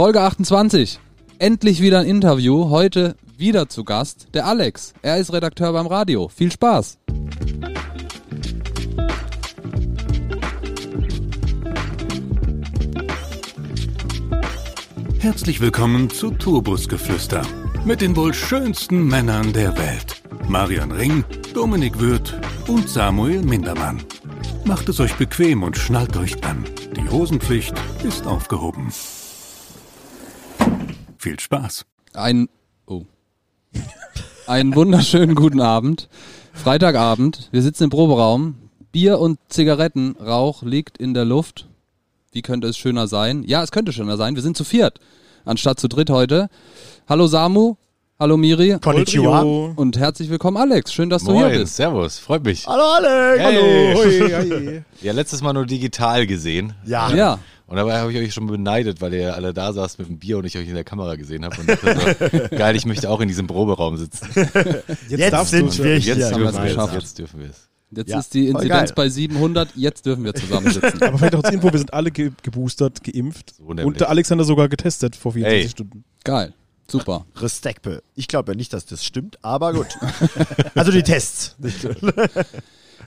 Folge 28. Endlich wieder ein Interview. Heute wieder zu Gast der Alex. Er ist Redakteur beim Radio. Viel Spaß. Herzlich willkommen zu Tourbusgeflüster mit den wohl schönsten Männern der Welt. Marian Ring, Dominik Würth und Samuel Mindermann. Macht es euch bequem und schnallt euch an. Die Hosenpflicht ist aufgehoben. Viel Spaß. Ein, oh. Einen wunderschönen guten Abend. Freitagabend. Wir sitzen im Proberaum. Bier und Zigarettenrauch liegt in der Luft. Wie könnte es schöner sein? Ja, es könnte schöner sein. Wir sind zu viert, anstatt zu dritt heute. Hallo Samu. Hallo Miri. Konnichiwa. Und herzlich willkommen Alex. Schön, dass du Moin, hier bist. servus, freut mich. Hallo Alex. Hey. Hallo. Hui, hui. Ja, letztes Mal nur digital gesehen. Ja. Ja. Und dabei habe ich euch schon beneidet, weil ihr alle da saßt mit dem Bier und ich euch in der Kamera gesehen habe. Und dachte so, geil, ich möchte auch in diesem Proberaum sitzen. Jetzt, darfst sind du. wir Jetzt hier. haben wir es dürfen wir geschafft. es. Jetzt dürfen wir es. Jetzt Ja, ist die Inzidenz bei 700. Jetzt dürfen wir zusammensitzen. Aber vielleicht noch zur Info, wir sind alle ge geboostert, geimpft. So und der Alexander sogar getestet vor 24 Ey. Stunden. Geil. Super. Respekte. Ich glaube ja nicht, dass das stimmt, aber gut. also die Tests.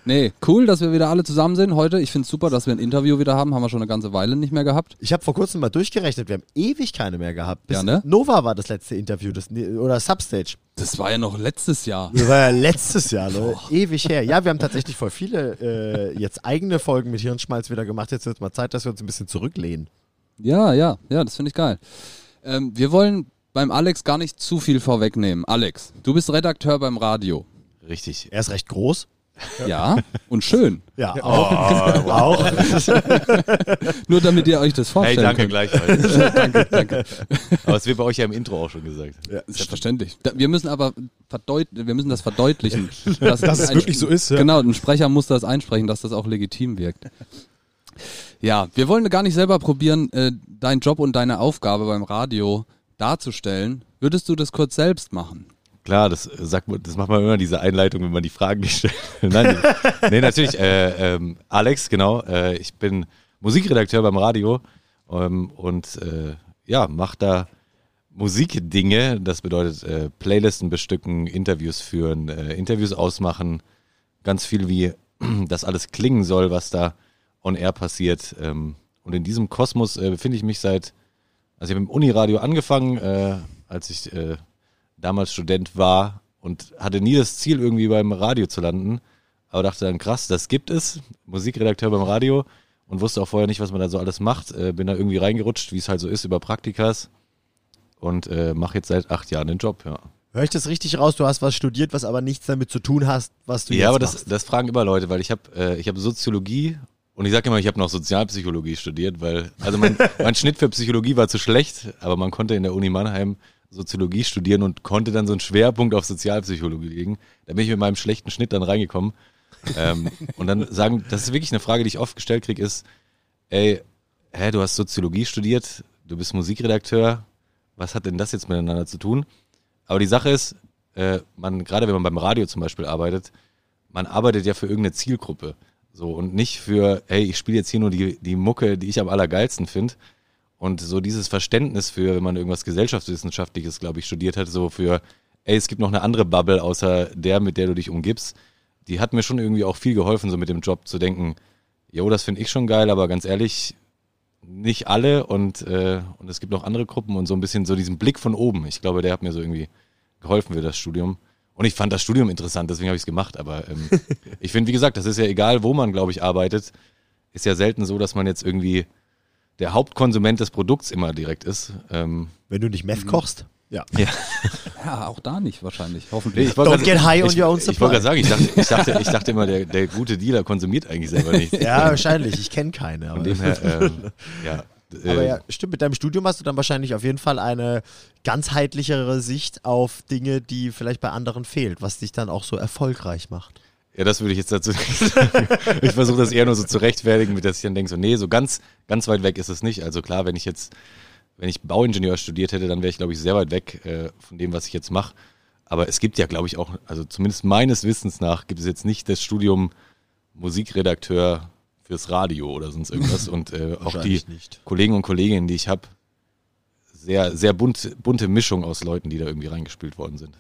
Nee, cool, dass wir wieder alle zusammen sind heute. Ich finde es super, dass wir ein Interview wieder haben. Haben wir schon eine ganze Weile nicht mehr gehabt. Ich habe vor kurzem mal durchgerechnet, wir haben ewig keine mehr gehabt. Bis Ja, ne? Nova war das letzte Interview das, oder Substage. Das war ja noch letztes Jahr. Das war ja letztes Jahr, ne? ewig her. Ja, wir haben tatsächlich voll viele äh, jetzt eigene Folgen mit Hirnschmalz wieder gemacht. Jetzt wird es mal Zeit, dass wir uns ein bisschen zurücklehnen. Ja, ja, ja, das finde ich geil. Ähm, wir wollen beim Alex gar nicht zu viel vorwegnehmen. Alex, du bist Redakteur beim Radio. Richtig. Er ist recht groß. Ja, und schön. Ja, auch. auch. Nur damit ihr euch das Hey, vorstellen danke könnt. gleichfalls. danke, danke. Aber es wird bei euch ja im Intro auch schon gesagt. Selbstverständlich. Da- Wir müssen aber wir müssen das verdeutlichen. Dass, Dass es wirklich so ist, ja. Genau, ein Sprecher muss das einsprechen, dass das auch legitim wirkt. Ja, wir wollen gar nicht selber probieren, äh, deinen Job und deine Aufgabe beim Radio darzustellen. Würdest du das kurz selbst machen? Klar, das äh, sagt man, das macht man immer diese Einleitung, wenn man die Fragen nicht stellt. Nein, nee, natürlich. Äh, ähm, Alex, genau. Äh, ich bin Musikredakteur beim Radio ähm, und äh, ja, mache da Musikdinge. Das bedeutet äh, Playlisten bestücken, Interviews führen, äh, Interviews ausmachen, ganz viel wie das alles klingen soll, was da on air passiert. Ähm, und in diesem Kosmos befinde ich mich seit, also ich habe im Uniradio angefangen, als ich damals Student war und hatte nie das Ziel, irgendwie beim Radio zu landen. Aber dachte dann, krass, das gibt es. Musikredakteur beim Radio und wusste auch vorher nicht, was man da so alles macht. Äh, bin da irgendwie reingerutscht, wie es halt so ist, über Praktikas und äh, mache jetzt seit acht Jahren den Job, ja. Hör ich das richtig raus? Du hast was studiert, was aber nichts damit zu tun hast, was du Ja, jetzt aber das, das fragen immer Leute, weil ich habe äh, ich hab Soziologie und ich sage immer, ich habe noch Sozialpsychologie studiert, weil, also mein, mein Schnitt für Psychologie war zu schlecht, aber man konnte in der Uni Mannheim Soziologie studieren und konnte dann so einen Schwerpunkt auf Sozialpsychologie legen. Da bin ich mit meinem schlechten Schnitt dann reingekommen. ähm, und dann sagen, das ist wirklich eine Frage, die ich oft gestellt kriege, ist, ey, hä, du hast Soziologie studiert, du bist Musikredakteur, was hat denn das jetzt miteinander zu tun? Aber die Sache ist, äh, man, gerade wenn man beim Radio zum Beispiel arbeitet, man arbeitet ja für irgendeine Zielgruppe. So, und nicht für, hey, ich spiele jetzt hier nur die, die Mucke, die ich am allergeilsten finde. Und so dieses Verständnis für, wenn man irgendwas Gesellschaftswissenschaftliches, glaube ich, studiert hat, so für, ey, es gibt noch eine andere Bubble außer der, mit der du dich umgibst, die hat mir schon irgendwie auch viel geholfen, so mit dem Job zu denken, jo, das finde ich schon geil, aber ganz ehrlich, nicht alle und, äh, und es gibt noch andere Gruppen und so ein bisschen so diesen Blick von oben. Ich glaube, der hat mir so irgendwie geholfen für das Studium. Und ich fand das Studium interessant, deswegen habe ich es gemacht. Aber ähm, ich finde, wie gesagt, das ist ja egal, wo man, glaube ich, arbeitet. Ist ja selten so, dass man jetzt irgendwie der Hauptkonsument des Produkts immer direkt ist. Ähm, Wenn du nicht Meth kochst. Ja. ja. Ja, auch da nicht wahrscheinlich. Hoffentlich. ich wollte Don't grad- get high on ich, your own Ich supply. wollte gerade sagen, ich dachte, ich, dachte, ich dachte immer, der, der gute Dealer konsumiert eigentlich selber nichts. Ja, wahrscheinlich. Ich kenne keine. Aber, dem her, ähm, ja. aber äh, ja, stimmt, mit deinem Studium hast du dann wahrscheinlich auf jeden Fall eine ganzheitlichere Sicht auf Dinge, die vielleicht bei anderen fehlt, was dich dann auch so erfolgreich macht. Ja, das würde ich jetzt dazu sagen. Ich versuche das eher nur so zu rechtfertigen, mit dass ich dann denke, so, nee, so ganz, ganz weit weg ist es nicht. Also klar, wenn ich jetzt, wenn ich Bauingenieur studiert hätte, dann wäre ich, glaube ich, sehr weit weg äh, von dem, was ich jetzt mache. Aber es gibt ja, glaube ich, auch, also zumindest meines Wissens nach, gibt es jetzt nicht das Studium Musikredakteur fürs Radio oder sonst irgendwas. Und äh, auch die nicht. Kollegen und Kolleginnen, die ich habe, sehr, sehr bunt, bunte Mischung aus Leuten, die da irgendwie reingespielt worden sind.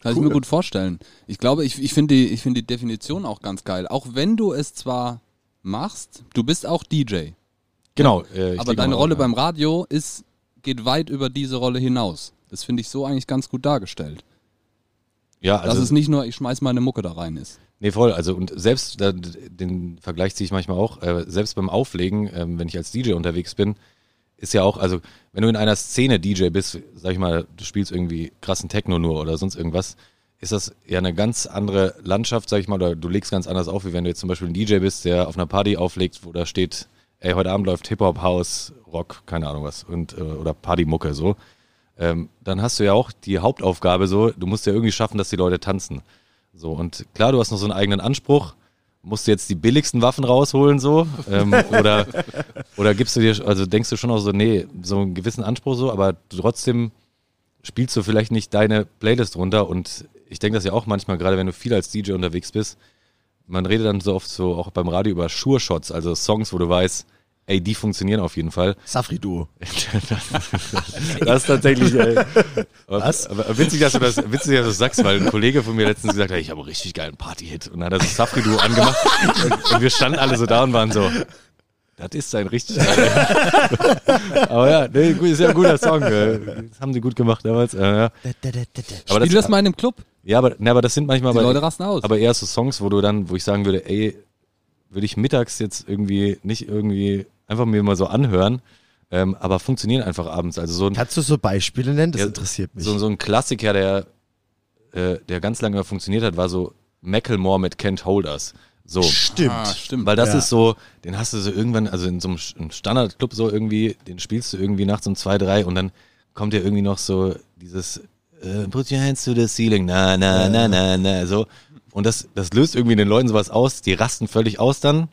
Kann ich mir gut vorstellen. Ich glaube, ich, ich finde die, ich finde die Definition auch ganz geil. Auch wenn du es zwar machst, du bist auch DJ. Genau. Äh, aber deine Rolle ja. beim Radio ist, geht weit über diese Rolle hinaus. Das finde ich so eigentlich ganz gut dargestellt. Ja, Dass also es nicht nur, ich schmeiß meine Mucke da rein ist. Nee, voll. Also und selbst, den Vergleich ziehe ich manchmal auch, äh, selbst beim Auflegen, ähm, wenn ich als DJ unterwegs bin, ist ja auch, also wenn du in einer Szene DJ bist, sag ich mal, du spielst irgendwie krassen Techno nur oder sonst irgendwas, ist das ja eine ganz andere Landschaft, sag ich mal, oder du legst ganz anders auf, wie wenn du jetzt zum Beispiel ein DJ bist, der auf einer Party auflegt, wo da steht, ey, heute Abend läuft Hip-Hop, House, Rock, keine Ahnung was, und, äh, oder Partymucke so. Ähm, dann hast du ja auch die Hauptaufgabe so, du musst ja irgendwie schaffen, dass die Leute tanzen. So, und klar, du hast noch so einen eigenen Anspruch. Musst du jetzt die billigsten Waffen rausholen, so? Ähm, oder, oder gibst du dir, also denkst du schon auch so, nee, so einen gewissen Anspruch so, aber trotzdem spielst du vielleicht nicht deine Playlist runter und ich denke das ja auch manchmal, gerade wenn du viel als DJ unterwegs bist, man redet dann so oft so auch beim Radio über Sure-Shots, also Songs, wo du weißt, ey, die funktionieren auf jeden Fall. Safri-Duo. Das ist tatsächlich. Ey. Was? Aber, witzig, dass du das, witzig, dass du das sagst, weil ein Kollege von mir letztens gesagt hat, ich habe einen richtig geilen Party-Hit. Und dann hat er das Safri-Duo angemacht. Und, und wir standen alle so da und waren so, das ist ein richtig geiler. aber ja, nee, gut, ist ja ein guter Song. äh, Das haben sie gut gemacht damals. äh, ja. Aber Spiel das mal in einem Club. ja, aber, ne, aber das sind manchmal Die aber, Leute rasten aus. aber eher so Songs, wo du dann, wo ich sagen würde, ey, würde ich mittags jetzt irgendwie nicht irgendwie einfach mir mal so anhören, ähm, aber funktionieren einfach abends. Also so ein Kannst du so Beispiele nennen? Das Ja, interessiert mich. so, so ein Klassiker, der, äh, der ganz lange funktioniert hat, war so Macklemore mit Kent Holders. So. Stimmt. Ah, stimmt. Weil das Ja. ist so, den hast du so irgendwann, also in so einem Standardclub so irgendwie, den spielst du irgendwie nachts um zwei, drei und dann kommt ja irgendwie noch so dieses äh, Put your hands to the ceiling, na, na, na, na, na, so. Und das, das löst irgendwie den Leuten sowas aus, die rasten völlig aus dann.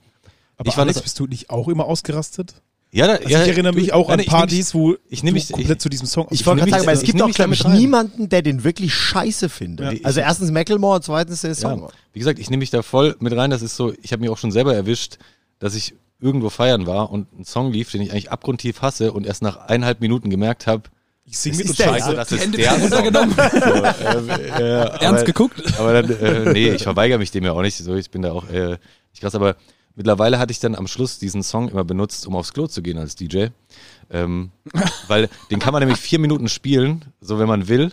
Aber Ich fand Alex, das- bist du nicht auch immer ausgerastet? Ja, da, Also ja ich erinnere du- mich auch nein, an ich Partys, wo ich nehm du mich- komplett ich- zu diesem Song. Ich also wollte nehm gerade sagen, weil es ich gibt auch, glaube ich, niemanden, der den wirklich scheiße findet. Ich- also erstens Macklemore und zweitens der Song. Ja, wie gesagt, ich nehme mich da voll mit rein. Das ist so, ich habe mich auch schon selber erwischt, dass ich irgendwo feiern war und ein Song lief, den ich eigentlich abgrundtief hasse und erst nach eineinhalb Minuten gemerkt habe, ich singe mit ist der, scheiße. ja. das ist Hände der runtergenommen. So, ähm, äh, Ernst aber, geguckt? aber dann, äh, nee, ich verweigere mich dem ja auch nicht. So, ich bin da auch äh, nicht krass, aber mittlerweile hatte ich dann am Schluss diesen Song immer benutzt, um aufs Klo zu gehen als DJ. Ähm, weil den kann man nämlich vier Minuten spielen, so wenn man will,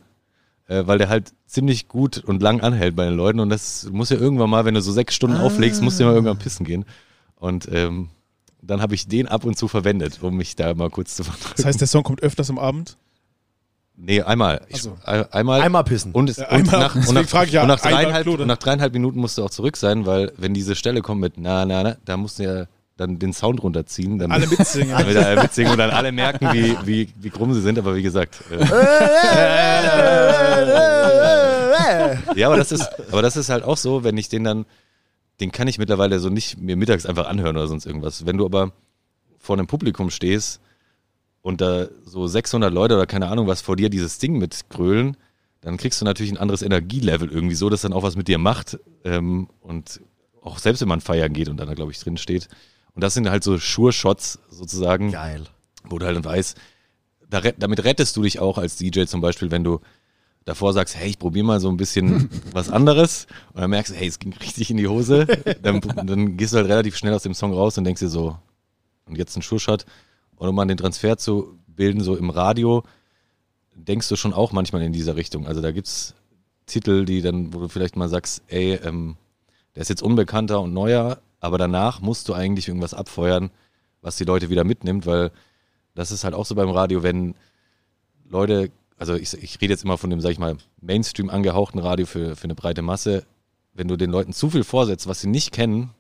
äh, weil der halt ziemlich gut und lang anhält bei den Leuten. Und das muss ja irgendwann mal, wenn du so sechs Stunden auflegst, musst du ja mal irgendwann pissen gehen. Und ähm, dann habe ich den ab und zu verwendet, um mich da mal kurz zu verdrücken. Das heißt, der Song kommt öfters am Abend. Nee, einmal. Ich, so. ein- einmal. Einmal pissen. Und, es, Ja, und, einmal. nach, und, nach, ja, und, nach dreieinhalb, und nach dreieinhalb Minuten musst du auch zurück sein, weil wenn diese Stelle kommt mit na, na, na, da musst du ja dann den Sound runterziehen, damit, Alle mitsingen. damit alle mitsingen und dann alle merken, wie, wie, wie krumm sie sind. Aber wie gesagt, äh, ja, aber das ist, aber das ist halt auch so, wenn ich den dann, den kann ich mittlerweile so nicht mir mittags einfach anhören oder sonst irgendwas. Wenn du aber vor einem Publikum stehst und da so 600 Leute oder keine Ahnung was vor dir dieses Ding mitgrölen, dann kriegst du natürlich ein anderes Energielevel irgendwie so, dass dann auch was mit dir macht ähm, und auch selbst wenn man feiern geht und dann da glaube ich drin steht. Und das sind halt so Sure-Shots sozusagen Geil. wo du halt dann weißt, da, damit rettest du dich auch als DJ zum Beispiel, wenn du davor sagst, hey, ich probiere mal so ein bisschen was anderes und dann merkst du, hey, es ging richtig in die Hose, dann, dann gehst du halt relativ schnell aus dem Song raus und denkst dir so, und jetzt ein Schuhshot und um mal den Transfer zu bilden, so im Radio, denkst du schon auch manchmal in dieser Richtung. Also da gibt's Titel, die dann, wo du vielleicht mal sagst, ey, ähm, der ist jetzt unbekannter und neuer, aber danach musst du eigentlich irgendwas abfeuern, was die Leute wieder mitnimmt, weil das ist halt auch so beim Radio, wenn Leute, also ich, ich rede jetzt immer von dem, sag ich mal, Mainstream angehauchten Radio für, für eine breite Masse, wenn du den Leuten zu viel vorsetzt, was sie nicht kennen,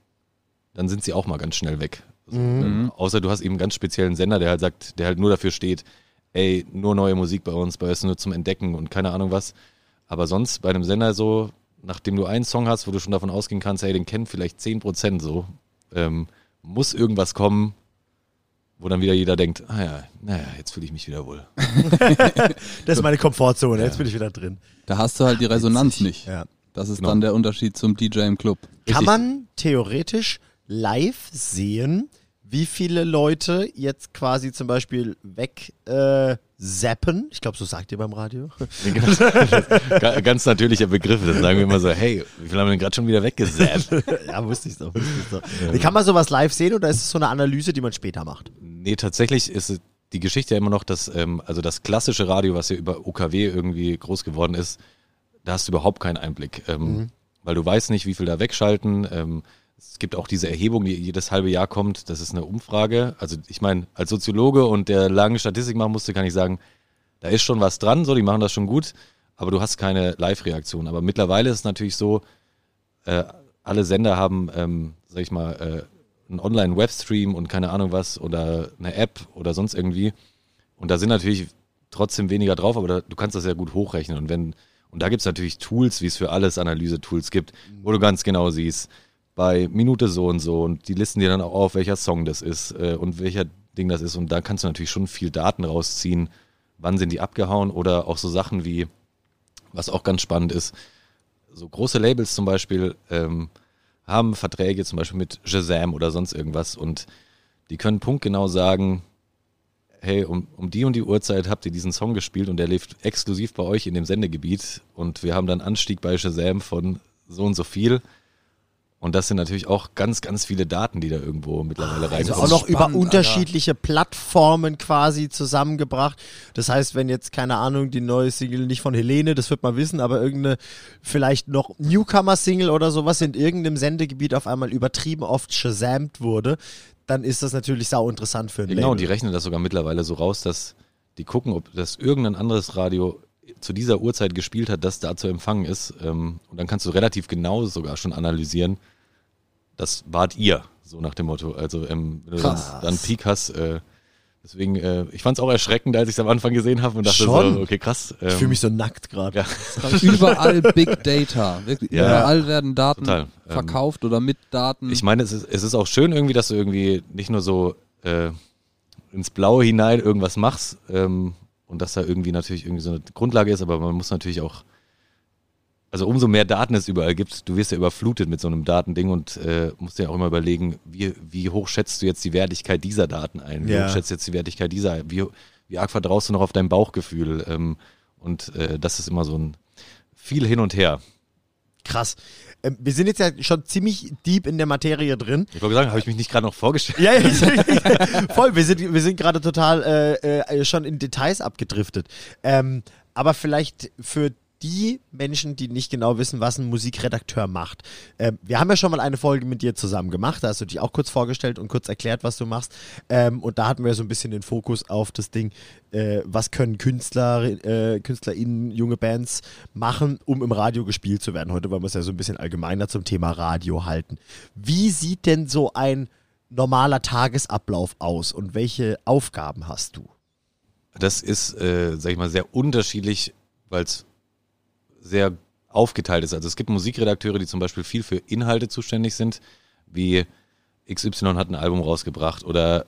dann sind sie auch mal ganz schnell weg. Also, ähm, außer du hast eben einen ganz speziellen Sender, der halt sagt, der halt nur dafür steht, ey, nur neue Musik bei uns, bei uns nur zum Entdecken und keine Ahnung was. Aber sonst bei einem Sender so, nachdem du einen Song hast, wo du schon davon ausgehen kannst, hey, den kennen vielleicht 10% so, ähm, muss irgendwas kommen, wo dann wieder jeder denkt, ah ja, naja, jetzt fühle ich mich wieder wohl. Das ist meine Komfortzone. Jetzt bin ich wieder drin. Da hast du halt die Resonanz nicht. Ja. Das ist Genau. dann der Unterschied zum DJ im Club. Kann Richtig. man theoretisch live sehen, wie viele Leute jetzt quasi zum Beispiel weg äh, zappen. Ich glaube, so sagt ihr beim Radio. Ga- Ganz natürlicher Begriff. Dann sagen wir immer so, hey, wie viel haben wir denn gerade schon wieder weggesappt? ja, wusste ich doch. Wusste ich's doch. Kann man sowas live sehen oder ist es so eine Analyse, die man später macht? Nee, tatsächlich ist die Geschichte ja immer noch, dass ähm, also das klassische Radio, was ja über OKW irgendwie groß geworden ist, da hast du überhaupt keinen Einblick, ähm, weil du weißt nicht, wie viel da wegschalten. Ähm, es gibt auch diese Erhebung, die jedes halbe Jahr kommt. Das ist eine Umfrage. Also ich meine, als Soziologe und der lange Statistik machen musste, kann ich sagen, da ist schon was dran. So, die machen das schon gut, aber du hast keine Live-Reaktion. Aber mittlerweile ist es natürlich so, äh, alle Sender haben, ähm, sag ich mal, äh, einen Online-Webstream und keine Ahnung was oder eine App oder sonst irgendwie. Und da sind natürlich trotzdem weniger drauf, aber da, du kannst das ja gut hochrechnen. Und wenn, und da gibt es natürlich Tools, wie es für alles Analyse-Tools gibt, wo du ganz genau siehst, bei Minute so und so und die listen dir dann auch auf, welcher Song das ist äh, und welcher Ding das ist. Und da kannst du natürlich schon viel Daten rausziehen, wann sind die abgehauen oder auch so Sachen wie, was auch ganz spannend ist, so große Labels zum Beispiel ähm, haben Verträge zum Beispiel mit Shazam oder sonst irgendwas und die können punktgenau sagen, hey, um, um die und die Uhrzeit habt ihr diesen Song gespielt und der lief exklusiv bei euch in dem Sendegebiet und wir haben dann Anstieg bei Shazam von so und so viel. Und das sind natürlich auch ganz, ganz viele Daten, die da irgendwo mittlerweile Also reinkommen. auch noch über spannend, unterschiedliche Plattformen quasi zusammengebracht. Das heißt, wenn jetzt, keine Ahnung, die neue Single nicht von Helene, das wird man wissen, aber irgendeine vielleicht noch Newcomer-Single oder sowas in irgendeinem Sendegebiet auf einmal übertrieben oft shazamt wurde, dann ist das natürlich sau interessant für ein Ja, genau, Label. die rechnen das sogar mittlerweile so raus, dass die gucken, ob das irgendein anderes Radio zu dieser Uhrzeit gespielt hat, das da zu empfangen ist. Ähm, und dann kannst du relativ genau sogar schon analysieren, das wart ihr, so nach dem Motto. Also ähm, wenn du dann, Krass. dann Peak hast, äh, deswegen, äh, ich fand es auch erschreckend, als ich es am Anfang gesehen habe und dachte Schon? so, okay, krass. Ähm, ich fühle mich so nackt gerade. ja, Überall Big Data. Wirklich, Ja, überall werden Daten total. Ähm, verkauft oder mit Daten. Ich meine, es ist, es ist auch schön irgendwie, dass du irgendwie nicht nur so äh, ins Blaue hinein irgendwas machst ähm, und dass da irgendwie natürlich irgendwie so eine Grundlage ist, aber man muss natürlich auch, also umso mehr Daten es überall gibt, du wirst ja überflutet mit so einem Datending und äh, musst dir auch immer überlegen, wie, wie hoch schätzt du jetzt die Wertigkeit dieser Daten ein? Wie Ja. hoch schätzt du jetzt die Wertigkeit dieser ein? Wie, wie arg vertraust du noch auf dein Bauchgefühl? Ähm, und äh, das ist immer so ein viel hin und her. Krass. Ähm, wir sind jetzt ja schon ziemlich deep in der Materie drin. Ich wollte sagen, habe ich mich nicht gerade noch vorgestellt? Ja, ja, voll. Wir sind, wir sind gerade total äh, äh, schon in Details abgedriftet. Ähm, aber vielleicht für die Menschen, die nicht genau wissen, was ein Musikredakteur macht. Ähm, wir haben ja schon mal eine Folge mit dir zusammen gemacht. Da hast du dich auch kurz vorgestellt und kurz erklärt, was du machst. Ähm, und da hatten wir so ein bisschen den Fokus auf das Ding, äh, was können Künstler, äh, KünstlerInnen, junge Bands machen, um im Radio gespielt zu werden. Heute wollen wir es ja so ein bisschen allgemeiner zum Thema Radio halten. Wie sieht denn so ein normaler Tagesablauf aus und welche Aufgaben hast du? Das ist, äh, sag ich mal, sehr unterschiedlich, weil es sehr aufgeteilt ist. Also es gibt Musikredakteure, die zum Beispiel viel für Inhalte zuständig sind, wie XY hat ein Album rausgebracht oder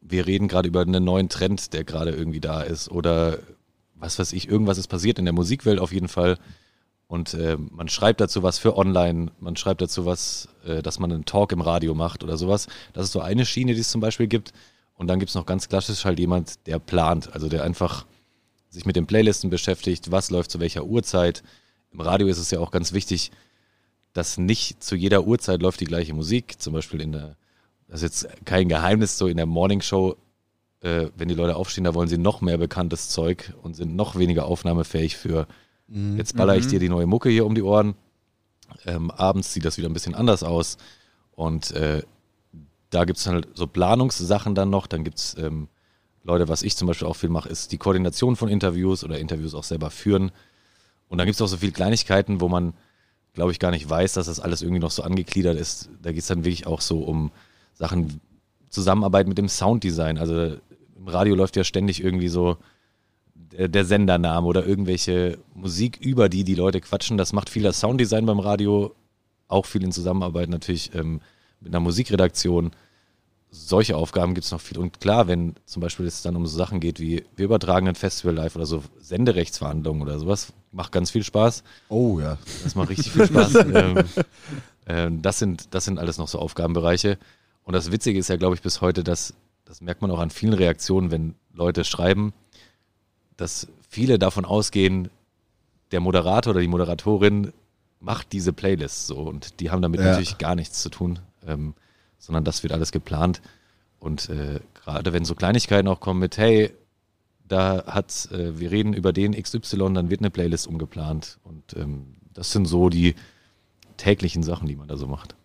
wir reden gerade über einen neuen Trend, der gerade irgendwie da ist oder was weiß ich, irgendwas ist passiert in der Musikwelt auf jeden Fall. Und äh, man schreibt dazu was für online, man schreibt dazu was, äh, dass man einen Talk im Radio macht oder sowas. Das ist so eine Schiene, die es zum Beispiel gibt. Und dann gibt es noch ganz klassisch halt jemand, der plant, also der einfach sich mit den Playlisten beschäftigt, was läuft zu welcher Uhrzeit. Im Radio ist es ja auch ganz wichtig, dass nicht zu jeder Uhrzeit läuft die gleiche Musik. Zum Beispiel in der, das ist jetzt kein Geheimnis, so in der Morning Show, äh, wenn die Leute aufstehen, da wollen sie noch mehr bekanntes Zeug und sind noch weniger aufnahmefähig für, jetzt baller ich dir die neue Mucke hier um die Ohren. Ähm, abends sieht das wieder ein bisschen anders aus. Und äh, da gibt es halt so Planungssachen dann noch. Dann gibt es ähm, Leute, was ich zum Beispiel auch viel mache, ist die Koordination von Interviews oder Interviews auch selber führen. Und dann gibt es auch so viele Kleinigkeiten, wo man, glaube ich, gar nicht weiß, dass das alles irgendwie noch so angegliedert ist. Da geht es dann wirklich auch so um Sachen, Zusammenarbeit mit dem Sounddesign. Also im Radio läuft ja ständig irgendwie so der, der Sendername oder irgendwelche Musik, über die die Leute quatschen. Das macht viel das Sounddesign beim Radio, auch viel in Zusammenarbeit natürlich ähm, mit einer Musikredaktion. Solche Aufgaben gibt es noch viel. Und klar, wenn zum Beispiel es dann um so Sachen geht wie wir übertragen ein Festival live oder so Senderechtsverhandlungen oder sowas, macht ganz viel Spaß. Oh ja. Das macht richtig viel Spaß. ähm, ähm, das, sind, das sind alles noch so Aufgabenbereiche. Und das Witzige ist ja, glaube ich, bis heute, dass das merkt man auch an vielen Reaktionen, wenn Leute schreiben, dass viele davon ausgehen, der Moderator oder die Moderatorin macht diese Playlist so und die haben damit Ja. natürlich gar nichts zu tun, ähm, sondern das wird alles geplant. Und äh, gerade wenn so Kleinigkeiten auch kommen mit, hey, da hat, äh, wir reden über den XY, dann wird eine Playlist umgeplant. Und ähm, das sind so die täglichen Sachen, die man da so macht.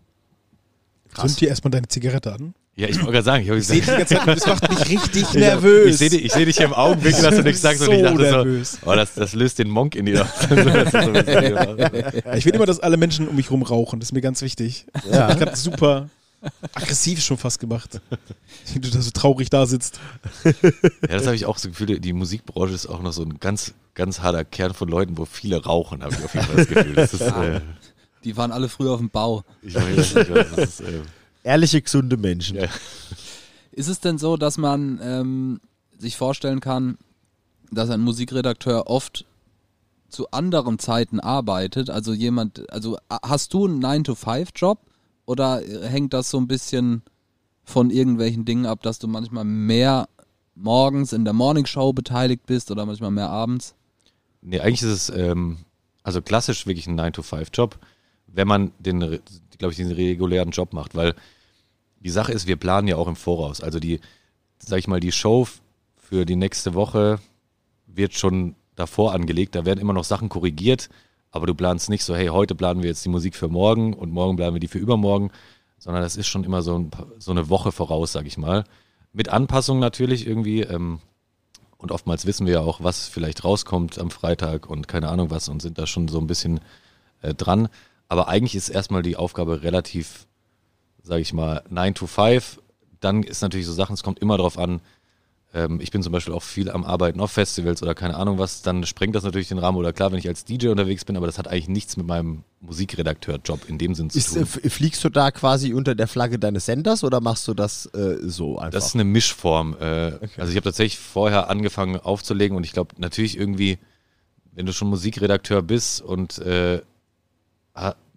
Zünd dir erstmal deine Zigarette an. Ja, ich wollte gerade sagen, ich habe Ich sehe ganze Zeit, das macht mich richtig ich, nervös. ich sehe dich, ich seh dich hier im Augenblick, dass du nichts sagst und ich So dachte nervös. so, oh, das, das löst den Monk in dir so ich will immer, dass alle Menschen um mich rum rauchen. Das ist mir ganz wichtig. Ja. Ich habe super aggressiv schon fast gemacht. Wie du da so traurig da sitzt. Ja, das habe ich auch so gefühlt. Die Musikbranche ist auch noch so ein ganz, ganz harter Kern von Leuten, wo viele rauchen, habe ich auf jeden Fall das Gefühl. Das ist, äh, Die waren alle früher auf dem Bau. ich nicht, das ist, äh, Ehrliche, gesunde Menschen. ja. Ist es denn so, dass man ähm, sich vorstellen kann, dass ein Musikredakteur oft zu anderen Zeiten arbeitet? Also jemand, also hast du einen 9-to-5-Job oder hängt das so ein bisschen von irgendwelchen Dingen ab, dass du manchmal mehr morgens in der Morningshow beteiligt bist oder manchmal mehr abends? Nee, eigentlich ist es ähm, also klassisch wirklich ein 9-to-5-Job, wenn man den, glaube ich, den regulären Job macht, weil die Sache ist, wir planen ja auch im Voraus. Also die, sag ich mal, die Show für die nächste Woche wird schon davor angelegt, da werden immer noch Sachen korrigiert, aber du planst nicht so, hey, heute planen wir jetzt die Musik für morgen und morgen planen wir die für übermorgen, sondern das ist schon immer so, ein, so eine Woche voraus, sag ich mal. Mit Anpassung natürlich irgendwie, ähm, und oftmals wissen wir ja auch, was vielleicht rauskommt am Freitag und keine Ahnung was und sind da schon so ein bisschen äh, dran. Aber eigentlich ist erstmal die Aufgabe relativ, sage ich mal, 9 to 5. Dann ist natürlich so Sachen, es kommt immer darauf an, ich bin zum Beispiel auch viel am Arbeiten auf Festivals oder keine Ahnung was, dann sprengt das natürlich den Rahmen. Oder klar, wenn ich als DJ unterwegs bin, aber das hat eigentlich nichts mit meinem Musikredakteur-Job in dem Sinn zu Ist, tun. äh, fliegst du da quasi unter der Flagge deines Senders oder machst du das äh, so einfach? Das ist eine Mischform. Äh, Also ich habe tatsächlich vorher angefangen aufzulegen und ich glaube natürlich irgendwie, wenn du schon Musikredakteur bist und äh,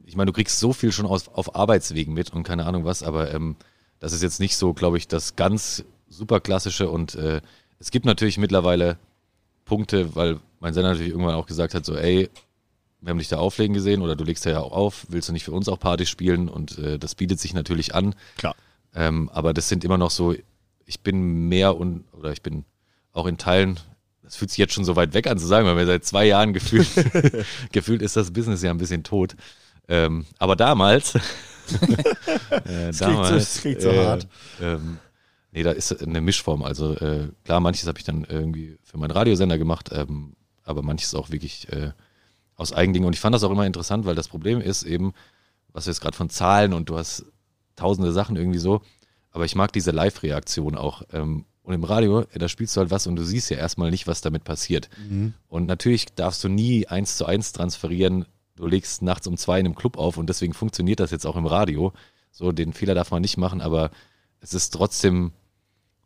ich meine, du kriegst so viel schon aus, auf Arbeitswegen mit und keine Ahnung was, aber ähm, das ist jetzt nicht so, glaube ich, das ganz super klassische und äh, es gibt natürlich mittlerweile Punkte, weil mein Sender natürlich irgendwann auch gesagt hat, so ey, wir haben dich da auflegen gesehen oder du legst da ja auch auf, willst du nicht für uns auch Party spielen und äh, das bietet sich natürlich an. Klar. Ähm, aber das sind immer noch so, ich bin mehr und, oder ich bin auch in Teilen, das fühlt sich jetzt schon so weit weg an zu sagen, weil wir seit zwei Jahren gefühlt, gefühlt ist das Business ja ein bisschen tot. Ähm, aber damals, äh, so- das klingt so hart. Ähm, nee, da ist eine Mischform. Also äh, klar, manches habe ich dann irgendwie für meinen Radiosender gemacht, ähm, aber manches auch wirklich äh, aus Eigendingen. Und ich fand das auch immer interessant, weil das Problem ist eben, was du jetzt gerade von Zahlen und du hast tausende Sachen irgendwie so, aber ich mag diese Live-Reaktion auch. Ähm, und im Radio, äh, da spielst du halt was und du siehst ja erstmal nicht, was damit passiert. Und natürlich darfst du nie eins zu eins transferieren. Du legst nachts um zwei in einem Club auf und deswegen funktioniert das jetzt auch im Radio. So, den Fehler darf man nicht machen, aber es ist trotzdem,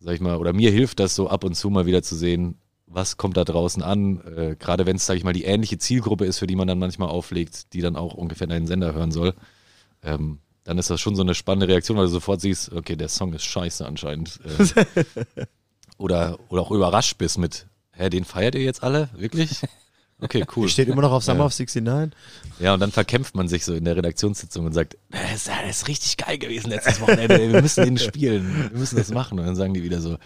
sag ich mal, oder mir hilft das so ab und zu mal wieder zu sehen, was kommt da draußen an, äh, gerade wenn es, sag ich mal, die ähnliche Zielgruppe ist, für die man dann manchmal auflegt, die dann auch ungefähr deinen Sender hören soll. Ähm, dann ist das schon so eine spannende Reaktion, weil du sofort siehst, okay, der Song ist scheiße anscheinend. Äh, oder, oder auch überrascht bist mit, hä, den feiert ihr jetzt alle? Wirklich? Okay, cool. Die steht immer noch auf Summer Ja. of 69. Ja, und dann verkämpft man sich so in der Redaktionssitzung und sagt, das ist, das ist richtig geil gewesen letztes Wochenende, wir müssen den spielen, wir müssen das machen. Und dann sagen die wieder so,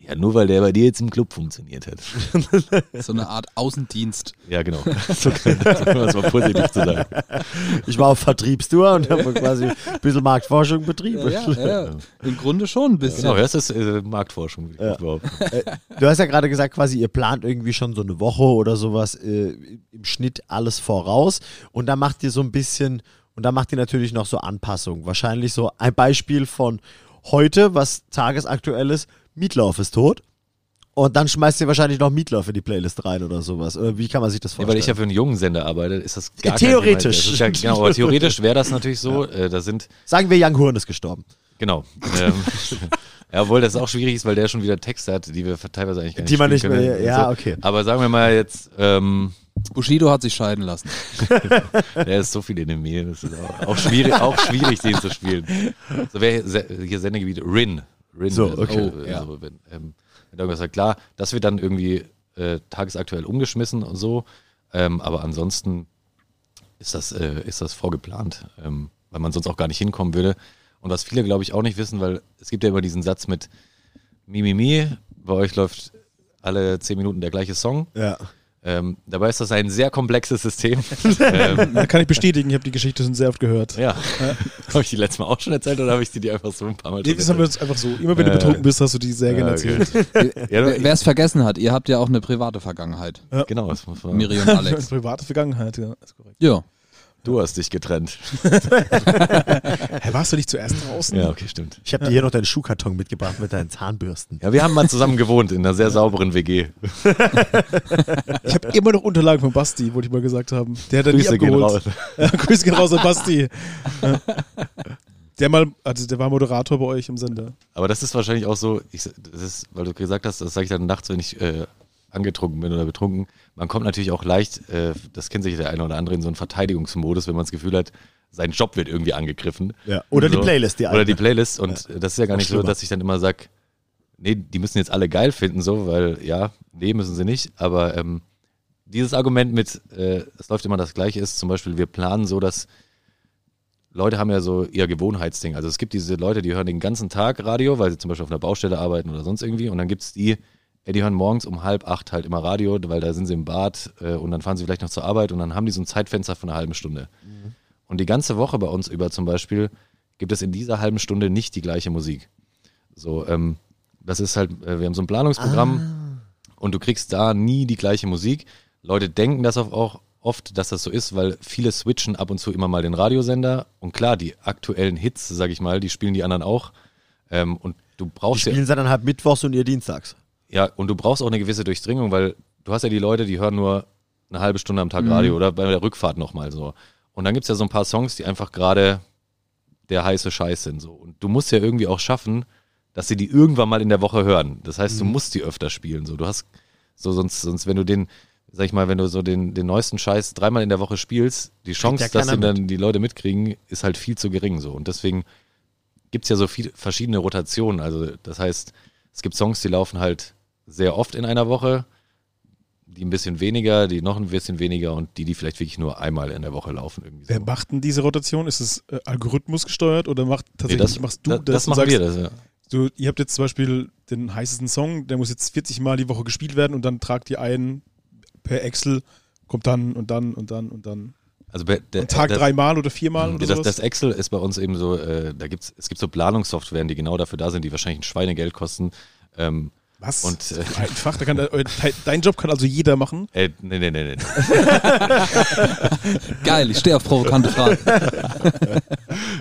ja, nur weil der bei dir jetzt im Club funktioniert hat. So eine Art Außendienst. Ja, genau. So das mal positiv zu sagen. Ich war auf Vertriebstour und habe quasi ein bisschen Marktforschung betrieben. Ja, ja, ja. Im Grunde schon ein bisschen. Genau, das ist äh, Marktforschung, Ja. behaupten. Du hast ja gerade gesagt, quasi ihr plant irgendwie schon so eine Woche oder sowas äh, im Schnitt alles voraus und dann macht ihr so ein bisschen und dann macht ihr natürlich noch so Anpassungen. Wahrscheinlich so ein Beispiel von heute, was tagesaktuell ist, Mietlauf ist tot. Und dann schmeißt ihr wahrscheinlich noch Mietlauf in die Playlist rein oder sowas. Oder wie kann man sich das Ja, vorstellen? weil ich ja für einen jungen Sender arbeite, ist das gar Ja, kein Thema. theoretisch. Das ist ja, genau, aber theoretisch wäre das natürlich so. Äh, da sind Sagen wir, Young Horn ist gestorben. Genau. ähm, ja, obwohl das auch schwierig ist, weil der schon wieder Texte hat, die wir teilweise eigentlich gar nicht Die man spielen nicht mehr- können. ja, So. okay. Aber sagen wir mal jetzt, ähm, Bushido hat sich scheiden lassen. der ist so viel in dem Mehl, das ist auch, auch, schwierig, auch schwierig, den zu spielen. So wäre hier Sendegebiet Rin. Rin, So, okay, äh, ja. also, wenn, ähm, wenn irgendwas sagt, klar, das wird dann irgendwie äh, tagesaktuell umgeschmissen und so, ähm, aber ansonsten ist das, äh, ist das vorgeplant, ähm, weil man sonst auch gar nicht hinkommen würde. Und was viele, glaube ich, auch nicht wissen, weil es gibt ja immer diesen Satz mit Mimimi, bei euch läuft alle zehn Minuten der gleiche Song. Ja. Ähm, dabei ist das ein sehr komplexes System. ähm, Da kann ich bestätigen, ich habe die Geschichte schon sehr oft gehört. ja. Habe ich die letztes Mal auch schon erzählt oder habe ich die dir einfach so ein paar Mal Nee, schon das haben wir erzählt? uns einfach so. Immer wenn du Äh, betrunken bist, hast du die sehr gerne Ja, okay. erzählt. Ja, Wer es vergessen hat, ihr habt ja auch eine private Vergangenheit. genau, das muss man. Miri und Alex. Private Vergangenheit, ja. Ist korrekt. Ja. Du hast dich getrennt. Hä, warst du nicht zuerst draußen? Ja, okay, stimmt. Ich habe dir hier noch deinen Schuhkarton mitgebracht mit deinen Zahnbürsten. Ja, wir haben mal zusammen gewohnt in einer sehr sauberen WG. Ich habe immer noch Unterlagen von Basti, wollte ich mal gesagt haben. Der hat er nie Grüße gehen abgeholt. raus. Ja, Grüße gehen raus an Basti. Der mal, also der war Moderator bei euch im Sender. Aber das ist wahrscheinlich auch so, ich, das ist, weil du gesagt hast, das sage ich dann nachts, wenn ich äh, angetrunken bin oder betrunken. Man kommt natürlich auch leicht, äh, das kennt sich der eine oder andere, in so einen Verteidigungsmodus, wenn man das Gefühl hat, sein Job wird irgendwie angegriffen. Ja. Oder die So. Playlist, die Oder die. Playlist. Und das ist ja gar nicht so, dass ich dann immer sage, nee, die müssen jetzt alle geil finden, so, weil ja, nee, müssen sie nicht. Aber ähm, dieses Argument mit, äh, es läuft immer das Gleiche ist, zum Beispiel, wir planen so, dass Leute haben ja so ihr Gewohnheitsding. Also es gibt diese Leute, die hören den ganzen Tag Radio, weil sie zum Beispiel auf einer Baustelle arbeiten oder sonst irgendwie. Und dann gibt es die, ja, die hören morgens um halb acht halt immer Radio, weil da sind sie im Bad äh, und dann fahren sie vielleicht noch zur Arbeit und dann haben die so ein Zeitfenster von einer halben Stunde. Und die ganze Woche bei uns über zum Beispiel gibt es in dieser halben Stunde nicht die gleiche Musik. So, ähm, das ist halt, äh, wir haben so ein Planungsprogramm und du kriegst da nie die gleiche Musik. Leute denken das auch- oft, dass das so ist, weil viele switchen ab und zu immer mal den Radiosender und klar, die aktuellen Hits, sag ich mal, die spielen die anderen auch. Ähm, und du Die brauchst ja, spielen sie dann halt mittwochs und ihr dienstags. Ja, und du brauchst auch eine gewisse Durchdringung, weil du hast ja die Leute, die hören nur eine halbe Stunde am Tag Radio oder bei der Rückfahrt nochmal so. Und dann gibt's ja so ein paar Songs, die einfach gerade der heiße Scheiß sind. So. Und du musst ja irgendwie auch schaffen, dass sie die irgendwann mal in der Woche hören. Das heißt, du musst die öfter spielen. So. Du hast so, sonst, sonst, wenn du den, sag ich mal, wenn du so den, den neuesten Scheiß dreimal in der Woche spielst, die Chance, dass den dann die Leute mitkriegen, ist halt viel zu gering. So. Und deswegen gibt's ja so viele verschiedene Rotationen. Also das heißt, es gibt Songs, die laufen halt sehr oft in einer Woche, die ein bisschen weniger, die noch ein bisschen weniger und die, die vielleicht wirklich nur einmal in der Woche laufen. Irgendwie so. Wer macht denn diese Rotation? Ist es äh, Algorithmus gesteuert oder macht Nee, tatsächlich das, machst du das, das, machen sagst, wir. Das, ja. Du, ihr habt jetzt zum Beispiel den heißesten Song, der muss jetzt 40 Mal die Woche gespielt werden und dann tragt ihr ein per Excel, kommt dann und dann und dann und dann. Also bei- der, Am Tag dreimal oder viermal oder das, sowas? das Excel ist bei uns eben so, äh, da gibt's, es gibt so Planungssoftwaren, die genau dafür da sind, die wahrscheinlich ein Schweinegeld kosten. Ähm, Was? und, äh, einfach, da kann, äh, dein Job kann also jeder machen. äh, nee, nee, nee, nee. Geil, ich stehe auf provokante Fragen.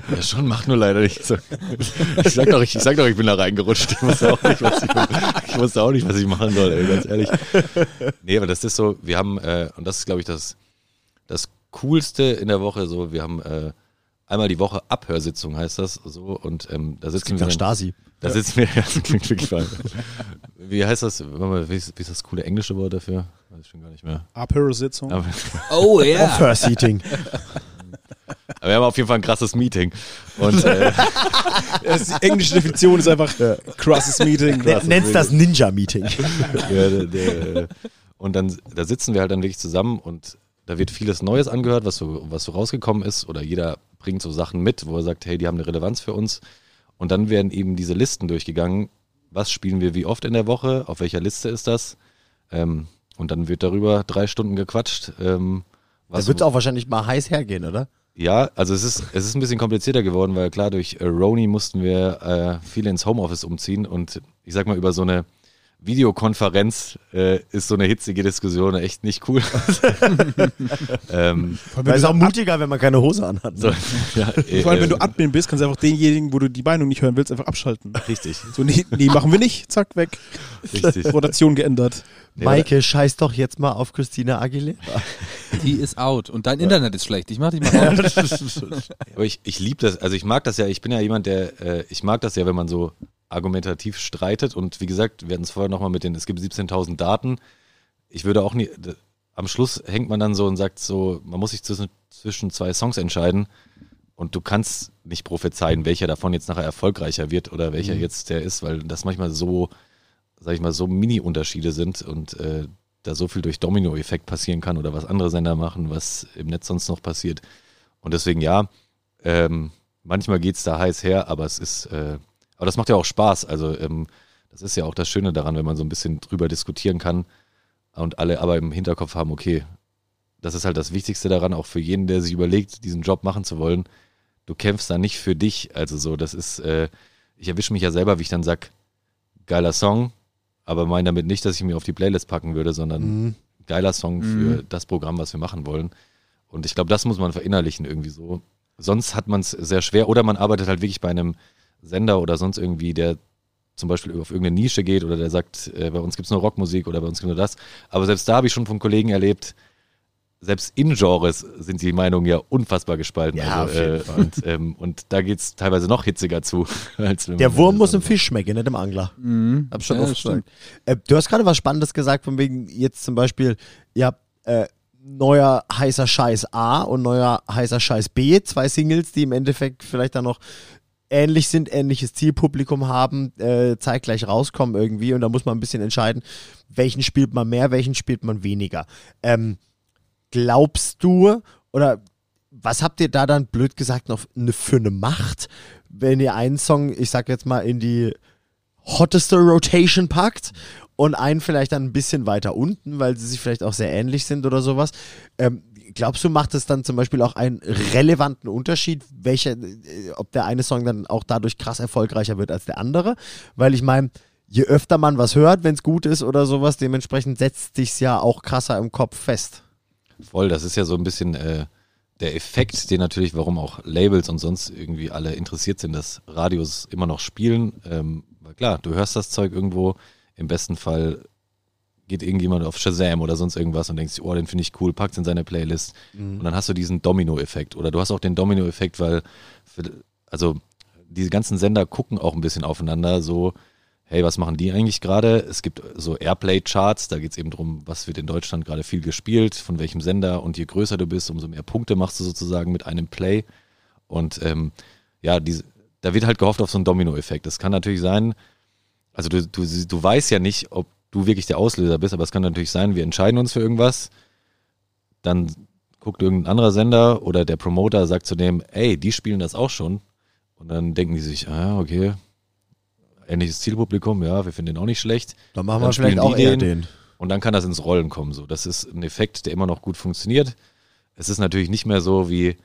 Ja, schon, macht nur leider nicht so. Ich sag doch, ich, ich sag doch, ich bin da reingerutscht. Ich wusste auch nicht, was ich, ich wusste auch nicht, was ich machen soll, ey, ganz ehrlich. Nee, aber das ist so, wir haben, äh, und das ist, glaube ich, das, das Coolste in der Woche, so, wir haben äh, einmal die Woche Abhörsitzung, heißt das, so, und ähm, da sitzen Klingt wir. nach dann- Stasi. Da sitzen wir, ja, das klingt wirklich falsch. Wie heißt das, wie ist, wie ist das coole englische Wort dafür? Weiß ich schon gar nicht mehr. Abhörsitzung. Aber, Oh ja. First Seating. aber wir haben auf jeden Fall ein krasses Meeting. Und äh, Das ist die englische Definition ist einfach krasses Meeting. Ne- Nenn's das Ninja-Meeting. ja, der, der, und dann da sitzen wir halt dann wirklich zusammen und da wird vieles Neues angehört, was so, was so rausgekommen ist, oder jeder bringt so Sachen mit, wo er sagt, hey, die haben eine Relevanz für uns. Und dann werden eben diese Listen durchgegangen. Was spielen wir wie oft in der Woche? Auf welcher Liste ist das? Ähm, und dann wird darüber drei Stunden gequatscht. Ähm, Da wird auch wahrscheinlich mal heiß hergehen, oder? ja, also es ist, es ist ein bisschen komplizierter geworden, weil klar, durch äh, Roni mussten wir äh, viele ins Homeoffice umziehen und ich sag mal, über so eine Videokonferenz äh, ist so eine hitzige Diskussion echt nicht cool. ähm, Vor allem, wenn ist auch mutiger, wenn man keine Hose anhat. so, ja, äh, vor allem, wenn äh, du Admin bist, kannst du einfach denjenigen, wo du die Meinung nicht hören willst, einfach abschalten. richtig, So, nee, nee, machen wir nicht. Zack, weg. richtig. Rotation geändert. Maike, scheiß doch jetzt mal auf Christina Aguilera. Die ist out. Und dein Internet ist schlecht. Ich mach dich mal raus. Aber ich, ich liebe das, also ich mag das ja, ich bin ja jemand, der, äh, ich mag das ja, wenn man so argumentativ streitet und wie gesagt, wir hatten es vorher nochmal mit den, es gibt 17.000 Daten. Ich würde auch nie, am Schluss hängt man dann so und sagt so, man muss sich zwischen, zwischen zwei Songs entscheiden und du kannst nicht prophezeien, welcher davon jetzt nachher erfolgreicher wird oder welcher Mhm. jetzt der ist, weil das manchmal so, sag ich mal, so Mini-Unterschiede sind und äh, da so viel durch Domino-Effekt passieren kann oder was andere Sender machen, was im Netz sonst noch passiert. Und deswegen ja, ähm, manchmal geht's da heiß her, aber es ist, äh, aber das macht ja auch Spaß. Also ähm, das ist ja auch das Schöne daran, wenn man so ein bisschen drüber diskutieren kann und alle aber im Hinterkopf haben, okay, das ist halt das Wichtigste daran, auch für jeden, der sich überlegt, diesen Job machen zu wollen. Du kämpfst da nicht für dich. Also so, das ist, äh, ich erwische mich ja selber, wie ich dann sag, geiler Song, aber meine damit nicht, dass ich mir auf die Playlist packen würde, sondern Mhm. geiler Song für das Programm, was wir machen wollen. Und ich glaube, das muss man verinnerlichen irgendwie so. Sonst hat man es sehr schwer oder man arbeitet halt wirklich bei einem Sender oder sonst irgendwie, der zum Beispiel auf irgendeine Nische geht oder der sagt, äh, bei uns gibt es nur Rockmusik oder bei uns gibt es nur das. Aber selbst da habe ich schon von Kollegen erlebt, selbst in Genres sind die Meinungen ja unfassbar gespalten. Ja, also, auf jeden äh, und, ähm, und da geht es teilweise noch hitziger zu. Der Wurm muss im Fisch schmecken, nicht im Angler. Mhm. Hab schon Ja, oft gesagt. Äh, du hast gerade was Spannendes gesagt, von wegen jetzt zum Beispiel, ihr habt äh, neuer heißer Scheiß A und neuer heißer Scheiß B, zwei Singles, die im Endeffekt vielleicht dann noch ähnlich sind, ähnliches Zielpublikum haben, äh, zeitgleich rauskommen irgendwie und da muss man ein bisschen entscheiden, welchen spielt man mehr, welchen spielt man weniger. Ähm, glaubst du oder was habt ihr da dann blöd gesagt noch ne, für eine Macht, wenn ihr einen Song, ich sag jetzt mal, in die hotteste Rotation packt und einen vielleicht dann ein bisschen weiter unten, weil sie sich vielleicht auch sehr ähnlich sind oder sowas. Ähm, glaubst du, macht es dann zum Beispiel auch einen relevanten Unterschied, welcher, äh, ob der eine Song dann auch dadurch krass erfolgreicher wird als der andere? Weil ich meine, je öfter man was hört, wenn es gut ist oder sowas, dementsprechend setzt sich's ja auch krasser im Kopf fest. Voll, das ist ja so ein bisschen äh, der Effekt, den natürlich, warum auch Labels und sonst irgendwie alle interessiert sind, dass Radios immer noch spielen. Ähm, klar, du hörst das Zeug irgendwo, im besten Fall geht irgendjemand auf Shazam oder sonst irgendwas und denkst, oh, den finde ich cool, packt's in seine Playlist. Und dann hast du diesen Domino-Effekt. Oder du hast auch den Domino-Effekt, weil, für, also diese ganzen Sender gucken auch ein bisschen aufeinander, so, hey, was machen die eigentlich gerade? Es gibt so Airplay-Charts, da geht es eben darum, was wird in Deutschland gerade viel gespielt, von welchem Sender und je größer du bist, umso mehr Punkte machst du sozusagen mit einem Play. Und ähm, ja, diese, da wird halt gehofft auf so einen Domino-Effekt. Das kann natürlich sein, also du, du, du weißt ja nicht, ob du wirklich der Auslöser bist, aber es kann natürlich sein, wir entscheiden uns für irgendwas, dann guckt irgendein anderer Sender oder der Promoter sagt zu dem, ey, die spielen das auch schon. Und dann denken die sich, ah, okay, ähnliches Zielpublikum, ja, wir finden den auch nicht schlecht. Dann machen Dann wir vielleicht auch den. den. Und dann kann das ins Rollen kommen. So, das ist ein Effekt, der immer noch gut funktioniert. Es ist natürlich nicht mehr so wie,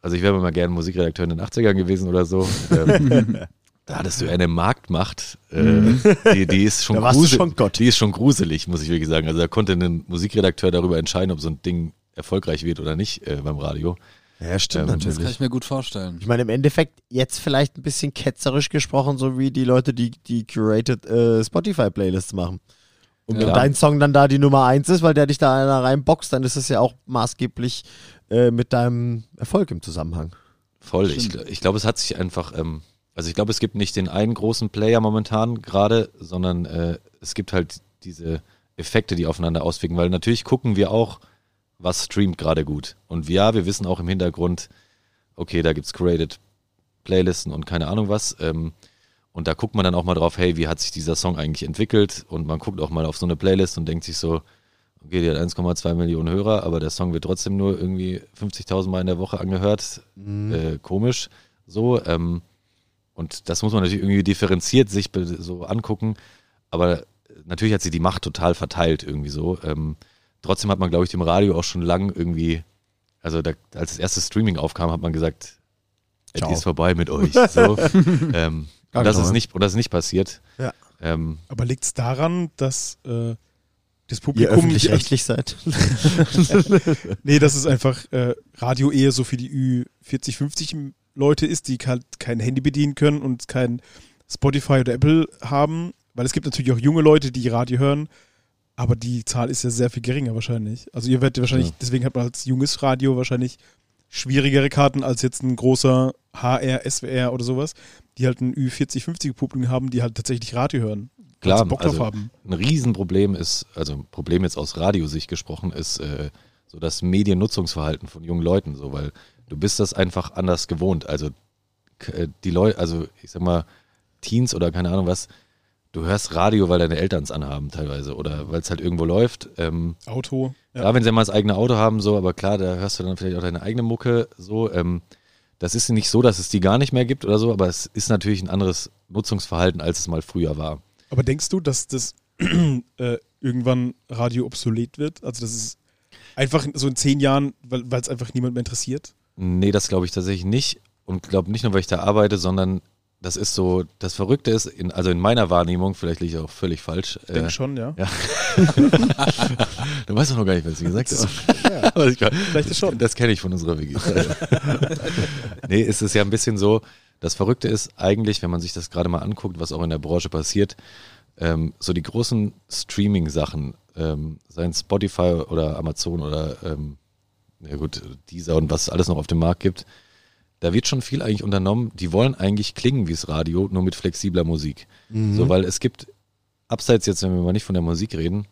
also ich wäre mal gerne Musikredakteur in den 80ern gewesen oder so. Da hattest du eine Marktmacht, äh, die, die ist schon Da warst du gruselig. schon Gott. Die ist schon gruselig, muss ich wirklich sagen. Also da konnte ein Musikredakteur darüber entscheiden, ob so ein Ding erfolgreich wird oder nicht äh, beim Radio. Ja, stimmt Ähm, Das kann ich mir gut vorstellen. Ich meine, im Endeffekt jetzt vielleicht ein bisschen ketzerisch gesprochen, so wie die Leute, die die curated äh, Spotify-Playlists machen. Und Ja. wenn dein Song dann da die Nummer eins ist, weil der dich da einer reinboxt, dann ist es ja auch maßgeblich äh, mit deinem Erfolg im Zusammenhang. Voll. Ich, ich glaube, es hat sich einfach, ähm, also ich glaube, es gibt nicht den einen großen Player momentan gerade, sondern äh, es gibt halt diese Effekte, die aufeinander auswirken, weil natürlich gucken wir auch, was streamt gerade gut. Und ja, wir wissen auch im Hintergrund, okay, da gibt's created Playlisten und keine Ahnung was. Ähm, und da guckt man dann auch mal drauf, hey, wie hat sich dieser Song eigentlich entwickelt? Und man guckt auch mal auf so eine Playlist und denkt sich so, okay, die hat 1,2 Millionen Hörer, aber der Song wird trotzdem nur irgendwie 50.000 Mal in der Woche angehört. Äh, komisch. So, ähm, und das muss man natürlich irgendwie differenziert sich so angucken. Aber natürlich hat sie die Macht total verteilt irgendwie so. Ähm, trotzdem hat man, glaube ich, dem Radio auch schon lang irgendwie, also da, als das erste Streaming aufkam, hat man gesagt, es ist vorbei mit euch. So. ähm, und, das genau. ist nicht, und das ist nicht passiert. Ja. Ähm, Aber liegt es daran, dass äh, das Ihr Publikum. öffentlich-rechtlich seid. nee, dass es einfach äh, Radio eher so für die Ü40, 50 Leute ist, die halt kein Handy bedienen können und kein Spotify oder Apple haben. Weil es gibt natürlich auch junge Leute, die Radio hören, aber die Zahl ist ja sehr viel geringer wahrscheinlich. Also ihr werdet wahrscheinlich, Ja. deswegen hat man als junges Radio wahrscheinlich schwierigere Karten als jetzt ein großer HR, SWR oder sowas, die halt ein Ü40, 50 Publikum haben, die halt tatsächlich Radio hören. Klar, Bock drauf also- haben. ein Riesenproblem ist, also ein Problem jetzt aus Radiosicht gesprochen, ist äh, so das Mediennutzungsverhalten von jungen Leuten, so weil du bist das einfach anders gewohnt. Also äh, die Leute, also ich sag mal, Teens oder keine Ahnung was, du hörst Radio, weil deine Eltern es anhaben teilweise oder weil es halt irgendwo läuft. Ähm, Auto. Ja. ja, wenn sie mal das eigene Auto haben, so, aber klar, da hörst du dann vielleicht auch deine eigene Mucke, so. Ähm, das ist nicht so, dass es die gar nicht mehr gibt oder so, aber es ist natürlich ein anderes Nutzungsverhalten, als es mal früher war. Aber denkst du, dass das äh, irgendwann Radio obsolet wird? Also das ist einfach so in zehn Jahren, weil es einfach niemand mehr interessiert? Nee, das glaube ich tatsächlich nicht. Und glaube nicht nur, weil ich da arbeite, sondern das ist so, das Verrückte ist, in, also in meiner Wahrnehmung, vielleicht liege ich auch völlig falsch. Ich denke äh, schon, ja. ja. du weißt doch noch gar nicht, was ich gesagt habe. Aber ich, Vielleicht ist schon. Das kenne ich von unserer WG. nee, es ist ja ein bisschen so, das Verrückte ist eigentlich, wenn man sich das gerade mal anguckt, was auch in der Branche passiert, ähm, so die großen Streaming-Sachen, ähm, seien Spotify oder Amazon oder ähm, ja gut, Deezer und was es alles noch auf dem Markt gibt, da wird schon viel eigentlich unternommen. Die wollen eigentlich klingen wie das Radio, nur mit flexibler Musik. So, weil es gibt, abseits jetzt, wenn wir mal nicht von der Musik reden,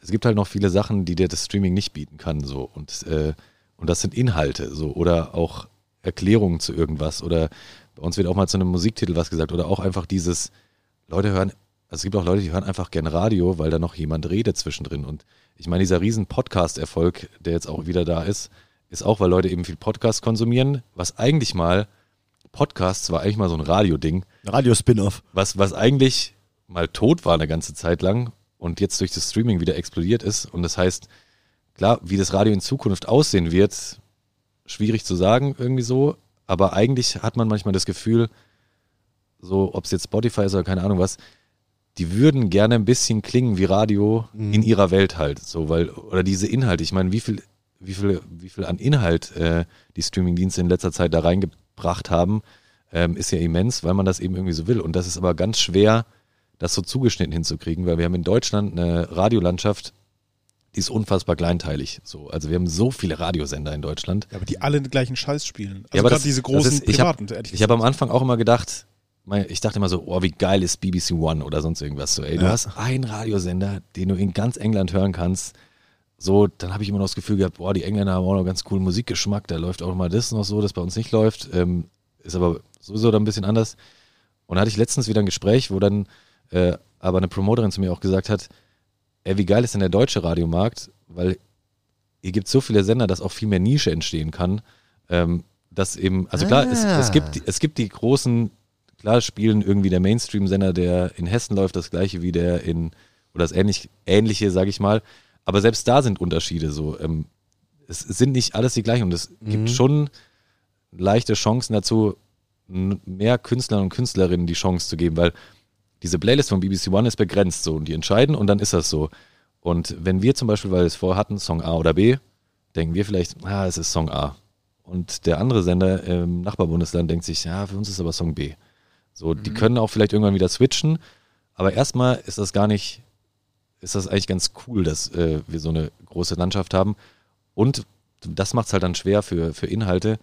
es gibt halt noch viele Sachen, die dir das Streaming nicht bieten kann. So. Und, äh, und das sind Inhalte so oder auch Erklärungen zu irgendwas. Oder bei uns wird auch mal zu einem Musiktitel was gesagt. Oder auch einfach dieses, Leute hören, also es gibt auch Leute, die hören einfach gern Radio, weil da noch jemand redet zwischendrin. Und ich meine, dieser riesen Podcast-Erfolg, der jetzt auch wieder da ist, ist auch, weil Leute eben viel Podcast konsumieren, was eigentlich mal, Podcasts war eigentlich mal so ein Radio-Ding, Radio-Spin-Off. was, was eigentlich mal tot war eine ganze Zeit lang und jetzt durch das Streaming wieder explodiert ist. Und das heißt, klar, wie das Radio in Zukunft aussehen wird, schwierig zu sagen irgendwie so, aber eigentlich hat man manchmal das Gefühl, so ob es jetzt Spotify ist oder keine Ahnung was, die würden gerne ein bisschen klingen wie Radio in ihrer Welt halt, so weil oder diese Inhalte. Ich meine, wie viel, wie viel, wie viel an Inhalt äh, die Streamingdienste in letzter Zeit da reingebracht haben, ähm, ist ja immens, weil man das eben irgendwie so will. Und das ist aber ganz schwer, das so zugeschnitten hinzukriegen, weil wir haben in Deutschland eine Radiolandschaft, die ist unfassbar kleinteilig. So, also wir haben so viele Radiosender in Deutschland. Ja, aber die alle den gleichen Scheiß spielen. Also Ja, aber gerade das- diese großen ist- ich privaten, hab- ehrlich Ich habe am Anfang auch immer gedacht, ich dachte immer so, oh, wie geil ist BBC One oder sonst irgendwas. So, ey, du Ja. hast einen Radiosender, den du in ganz England hören kannst. So, dann habe ich immer noch das Gefühl gehabt, boah, die Engländer haben auch noch ganz coolen Musikgeschmack, da läuft auch mal das noch so, das bei uns nicht läuft. Ähm, ist aber sowieso dann ein bisschen anders. Und da hatte ich letztens wieder ein Gespräch, wo dann äh, aber eine Promoterin zu mir auch gesagt hat, ey, wie geil ist denn der deutsche Radiomarkt, weil hier gibt so viele Sender, dass auch viel mehr Nische entstehen kann. Ähm, dass eben, also klar, es, Ah. es, gibt, die- es gibt die großen, klar spielen irgendwie der Mainstream-Sender, der in Hessen läuft, das gleiche wie der in, oder das ähnlich, ähnliche, sage ich mal. Aber selbst da sind Unterschiede so. Ähm, es sind nicht alles die gleichen und es gibt schon leichte Chancen dazu, mehr Künstlern und Künstlerinnen die Chance zu geben, weil diese Playlist von BBC One ist begrenzt so und die entscheiden und dann ist das so. Und wenn wir zum Beispiel, weil wir es vorher hatten, Song A oder B, denken wir vielleicht, ah, es ist Song A. Und der andere Sender im Nachbarbundesland denkt sich, ja, für uns ist aber Song B. So, die können auch vielleicht irgendwann wieder switchen, aber erstmal ist das gar nicht, ist das eigentlich ganz cool, dass äh, wir so eine große Landschaft haben. Und das macht es halt dann schwer für, für Inhalte.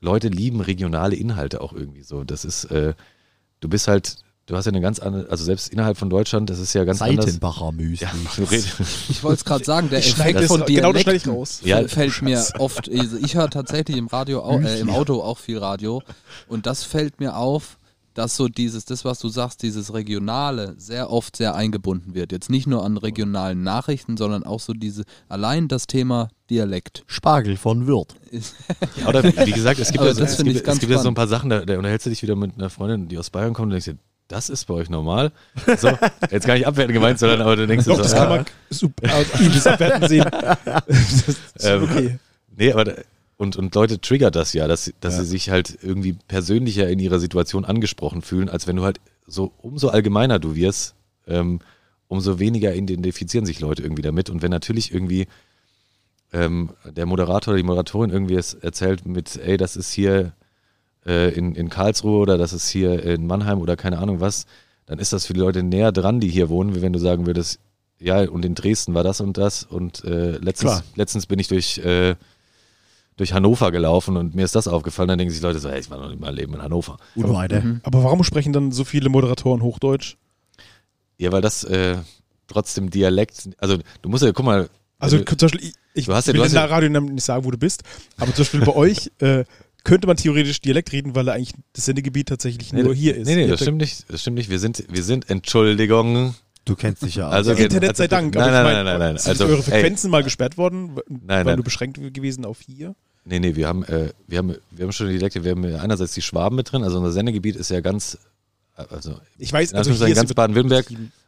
Leute lieben regionale Inhalte auch irgendwie so. Das ist, äh, du bist halt, du hast ja eine ganz andere, also selbst innerhalb von Deutschland, das ist ja ganz anders. Seitenbacher Müsli. Ja, Ich wollte es gerade sagen, der Effekt von genau ich Dialekten raus. Ja, fällt- fällt mir oft, also ich höre tatsächlich im Radio, äh, im Auto auch viel Radio und das fällt mir auf, dass so dieses, das was du sagst, dieses Regionale sehr oft sehr eingebunden wird. Jetzt nicht nur an regionalen Nachrichten, sondern auch so diese, allein das Thema Dialekt. Spargel von Wirt. Ist, Ja, oder wie gesagt, es gibt, ja, so, das es finde gibt, ich ganz es gibt ja so ein paar Sachen, da, da unterhältst du dich wieder mit einer Freundin, die aus Bayern kommt und denkst dir, das ist bei euch normal. So, jetzt gar nicht abwertend gemeint, sondern aber du denkst dir Doch, so, das ja, kann man super, übelst abwerten sehen. Das ist Ähm, okay. Nee, aber da, und, und Leute triggert das ja, dass, dass Ja. sie sich halt irgendwie persönlicher in ihrer Situation angesprochen fühlen, als wenn du halt so, umso allgemeiner du wirst, ähm, umso weniger identifizieren sich Leute irgendwie damit. Und wenn natürlich irgendwie ähm, der Moderator oder die Moderatorin irgendwie es erzählt mit, ey, das ist hier äh, in, in Karlsruhe oder das ist hier in Mannheim oder keine Ahnung was, dann ist das für die Leute näher dran, die hier wohnen, wie wenn du sagen würdest, ja, und in Dresden war das und das und äh, letztens, Klar. letztens bin ich durch, äh, durch Hannover gelaufen und mir ist das aufgefallen, dann denken sich Leute so, hey, ich war noch nicht mal Leben in Hannover. Und weiter. Mhm. Aber warum sprechen dann so viele Moderatoren Hochdeutsch? Ja, weil das äh, trotzdem Dialekt, also du musst ja, guck mal, Also du- zum Beispiel, ich, ich Du hast ja- will du hast den ja- Radionamen nicht sagen, wo du bist, aber zum Beispiel bei euch äh, könnte man theoretisch Dialekt reden, weil eigentlich das Sendegebiet tatsächlich nur hier ist. Nee, nee, das stimmt nicht. Das stimmt nicht. Wir sind, wir sind, Entschuldigung. Du kennst dich ja auch. Also, Internet sei also- Dank. Nein, nein, nein, nein, nein. Sind Also, eure ey, Frequenzen mal gesperrt worden, weil nein. du beschränkt gewesen auf hier? Nee, nee, wir haben, äh, wir haben, wir haben schon die Dialekte, wir haben einerseits die Schwaben mit drin, also unser Sendegebiet ist ja ganz, äh, also Ich weiß, also hier ganz Baden-Württemberg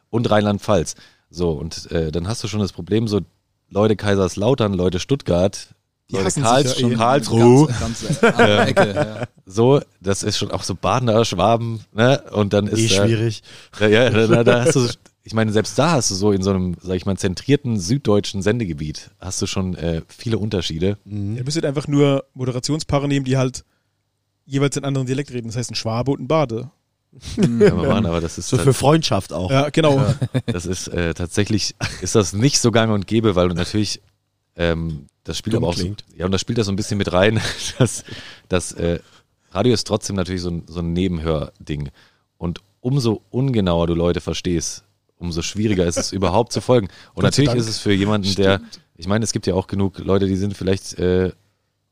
und Rheinland-Pfalz. So, und äh, dann hast du schon das Problem, so Leute Kaiserslautern, Leute Stuttgart, Die Leute Karls, ja eh. Karlsruhe, Ganz, ganz andere Ecke. Ja. so, das ist schon auch so Badener, Schwaben, ne? Und dann ist eh da- schwierig. Ja, ja da, da, da hast du, ich meine, selbst da hast du so in so einem, sag ich mal, zentrierten süddeutschen Sendegebiet, hast du schon äh, viele Unterschiede. Mhm. Ihr müsstet einfach nur Moderationspaare nehmen, die halt jeweils in anderen Dialekt reden. Das heißt ein Schwabe und ein Bade. Kann man machen, aber das ist, So für Freundschaft auch. Ja, genau. das ist äh, tatsächlich, ist das nicht so gang und gäbe, weil natürlich, ähm, das spielt Dumm aber auch so, ja, und das spielt da so ein bisschen mit rein, dass, dass äh, Radio ist trotzdem natürlich so ein, so ein Nebenhörding. Und umso ungenauer du Leute verstehst, umso schwieriger ist es überhaupt zu folgen. Und natürlich Dank. ist es für jemanden, der, ich meine, es gibt ja auch genug Leute, die sind vielleicht äh,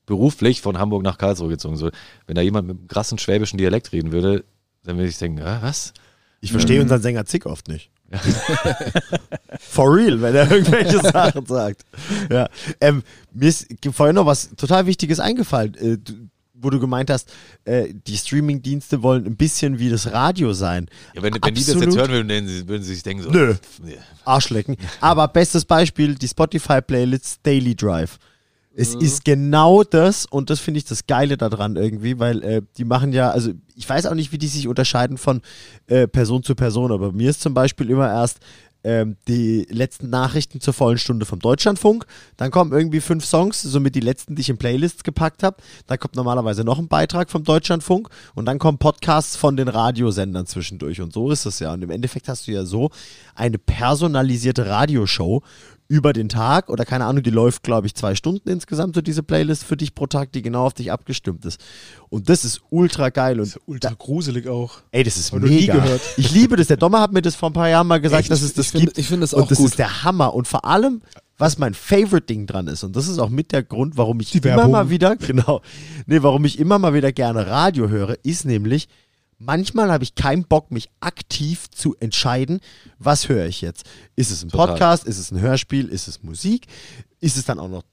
beruflich von Hamburg nach Karlsruhe gezogen. So, wenn da jemand mit einem krassen schwäbischen Dialekt reden würde, dann würde ich denken, ah, was? Ich verstehe unseren Sänger Zick oft nicht. For real, wenn er irgendwelche Sachen sagt. Ja. Ähm, mir ist vorhin noch was total Wichtiges eingefallen, äh, du, wo du gemeint hast, äh, die Streaming-Dienste wollen ein bisschen wie das Radio sein. Ja, wenn, wenn die das jetzt hören würden, sie- würden sie sich denken so, Nö. nee. Arschlecken. Aber bestes Beispiel, die Spotify-Playlist Daily Drive. Es ist genau das und das finde ich das Geile daran irgendwie, weil äh, die machen ja, also ich weiß auch nicht, wie die sich unterscheiden von äh, Person zu Person, aber mir ist zum Beispiel immer erst ähm, die letzten Nachrichten zur vollen Stunde vom Deutschlandfunk, dann kommen irgendwie fünf Songs, somit die letzten, die ich in Playlists gepackt habe, dann kommt normalerweise noch ein Beitrag vom Deutschlandfunk und dann kommen Podcasts von den Radiosendern zwischendurch. Und so ist es ja. Und im Endeffekt hast du ja so eine personalisierte Radioshow über den Tag oder keine Ahnung, die läuft, glaube ich, zwei Stunden insgesamt, so diese Playlist für dich pro Tag, die genau auf dich abgestimmt ist. Und das ist ultra geil. Und Ultra da, gruselig auch. ey, das ist Hab mega. gehört. Ich liebe das. Der Dommer hat mir das vor ein paar Jahren mal gesagt, Echt? dass es das Ich finde- gibt. ich finde Und auch das gut. ist der Hammer. Und vor allem, was mein Favorite-Ding dran ist, und das ist auch mit der Grund, warum ich Die immer Werbung. mal wieder, genau, nee, warum ich immer mal wieder gerne Radio höre, ist nämlich, manchmal habe ich keinen Bock, mich aktiv zu entscheiden, was höre ich jetzt. Ist es ein Total. Podcast, ist es ein Hörspiel, ist es Musik, ist es dann auch noch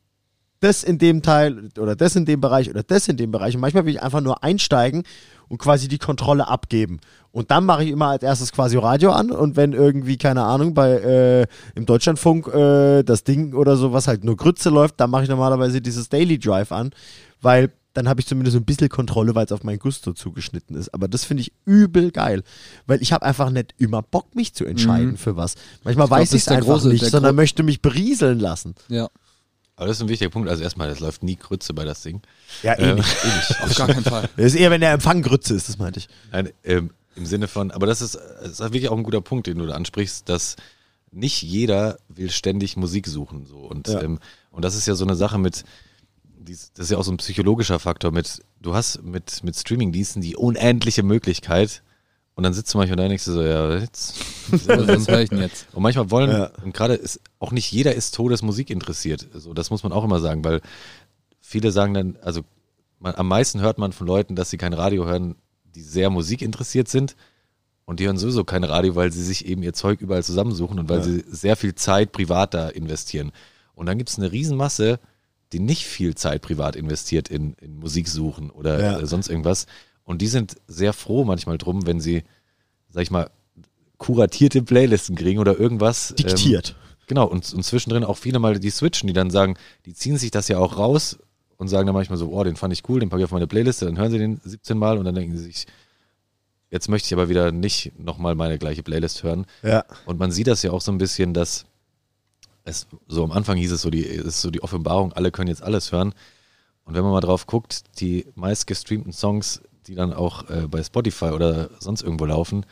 das in dem Teil oder das in dem Bereich oder das in dem Bereich. Und manchmal will ich einfach nur einsteigen und quasi die Kontrolle abgeben. Und dann mache ich immer als erstes quasi Radio an und wenn irgendwie, keine Ahnung, bei äh, im Deutschlandfunk äh, das Ding oder so, was halt nur Grütze läuft, dann mache ich normalerweise dieses Daily Drive an, weil dann habe ich zumindest ein bisschen Kontrolle, weil es auf mein Gusto zugeschnitten ist. Aber das finde ich übel geil, weil ich habe einfach nicht immer Bock, mich zu entscheiden für was. Manchmal Ich glaub, weiß ich es einfach große- nicht, der sondern gro- möchte mich berieseln lassen. ja. Aber das ist ein wichtiger Punkt. Also erstmal, das läuft nie Grütze bei das Ding. Ja, eh Ähm, nicht, eh nicht. Auf gar keinen Fall. Das ist eher, wenn der Empfang Grütze ist, das meinte ich. Nein, ähm, im Sinne von, aber das ist, das ist wirklich auch ein guter Punkt, den du da ansprichst, dass nicht jeder will ständig Musik suchen. So. Und, Ja. ähm, und das ist ja so eine Sache mit, das ist ja auch so ein psychologischer Faktor mit, du hast mit, mit Streamingdiensten die unendliche Möglichkeit und dann sitzt du manchmal da und denkst du so, ja, jetzt. Was, höre ich denn jetzt? Und manchmal wollen, Ja. und gerade ist, auch nicht jeder ist Todesmusik interessiert. So, das muss man auch immer sagen, weil viele sagen dann, also man, am meisten hört man von Leuten, dass sie kein Radio hören, die sehr musikinteressiert sind. Und die hören sowieso kein Radio, weil sie sich eben ihr Zeug überall zusammensuchen und weil Ja. sie sehr viel Zeit privat da investieren. Und dann gibt es eine Riesenmasse, die nicht viel Zeit privat investiert in, in Musik suchen oder Ja. äh, sonst irgendwas. Und die sind sehr froh manchmal drum, wenn sie, sag ich mal, kuratierte Playlisten kriegen oder irgendwas. ähm, Diktiert. Genau, und, und zwischendrin auch viele mal die switchen, die dann sagen, die ziehen sich das ja auch raus und sagen dann manchmal so, oh, den fand ich cool, den packe ich auf meine Playliste, dann hören sie den 17 Mal und dann denken sie sich, jetzt möchte ich aber wieder nicht nochmal meine gleiche Playlist hören. ja. Und man sieht das ja auch so ein bisschen, dass es so am Anfang hieß es so, die, es ist so die Offenbarung, alle können jetzt alles hören. Und wenn man mal drauf guckt, die meist gestreamten Songs, die dann auch äh, bei Spotify oder sonst irgendwo laufen,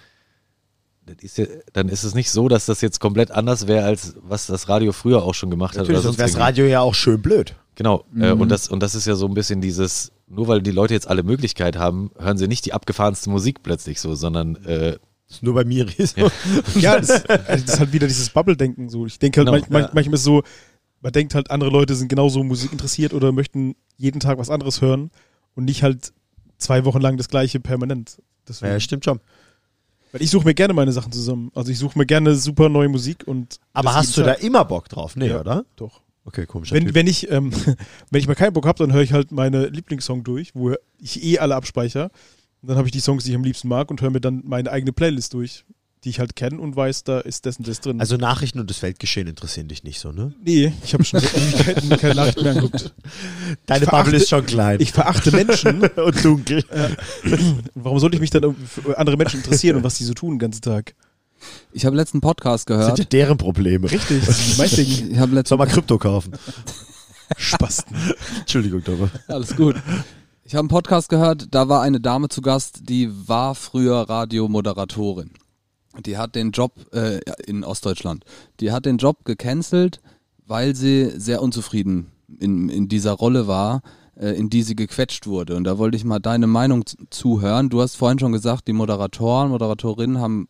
das ist ja, dann ist es nicht so, dass das jetzt komplett anders wäre, als was das Radio früher auch schon gemacht Natürlich, hat. sonst wäre das. Radio ja auch schön blöd. Genau, äh, und, das, und das ist ja so ein bisschen dieses, nur weil die Leute jetzt alle Möglichkeit haben, hören sie nicht die abgefahrenste Musik plötzlich so, sondern äh, Das ist nur bei mir so. Ja, das, also das ist halt wieder dieses Bubble-Denken so. Ich denke halt, Genau, manch, ja. manchmal ist es so, man denkt halt, andere Leute sind genauso Musik interessiert oder möchten jeden Tag was anderes hören und nicht halt zwei Wochen lang das gleiche permanent. Deswegen, Ja, stimmt schon. weil ich suche mir gerne meine Sachen zusammen. Also ich suche mir gerne super neue Musik und. Aber hast du da immer Bock drauf? Nee, Ja. oder? Doch. Okay, komisch. Wenn, wenn ich, ähm, wenn ich mal keinen Bock habe, dann höre ich halt meine Lieblingssong durch, wo ich eh alle abspeichere. Und dann habe ich die Songs, die ich am liebsten mag und höre mir dann meine eigene Playlist durch, die ich halt kenne und weiß, da ist das und das drin. also Nachrichten und das Weltgeschehen interessieren dich nicht so, ne? nee, ich habe schon Ewigkeiten keine Nachrichten mehr angeguckt. Deine Ich Bubble verachte- ist schon klein. Ich verachte Menschen. und dunkel. Warum sollte ich mich dann für andere Menschen interessieren und was die so tun den ganzen Tag? Ich habe letzten Podcast Das sind ja gehört. deren Probleme. Richtig. Das ist mein Ding. Ich habe letzten Soll mal Krypto kaufen. Spasten. Entschuldigung, Domme. Alles gut. Ich habe einen Podcast gehört, da war eine Dame zu Gast, die war früher Radiomoderatorin. Die hat den Job äh, in Ostdeutschland. Die hat den Job gecancelt, weil sie sehr unzufrieden in, in dieser Rolle war, äh, in die sie gequetscht wurde. Und da wollte ich mal deine Meinung zuhören. Du hast vorhin schon gesagt, die Moderatoren, Moderatorinnen haben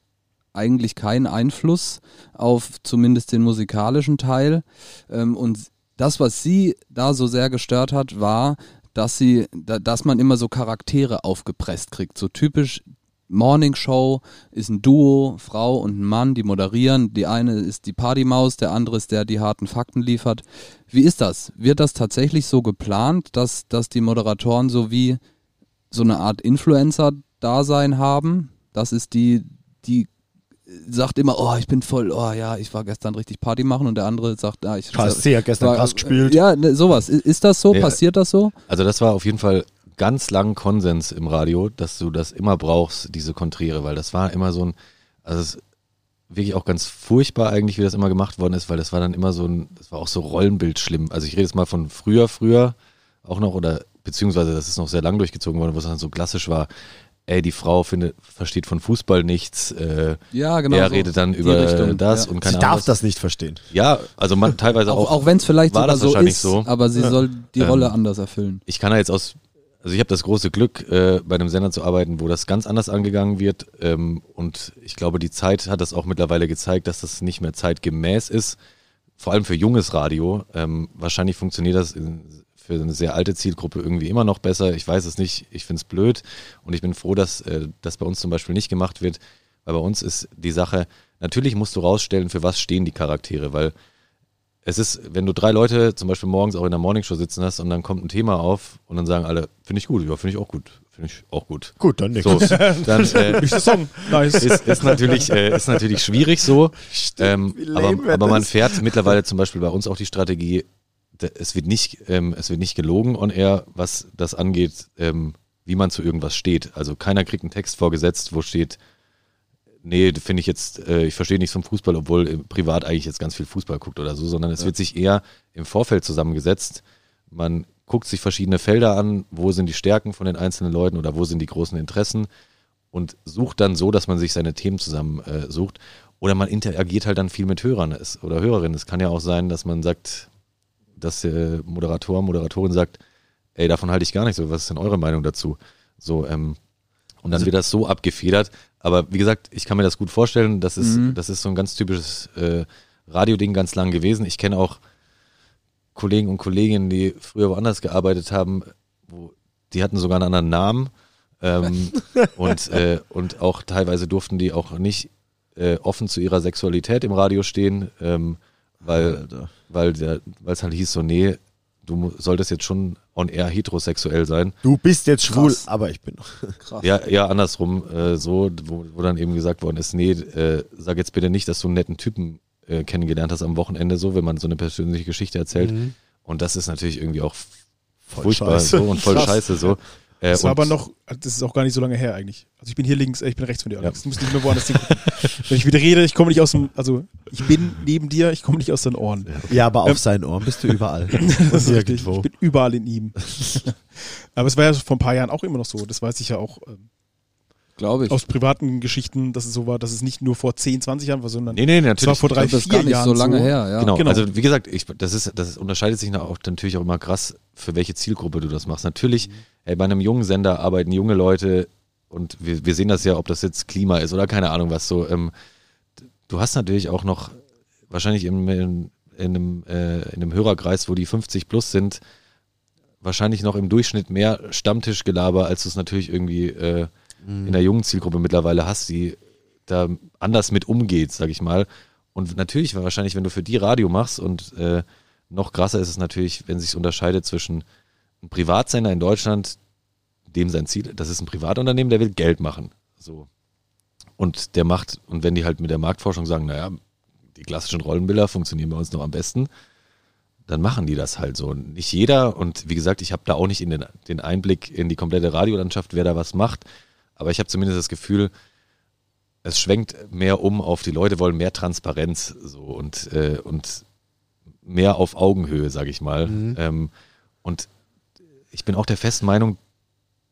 eigentlich keinen Einfluss auf zumindest den musikalischen Teil. Ähm, und das, was sie da so sehr gestört hat, war, dass sie, da, dass man immer so Charaktere aufgepresst kriegt. So typisch Morning Show ist ein Duo, Frau und ein Mann, die moderieren. Die eine ist die Partymaus, der andere ist der, die harten Fakten liefert. Wie ist das? Wird das tatsächlich so geplant, dass, dass die Moderatoren so wie so eine Art Influencer-Dasein haben? Das ist die, die sagt immer, oh, ich bin voll, oh ja, ich war gestern richtig Party machen und der andere sagt, ah, ich KSC hat gestern war- krass gespielt. Ja, ne, sowas. Ist das so? Ja. Passiert das so? Also das war auf jeden Fall ganz lang Konsens im Radio, dass du das immer brauchst, diese Konträre, weil das war immer so ein, also es ist wirklich auch ganz furchtbar eigentlich, wie das immer gemacht worden ist, weil das war dann immer so ein, das war auch so Rollenbild schlimm. Also ich rede jetzt mal von früher, früher auch noch oder beziehungsweise das ist noch sehr lang durchgezogen worden, wo es dann so klassisch war, ey, die Frau findet, versteht von Fußball nichts, äh, Ja, genau. er so. redet dann über Richtung, das ja. und Sie keine darf Ahnung. was. das nicht verstehen. Ja, also man teilweise Auch, auch. auch wenn es vielleicht war sogar das so wahrscheinlich ist, so. aber sie soll die Ähm, Rolle anders erfüllen. ich kann da jetzt aus, also ich habe das große Glück, äh, bei einem Sender zu arbeiten, wo das ganz anders angegangen wird. Ähm, und ich glaube, die Zeit hat das auch mittlerweile gezeigt, dass das nicht mehr zeitgemäß ist. Vor allem für junges Radio. Ähm, wahrscheinlich funktioniert das in, für eine sehr alte Zielgruppe irgendwie immer noch besser. Ich weiß es nicht. Ich finde es blöd. Und ich bin froh, dass äh, das bei uns zum Beispiel nicht gemacht wird. Weil bei uns ist die Sache, natürlich musst du rausstellen, für was stehen die Charaktere. Weil es ist, wenn du drei Leute zum Beispiel morgens auch in der Morningshow sitzen hast und dann kommt ein Thema auf und dann sagen alle, finde ich gut, ja, finde ich auch gut, finde ich auch gut. Gut, dann nix. So, dann äh, Nächster Song. Nice. ist, ist, natürlich, äh, ist natürlich schwierig so. Ähm, wie lame aber aber man fährt mittlerweile zum Beispiel bei uns auch die Strategie, es wird nicht, ähm, es wird nicht gelogen on air, was das angeht, ähm, wie man zu irgendwas steht. Also keiner kriegt einen Text vorgesetzt, wo steht, nee, finde ich jetzt, äh, ich verstehe nichts vom Fußball, obwohl äh, privat eigentlich jetzt ganz viel Fußball guckt oder so, sondern es wird sich eher im Vorfeld zusammengesetzt. Man guckt sich verschiedene Felder an, wo sind die Stärken von den einzelnen Leuten oder wo sind die großen Interessen und sucht dann so, dass man sich seine Themen zusammen äh, sucht. Oder man interagiert halt dann viel mit Hörern es, oder Hörerinnen. Es kann ja auch sein, dass man sagt, dass der Moderator, Moderatorin sagt, ey, davon halte ich gar nicht so, was ist denn eure Meinung dazu? So, ähm, und dann wird das so abgefedert. Aber wie gesagt, ich kann mir das gut vorstellen. Das ist, das ist so ein ganz typisches äh, Radioding ganz lang gewesen. Ich kenne auch Kollegen und Kolleginnen, die früher woanders gearbeitet haben, wo die hatten sogar einen anderen Namen. Ähm, und, äh, und auch teilweise durften die auch nicht äh, offen zu ihrer Sexualität im Radio stehen, ähm, weil es halt hieß so, nee, du solltest jetzt schon on air heterosexuell sein. Du bist jetzt schwul, Krass. aber ich bin noch. Krass. Ja, ja, andersrum, äh, so, wo, wo dann eben gesagt worden ist, nee, äh, sag jetzt bitte nicht, dass du einen netten Typen äh, kennengelernt hast am Wochenende, so, wenn man so eine persönliche Geschichte erzählt. Und das ist natürlich irgendwie auch Voll furchtbar scheiße. so und voll Krass. scheiße so. Äh, Das war aber noch, das ist auch gar nicht so lange her eigentlich. Also ich bin hier links, äh, ich bin rechts von dir, Alex. Du musst nicht mehr woanders hingucken. Wenn ich wieder rede, ich komme nicht aus dem, also ich bin neben dir, ich komme nicht aus deinen Ohren. Ja, aber auf Ähm, seinen Ohren bist du überall. Das ist richtig. Ich bin überall in ihm. aber es war ja vor ein paar Jahren auch immer noch so. Das weiß ich ja auch ähm, Glaube ich. aus privaten Geschichten, dass es so war, dass es nicht nur vor 10, 20 Jahren war, sondern nee, nee, es war natürlich. vor drei, das ist vier gar nicht Jahren so lange her, ja. Genau. Genau. also wie gesagt, ich, das, ist, das unterscheidet sich auch natürlich auch immer krass, für welche Zielgruppe du das machst. Natürlich, ey, bei einem jungen Sender arbeiten junge Leute und wir, wir sehen das ja, ob das jetzt Klima ist oder keine Ahnung was so. Ähm, du hast natürlich auch noch wahrscheinlich im, in, in einem, äh, in einem Hörerkreis, wo die 50 plus sind, wahrscheinlich noch im Durchschnitt mehr Stammtischgelaber, als du es natürlich irgendwie äh, in der jungen Zielgruppe mittlerweile hast, die da anders mit umgeht, sag ich mal. Und natürlich, wahrscheinlich, wenn du für die Radio machst und äh, noch krasser ist es natürlich, wenn sich unterscheidet zwischen einem Privatsender in Deutschland, dem sein Ziel, das ist ein Privatunternehmen, der will Geld machen. So. Und der macht, und wenn die halt mit der Marktforschung sagen, naja, die klassischen Rollenbilder funktionieren bei uns noch am besten, dann machen die das halt so. Nicht jeder, und wie gesagt, ich habe da auch nicht in den, den Einblick in die komplette Radiolandschaft, wer da was macht, aber ich habe zumindest das Gefühl, es schwenkt mehr um auf die Leute wollen mehr Transparenz so und, äh, und mehr auf Augenhöhe, sage ich mal. Ähm, und ich bin auch der festen Meinung,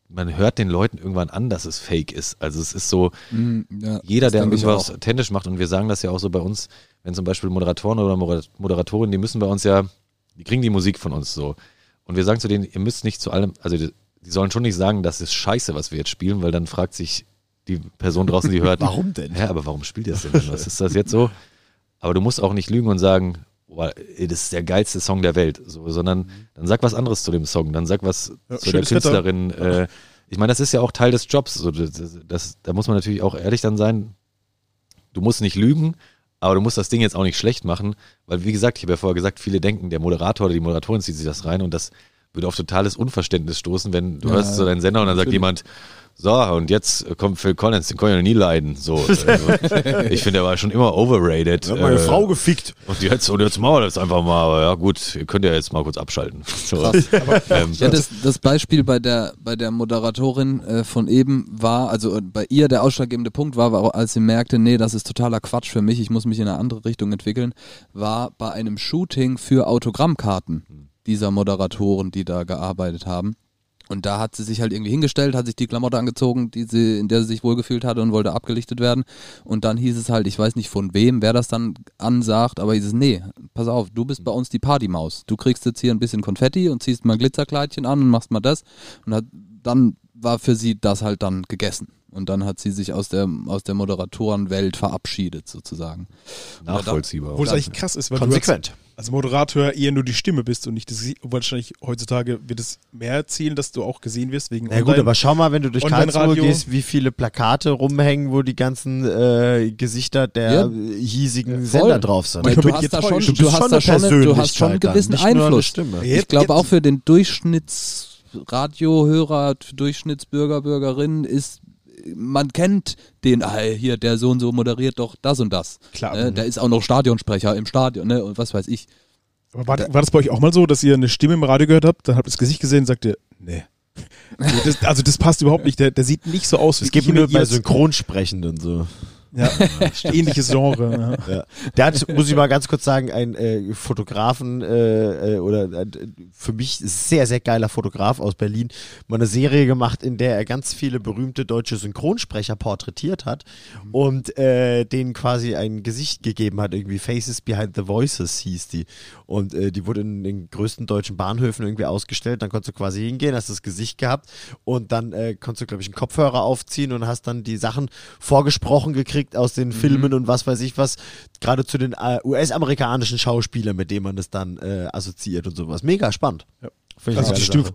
man hört den Leuten irgendwann an, dass es fake ist. Also es ist so, Mm, ja, jeder, der irgendwas authentisch macht, und wir sagen das ja auch so bei uns, wenn zum Beispiel Moderatoren oder Moder- Moderatorinnen, die müssen bei uns ja, die kriegen die Musik von uns so. Und wir sagen zu denen, ihr müsst nicht zu allem, also die, sollen schon nicht sagen, das ist scheiße, was wir jetzt spielen, weil dann fragt sich die Person draußen, die hört, Warum denn? Hä, aber warum spielt ihr das denn? Was ist das jetzt so? Aber du musst auch nicht lügen und sagen, boah, ey, das ist der geilste Song der Welt, so, sondern dann sag was anderes zu dem Song, dann sag was Ja, zu der. Künstlerin. Äh, ich meine, das ist ja auch Teil des Jobs. So, das, das, da muss man natürlich auch ehrlich dann sein. Du musst nicht lügen, aber du musst das Ding jetzt auch nicht schlecht machen, weil wie gesagt, ich habe ja vorher gesagt, viele denken, der Moderator oder die Moderatorin zieht sich das rein und das würde auf totales Unverständnis stoßen, wenn du Ja, hörst so deinen Sender und dann sagt jemand, so, und jetzt kommt Phil Collins, den kann ich noch nie leiden. So, also, ich finde, er war schon immer overrated. Hat meine Äh, Frau gefickt. und jetzt, und jetzt machen wir das einfach mal. Aber ja, gut, ihr könnt ja jetzt mal kurz abschalten. So, ähm, Ja, das, das Beispiel bei der, bei der Moderatorin äh, von eben war, also äh, bei ihr der ausschlaggebende Punkt war, war, als sie merkte, nee, das ist totaler Quatsch für mich, ich muss mich in eine andere Richtung entwickeln, war bei einem Shooting für Autogrammkarten dieser Moderatoren, die da gearbeitet haben. Und da hat sie sich halt irgendwie hingestellt, hat sich die Klamotte angezogen, die sie, in der sie sich wohlgefühlt hatte und wollte abgelichtet werden. Und dann hieß es halt, ich weiß nicht von wem, wer das dann ansagt, aber hieß es, nee, pass auf, du bist bei uns die Partymaus. Du kriegst jetzt hier ein bisschen Konfetti und ziehst mal ein Glitzerkleidchen an und machst mal das. Und hat, dann war für sie das halt dann gegessen. Und dann hat sie sich aus der, aus der Moderatorenwelt verabschiedet, sozusagen. nachvollziehbar. Obwohl es eigentlich krass ist, weil du Konsequent. Als, Moderator eher nur die Stimme bist und nicht das Gesicht. Wahrscheinlich heutzutage wird es mehr erzählen, dass du auch gesehen wirst wegen Ja gut, aber schau mal, wenn du durch Karlsruhe gehst, wie viele Plakate rumhängen, wo die ganzen äh, Gesichter der Ja. hiesigen Voll. Sender drauf sind. Du bin hast jetzt da schon, du, Du hast schon da schon, du hast schon einen gewissen nicht Einfluss. Ich glaube auch für den Durchschnittsradiohörer, Durchschnittsbürger, Bürgerin ist, man kennt den, ah, hier, der so und so moderiert doch das und das. Klar. Ne? Der ist auch noch Stadionsprecher im Stadion, ne? Und was weiß ich. Aber war, war das bei euch auch mal so, dass ihr eine Stimme im Radio gehört habt, dann habt ihr das Gesicht gesehen und sagt ihr, nee. Also das, also das passt überhaupt nicht. Der, der sieht nicht so aus wie Es gibt nur bei Synchronsprechenden so. Ja, ähnliches Genre. Ja. Ja. Der hat, muss ich mal ganz kurz sagen, ein äh, Fotografen äh, äh, oder äh, für mich sehr, sehr geiler Fotograf aus Berlin, mal eine Serie gemacht, in der er ganz viele berühmte deutsche Synchronsprecher porträtiert hat und äh, denen quasi ein Gesicht gegeben hat, irgendwie Faces Behind the Voices hieß die. Und äh, die wurde in den größten deutschen Bahnhöfen irgendwie ausgestellt. Dann konntest du quasi hingehen, hast das Gesicht gehabt und dann konntest du, glaube ich, einen Kopfhörer aufziehen und hast dann die Sachen vorgesprochen gekriegt aus den Filmen und was weiß ich was, gerade zu den äh, US-amerikanischen Schauspielern, mit denen man das dann äh, assoziiert und sowas. Mega spannend. Ja. Also die Stimme. Das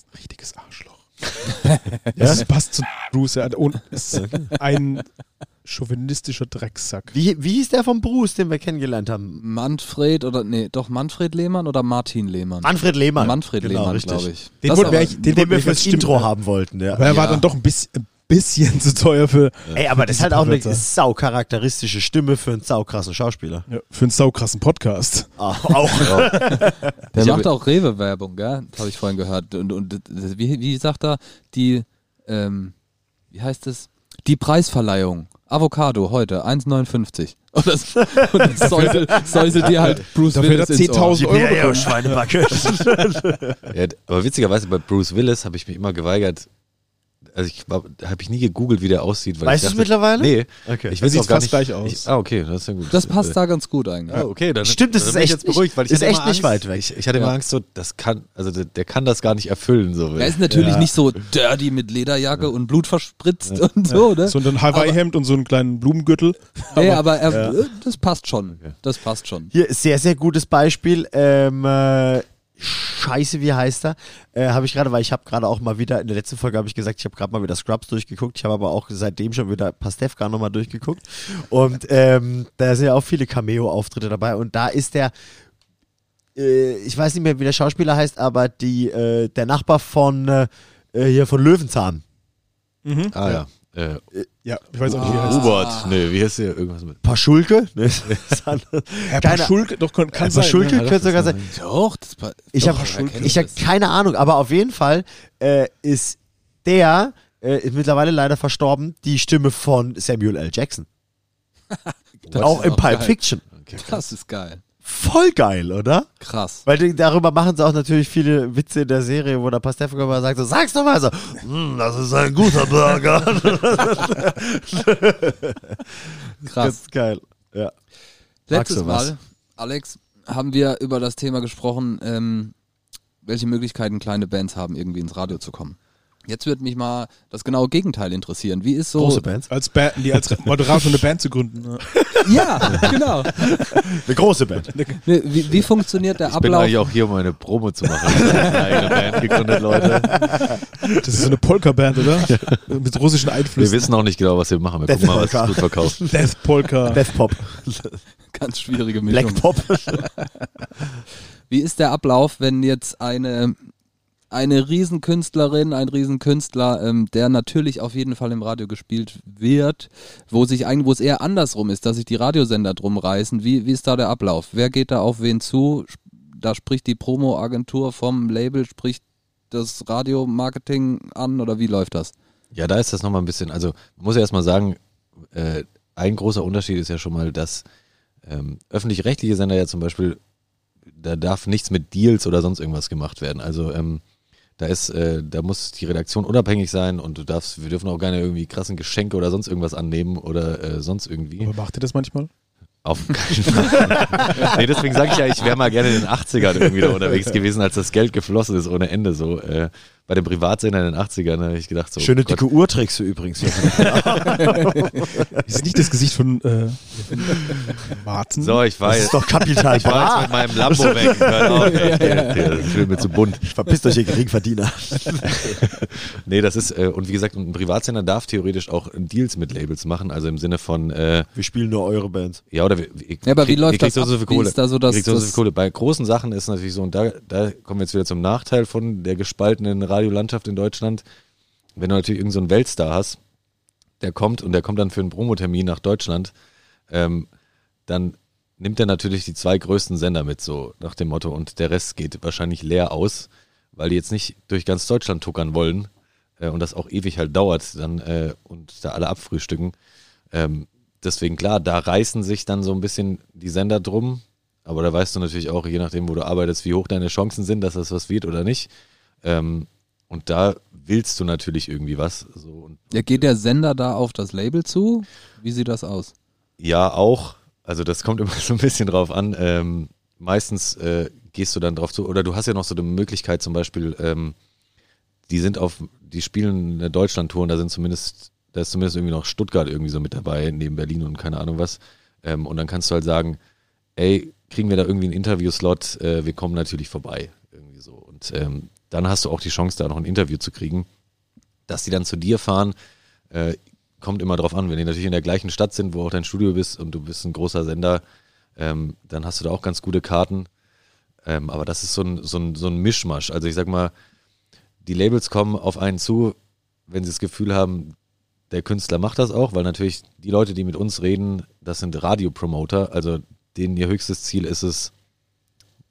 ist ein richtiges Arschloch. Das passt zu Bruce. Hat- Und ist ein chauvinistischer Drecksack. Wie, wie hieß der von Bruce, den wir kennengelernt haben? Manfred oder, nee, doch Manfred Lehmann oder Martin Lehmann? Manfred Lehmann. Manfred Genau, Lehmann, richtig. glaube ich. Den Das wollten wir Den, wollten wir fürs Intro haben wollten, ja. Aber er war Ja. dann doch ein bisschen, ein bisschen zu teuer für, Ey, aber das ist halt auch eine Pavetta. saucharakteristische Stimme für einen saukrassen Schauspieler. ja, für einen saukrassen Podcast. Ah, auch. Der Ich macht auch Rewe-Werbung, gell? Habe ich vorhin gehört. Und, und wie, wie sagt er, die, ähm, wie heißt es? Die Preisverleihung. Avocado heute, 1,59. Und das, und das säuselt, säuselt dir halt Bruce Dafür hat Willis ins Ohr. 10.000 Euro Ja, ja. Schweinebacke. Ja, aber witzigerweise bei Bruce Willis habe ich mich immer geweigert, also ich habe ich nie gegoogelt, wie der aussieht. Weil Weißt du's dachte, mittlerweile? Nee. Okay. Ich Das weiß gar fast nicht. gleich aus. Ich, ah, okay, das ist ja gut. Das passt da ganz gut eigentlich. Ah, okay, dann Stimmt, das dann ist echt jetzt beruhigt, weil ich ist echt immer nicht Angst, weit weg. Ich, ich hatte immer Ja. Angst, so, das kann, also der, der kann das gar nicht erfüllen. So. Er ist natürlich Ja. nicht so dirty mit Lederjacke und Blut verspritzt und so, ne? So ein Hawaii-Hemd und so einen kleinen Blumengürtel. Nee, aber er, äh, das passt schon. Das passt schon. Hier, sehr, sehr gutes Beispiel. Ähm, äh, Scheiße, wie heißt er? Äh, habe ich gerade, weil ich habe gerade auch mal wieder, in der letzten Folge habe ich gesagt, ich habe gerade mal wieder Scrubs durchgeguckt. Ich habe aber auch seitdem schon wieder Pastewka nochmal durchgeguckt. Und ähm, da sind ja auch viele Cameo-Auftritte dabei. Und da ist der, äh, ich weiß nicht mehr, wie der Schauspieler heißt, aber die, äh, der Nachbar von, äh, äh, hier von Löwenzahn. Mhm. Ah ja. Äh, Ja, ich weiß auch nicht, wie er heißt. Hubert, nee, wie heißt der? Irgendwas mit. Paschulke? Ne, anders. Herr Keine- Paschulke, doch, kann, kann Herr sein. Paschulke könnte sogar sein. Doch, das pa- Ich doch, habe ich hab keine Ahnung, aber auf jeden Fall äh, ist der, äh, ist mittlerweile leider verstorben, die Stimme von Samuel L. Jackson. auch in geil. Fiction. Das ist geil. Voll geil, oder? Krass. Weil die, darüber machen sie auch natürlich viele Witze in der Serie, wo der Pastewka mal sagt, so, sag's doch mal so, "Mm, das ist ein guter Burger. Krass. Ganz geil. Ja. Letztes? Mal, Alex, haben wir über das Thema gesprochen, ähm, welche Möglichkeiten kleine Bands haben, irgendwie ins Radio zu kommen. Jetzt würde mich mal das genaue Gegenteil interessieren. Wie ist so. Große Bands. Als, Band, nee, als Moderator eine Band zu gründen. Ja. Ja, genau. Eine große Band. Wie, wie funktioniert der Ich bin Ablauf? eigentlich auch hier, um eine Promo zu machen. Ich habe eine eigene Band gegründet, Leute. Das ist so eine Polka-Band, oder? Mit russischen Wir Einflüssen. wissen auch nicht genau, was wir machen. Wir Death gucken mal, was Polka. sich gut verkauft. Death Polka. Death Pop. Ganz schwierige Mischung. Black Pop. Wie ist der Ablauf, wenn jetzt eine, eine Riesenkünstlerin, ein Riesenkünstler, ähm, der natürlich auf jeden Fall im Radio gespielt wird, wo sich eigentlich, wo es eher andersrum ist, dass sich die Radiosender drum reißen, wie, wie ist da der Ablauf? Wer geht da auf wen zu? Da spricht die Promo-Agentur vom Label, spricht das Radiomarketing an oder wie läuft das? Ja, da ist das nochmal ein bisschen, also muss ja erstmal sagen, äh, ein großer Unterschied ist ja schon mal, dass ähm, öffentlich-rechtliche Sender ja zum Beispiel, da darf nichts mit Deals oder sonst irgendwas gemacht werden. Also ähm, da ist, äh, da muss die Redaktion unabhängig sein und du darfst, wir dürfen auch keine irgendwie krassen Geschenke oder sonst irgendwas annehmen oder äh, sonst irgendwie. Aber macht ihr das manchmal? Auf keinen Fall. nee, deswegen sage ich ja, ich wäre mal gerne in den 80ern irgendwie da unterwegs gewesen, als das Geld geflossen ist ohne Ende. So äh, bei dem Privatsender in den 80ern habe ich gedacht, so Schöne Gott, dicke Uhr trägst du übrigens. Das ist nicht das Gesicht von äh, Martin. So, ich war Das jetzt, ist doch Kapital. ich war jetzt mit meinem Lambo weg. Der- Das wird mir zu bunt. Verpisst euch, ihr Geringverdiener. Nee, das ist, äh, und wie gesagt, ein Privatsender darf theoretisch auch Deals mit Labels machen, also im Sinne von, äh, Wir spielen nur eure Bands. ja, oder wir, wir, Ja, aber wie krieg- läuft das so, viel Wie Kohle. ist da so das- Ihr kriegt so, viel Kohle. Bei großen Sachen ist natürlich so, und da, da kommen wir jetzt wieder zum Nachteil von der gespaltenen Radiolandschaft in Deutschland. Wenn du natürlich irgendeinen so Weltstar hast, der kommt und der kommt dann für einen Promotermin nach Deutschland, ähm, dann nimmt er natürlich die zwei größten Sender mit, so nach dem Motto, und der Rest geht wahrscheinlich leer aus, weil die jetzt nicht durch ganz Deutschland tuckern wollen äh, und das auch ewig halt dauert dann äh, und da alle abfrühstücken. Ähm, deswegen klar, da reißen sich dann so ein bisschen die Sender drum, aber da weißt du natürlich auch, je nachdem, wo du arbeitest, wie hoch deine Chancen sind, dass das was wird oder nicht. Ähm, und da willst du natürlich irgendwie was. So. Und Ja, geht der Sender da auf das Label zu? Wie sieht das aus? Ja, auch. Also das kommt immer so ein bisschen drauf an. Ähm, meistens äh, gehst du dann drauf zu, oder du hast ja noch so eine Möglichkeit zum Beispiel, ähm, die sind auf, die spielen eine Deutschland-Tour und da sind zumindest, da ist zumindest irgendwie noch Stuttgart irgendwie so mit dabei, neben Berlin und keine Ahnung was. Ähm, und dann kannst du halt sagen, ey, kriegen wir da irgendwie einen Interviewslot, äh, wir kommen natürlich vorbei. Irgendwie so. Und ähm, dann hast du auch die Chance, da noch ein Interview zu kriegen. Dass die dann zu dir fahren, äh, kommt immer drauf an. Wenn die natürlich in der gleichen Stadt sind, wo auch dein Studio bist und du bist ein großer Sender, ähm, dann hast du da auch ganz gute Karten. Ähm, aber das ist so ein, so, ein, so ein Mischmasch. Also ich sag mal, die Labels kommen auf einen zu, wenn sie das Gefühl haben, der Künstler macht das auch, weil natürlich die Leute, die mit uns reden, das sind Radiopromoter, also denen ihr höchstes Ziel ist es,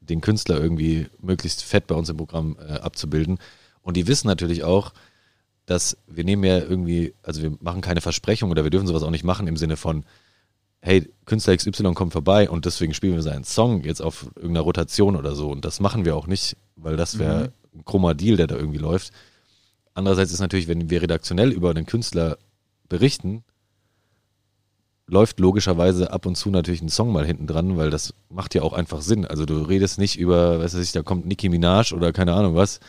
den Künstler irgendwie möglichst fett bei uns im Programm äh, abzubilden. Und die wissen natürlich auch, dass wir nehmen ja irgendwie, also wir machen keine Versprechung oder wir dürfen sowas auch nicht machen im Sinne von, hey, Künstler XY kommt vorbei und deswegen spielen wir seinen Song jetzt auf irgendeiner Rotation oder so. Und das machen wir auch nicht, weil das wäre ein krummer Deal, der da irgendwie läuft. andererseits ist natürlich, wenn wir redaktionell über einen Künstler berichten, läuft logischerweise ab und zu natürlich ein Song mal hinten dran, weil das macht ja auch einfach Sinn. Also du redest nicht über, was weiß ich, da kommt Nicki Minaj oder keine Ahnung was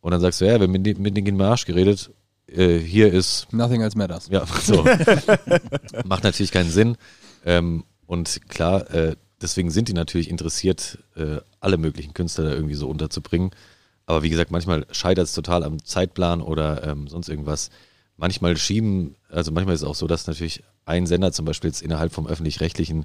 und dann sagst du, ja, wir haben mit, mit Nicki Minaj geredet, äh, hier ist Nothing else matters. ja, so. Macht natürlich keinen Sinn. Ähm, und klar, äh, deswegen sind die natürlich interessiert, äh, alle möglichen Künstler da irgendwie so unterzubringen. Aber wie gesagt, manchmal scheitert es total am Zeitplan oder ähm, sonst irgendwas. Manchmal schieben, also manchmal ist es auch so, dass natürlich ein Sender zum Beispiel jetzt innerhalb vom öffentlich-rechtlichen,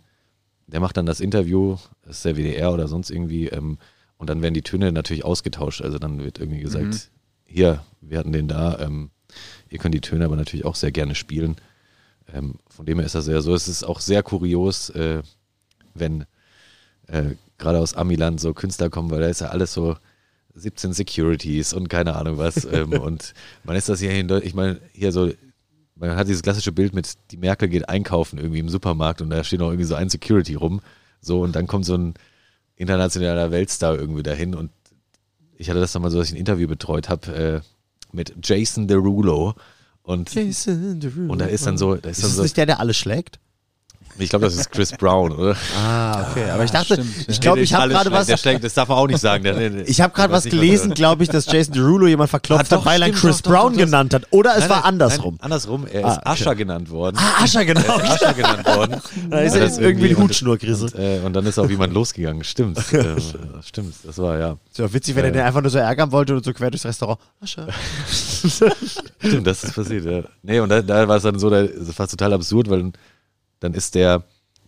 der macht dann das Interview, das ist der WDR oder sonst irgendwie, ähm, und dann werden die Töne natürlich ausgetauscht. Also dann wird irgendwie gesagt, Mhm. hier, wir hatten den da, ähm, ihr könnt die Töne aber natürlich auch sehr gerne spielen. Ähm, von dem her ist das ja so. Es ist auch sehr kurios, äh, wenn äh, gerade aus Amiland so Künstler kommen, weil da ist ja alles so 17 Securities und keine Ahnung was. ähm, und man ist das hier in Deutschland, ich meine, hier so, man hat dieses klassische Bild mit, die Merkel geht einkaufen irgendwie im Supermarkt und da steht noch irgendwie so ein Security rum. So, und dann kommt so ein internationaler Weltstar irgendwie dahin und ich hatte das dann mal so, dass ich ein Interview betreut habe äh, mit Jason Derulo und, und da ist dann so, da ist Ist dann das so, nicht der, der alles schlägt? Ich glaube, das ist Chris Brown, oder? Ah, okay. Aber ich dachte, stimmt, ich glaube, ich habe gerade was. Der schlägt, das darf man auch nicht sagen. Der, der, Ich habe gerade was gelesen, er- glaube ich, dass Jason Derulo jemand verklopft hat, doch, weil er Chris doch, Brown doch, genannt hat. Oder es Nein, war nein, andersrum. Nein, andersrum. Er Ah, ist okay. Ascher genannt worden. Ah, Ascher, genau. Er ist Ascher genannt worden. Da ist Und er dann jetzt irgendwie die und- Hutschnurkrisse. Und, äh, und dann ist auch jemand losgegangen. Stimmt. äh, stimmt. Das war ja. Ist ja witzig, wenn er Äh. den einfach nur so ärgern wollte und so quer durchs Restaurant. Ascher. Stimmt, das ist passiert. Ja. Nee, und da, da war es dann so, da, das war total absurd, weil dann ist der,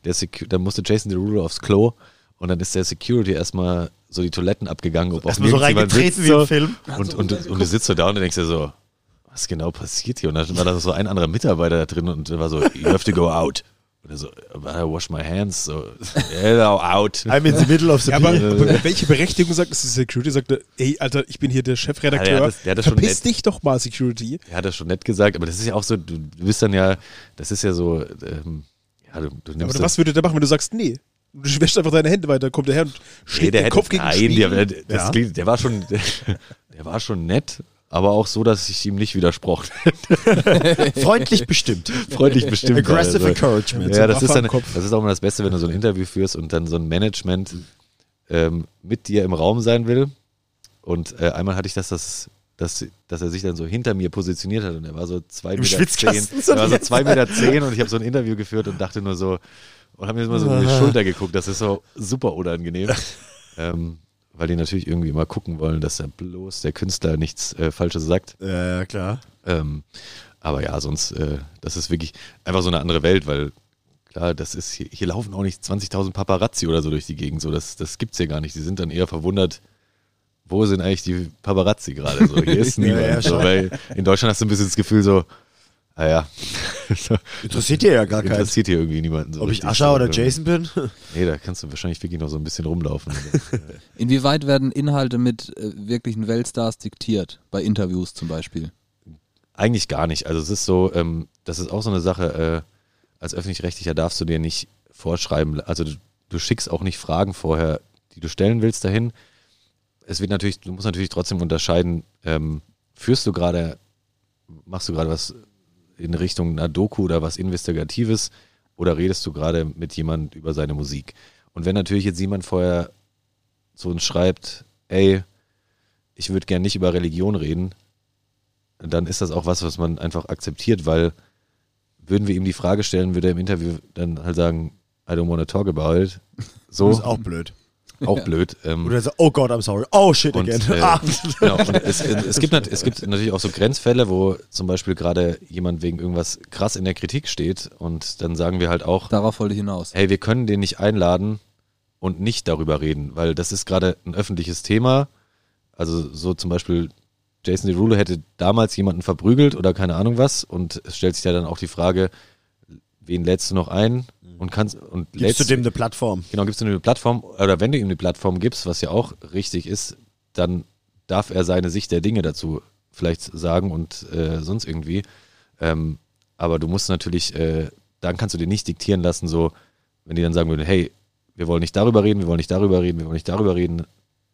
der Secu dann musste Jason Derulo aufs Klo und dann ist der Security erstmal so die Toiletten abgegangen, ob auch Erstmal so nirgends jemand reingetreten wie im so. Film. Und, und, und du sitzt so da und denkst dir so, was genau passiert hier? Und dann war da so ein anderer Mitarbeiter da drin und der war so, you have to go out. Und er so, I wash my hands. So, hello, out. I'm in the middle of the Ja, aber, aber welche Berechtigung sagt es? Die Security sagt, er, ey, Alter, ich bin hier der Chefredakteur. Ja, der hat das- der Verpiss nett- dich doch mal, Security. Er hat das schon nett gesagt, aber das ist ja auch so, du, du bist dann ja, das ist ja so, ähm, ja, du, du nimmst Aber was würde der machen, wenn du sagst, nee? Du wäschst einfach deine Hände weiter, kommt der her und Nee, schlägt der den hätte, Kopf gegen den nein, Spiegel. der, der, Ja. klingt, der war schon, der, der war schon nett, aber auch so, dass ich ihm nicht widersprochen. Freundlich bestimmt. Freundlich bestimmt. Aggressive also. Encouragement. Ja, das ist, dann, das ist auch immer das Beste, wenn du so ein Interview führst und dann so ein Management ähm, mit dir im Raum sein will. Und äh, einmal hatte ich das, das dass, dass er sich dann so hinter mir positioniert hat und er war so zwei Im Meter Schwitzkasten zehn. so Er war so jetzt. zwei Meter zehn und ich habe so ein Interview geführt und dachte nur so, und habe mir immer so über die Schulter geguckt, das ist so super unangenehm. ähm, weil die natürlich irgendwie immer gucken wollen, dass er bloß der Künstler nichts äh, Falsches sagt. Ja, klar. Ähm, aber ja, sonst, äh, das ist wirklich einfach so eine andere Welt, weil klar, das ist hier, hier laufen auch nicht 20.000 Paparazzi oder so durch die Gegend, so das, das gibt's hier gar nicht. Die sind dann eher verwundert, wo sind eigentlich die Paparazzi gerade? So, hier ist Ja, niemand. ja, so, schon. weil in Deutschland hast du ein bisschen das Gefühl so, ah ja, so, Interessiert dir ja gar keinen. interessiert hier irgendwie niemanden. So Ob ich. Ascher oder Ähm, Jason bin? Nee, da kannst du wahrscheinlich wirklich noch so ein bisschen rumlaufen. Inwieweit werden Inhalte mit äh, wirklichen Weltstars diktiert? Bei Interviews zum Beispiel. Eigentlich gar nicht. Also es ist so, ähm, das ist auch so eine Sache, äh, als öffentlich-rechtlicher darfst du dir nicht vorschreiben, also du, du schickst auch nicht Fragen vorher, die du stellen willst dahin. Es wird natürlich, du musst natürlich trotzdem unterscheiden, ähm, führst du gerade, machst du gerade was in Richtung einer Doku oder was Investigatives oder redest du gerade mit jemand über seine Musik? Und wenn natürlich jetzt jemand vorher zu uns schreibt, ey, ich würde gern nicht über Religion reden, dann ist das auch was, was man einfach akzeptiert, weil würden wir ihm die Frage stellen, würde er im Interview dann halt sagen, I don't want to talk about it. So, Das ist auch blöd. Auch blöd. Ähm, Oder so, oh Gott, I'm sorry. Oh shit und, again. äh, ah. genau, es, es, gibt, nat- es gibt natürlich auch so Grenzfälle, wo zum Beispiel gerade jemand wegen irgendwas krass in der Kritik steht und dann sagen wir halt auch, Darauf wollte ich hinaus. hey, wir können den nicht einladen und nicht darüber reden, weil das ist gerade ein öffentliches Thema. Also so zum Beispiel Jason Derulo hätte damals jemanden verprügelt oder keine Ahnung was und es stellt sich ja dann auch die Frage, wen lädst du noch ein und kannst und Gibst lädst du dem eine Plattform? Genau, gibst du ihm eine Plattform, oder wenn du ihm eine Plattform gibst, was ja auch richtig ist, dann darf er seine Sicht der Dinge dazu vielleicht sagen und äh, sonst irgendwie. Ähm, aber du musst natürlich, äh, dann kannst du dir nicht diktieren lassen, so, wenn die dann sagen würden, hey, wir wollen nicht darüber reden, wir wollen nicht darüber reden, wir wollen nicht darüber reden,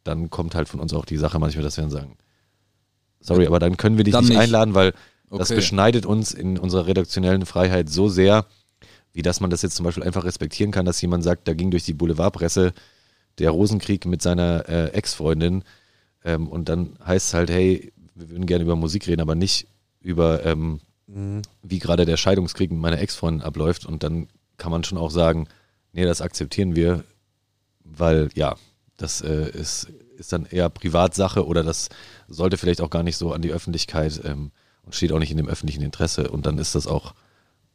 dann kommt halt von uns auch die Sache manchmal, dass wir dann sagen, sorry, aber dann können wir dich nicht, nicht. einladen, weil das Okay. beschneidet uns in unserer redaktionellen Freiheit so sehr, wie dass man das jetzt zum Beispiel einfach respektieren kann, dass jemand sagt, da ging durch die Boulevardpresse der Rosenkrieg mit seiner äh, Ex-Freundin ähm, und dann heißt es halt, hey, wir würden gerne über Musik reden, aber nicht über, ähm, wie gerade der Scheidungskrieg mit meiner Ex-Freundin abläuft. Und dann kann man schon auch sagen, nee, das akzeptieren wir, weil ja, das äh, ist, ist dann eher Privatsache oder das sollte vielleicht auch gar nicht so an die Öffentlichkeit ähm, und steht auch nicht in dem öffentlichen Interesse. Und dann ist das auch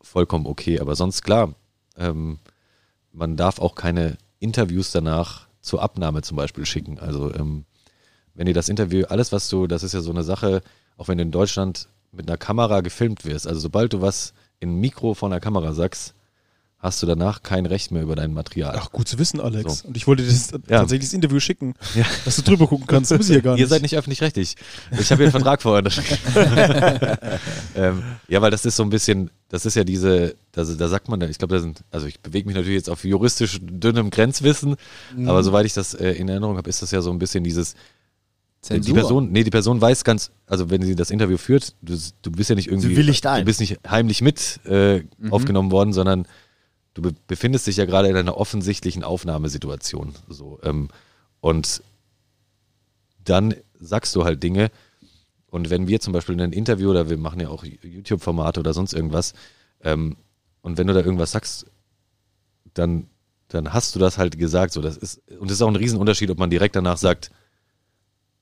vollkommen okay. Aber sonst klar, ähm, man darf auch keine Interviews danach zur Abnahme zum Beispiel schicken. Also ähm, wenn ihr das Interview, alles was du, das ist ja so eine Sache, auch wenn du in Deutschland mit einer Kamera gefilmt wirst, also sobald du was in ein Mikro von der Kamera sagst, hast du danach kein Recht mehr über dein Material. Ach, gut zu wissen, Alex. So. Und ich wollte dir das, Ja. tatsächlich das Interview schicken, Ja. dass du drüber gucken kannst. Muss ich ja gar nicht. Ihr seid nicht öffentlich-rechtlich. Ich habe hier einen Vertrag vorher unterschrieben. ähm, ja, weil das ist so ein bisschen, das ist ja diese, da, da sagt man, ich glaube, da sind, also ich bewege mich natürlich jetzt auf juristisch dünnem Grenzwissen, aber soweit ich das äh, in Erinnerung habe, ist das ja so ein bisschen dieses, Zensur. die Person, nee, die Person weiß ganz, also wenn sie das Interview führt, du, du bist ja nicht irgendwie, Sie willigt ein. du bist nicht heimlich mit äh, aufgenommen worden, sondern du be befindest dich ja gerade in einer offensichtlichen Aufnahmesituation. So, ähm, und dann sagst du halt Dinge. Und wenn wir zum Beispiel in ein Interview oder wir machen ja auch YouTube-Formate oder sonst irgendwas, ähm, und wenn du da irgendwas sagst, dann, dann hast du das halt gesagt. So, das ist, und das ist auch ein Riesenunterschied, ob man direkt danach sagt,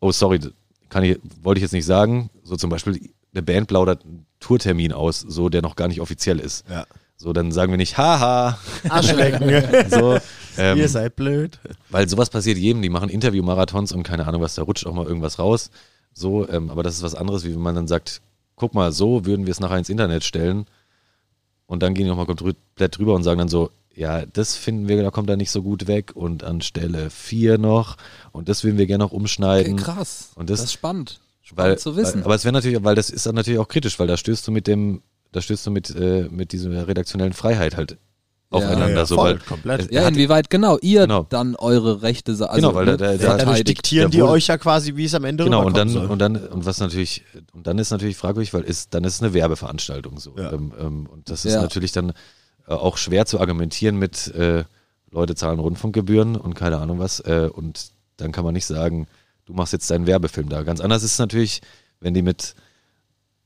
oh sorry, kann ich, wollte ich jetzt nicht sagen. So zum Beispiel, eine Band plaudert einen Tourtermin aus, so der noch gar nicht offiziell ist. Ja. So, dann sagen wir nicht, haha, Arschlecken. so, ähm, Ihr seid blöd. weil sowas passiert jedem, die machen Interview-Marathons und keine Ahnung was, da rutscht auch mal irgendwas raus. So, ähm, aber das ist was anderes, wie wenn man dann sagt, guck mal, so würden wir es nachher ins Internet stellen und dann gehen die nochmal komplett drüber und sagen dann so, ja, das finden wir, da kommt er nicht so gut weg und an Stelle 4 noch und das würden wir gerne noch Okay, umschneiden. krass. Und das- das ist spannend. Spannend weil, zu wissen. Weil, aber es wäre natürlich, weil das ist dann natürlich auch kritisch, weil da stößt du mit dem, da stößt du mit, äh, mit dieser redaktionellen Freiheit halt aufeinander. ja, so, voll, weil, komplett. ja, inwieweit genau ihr Genau. dann eure Rechte also, Genau, weil ne, da- da- da- Dadurch diktieren die euch ja quasi, wie es am Ende Genau, und dann, rüberkommen und dann, und was natürlich, und dann ist natürlich fragwürdig, weil ist, dann ist es eine Werbeveranstaltung so. Ja. Ähm, ähm, und das ist Ja. natürlich dann äh, auch schwer zu argumentieren mit äh, Leute zahlen Rundfunkgebühren und keine Ahnung was. Äh, und dann kann man nicht sagen, du machst jetzt deinen Werbefilm da. Ganz anders ist es natürlich, wenn die mit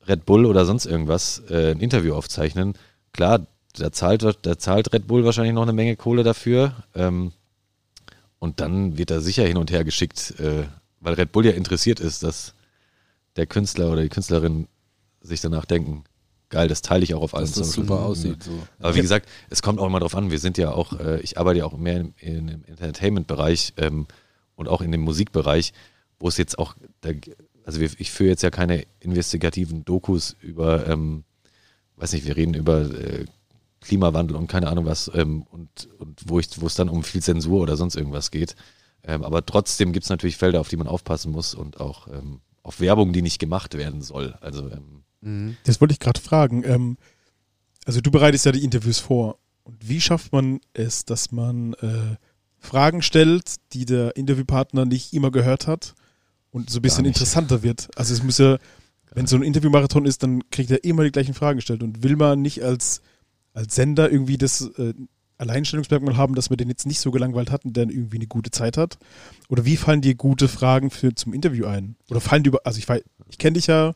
Red Bull oder sonst irgendwas äh, ein Interview aufzeichnen. Klar, da zahlt, da zahlt Red Bull wahrscheinlich noch eine Menge Kohle dafür. Ähm, und dann wird er sicher hin und her geschickt, äh, weil Red Bull ja interessiert ist, dass der Künstler oder die Künstlerin sich danach denken, geil, das teile ich auch auf allen dass das super aussieht. So. Aber wie gesagt, es kommt auch immer drauf an. Wir sind ja auch, äh, ich arbeite ja auch mehr im, im Entertainment-Bereich ähm, und auch in dem Musikbereich, wo es jetzt auch, da, also wir, ich führe jetzt ja keine investigativen Dokus über, ähm, weiß nicht, wir reden über äh, Klimawandel und keine Ahnung was ähm, und, und wo, ich, wo es dann um viel Zensur oder sonst irgendwas geht. Ähm, aber trotzdem gibt es natürlich Felder, auf die man aufpassen muss und auch ähm, auf Werbung, die nicht gemacht werden soll. Also ähm, Das wollte ich gerade fragen. Ähm, also du bereitest ja die Interviews vor. Und wie schafft man es, dass man äh, Fragen stellt, die der Interviewpartner nicht immer gehört hat und so ein bisschen interessanter wird? Also es muss ja, wenn so ein Interviewmarathon ist, dann kriegt er immer die gleichen Fragen gestellt. Und will man nicht als, als Sender irgendwie das äh, Alleinstellungsmerkmal haben, dass man den jetzt nicht so gelangweilt hat und der irgendwie eine gute Zeit hat? Oder wie fallen dir gute Fragen für zum Interview ein? Oder fallen dir über, also ich ich kenne dich ja,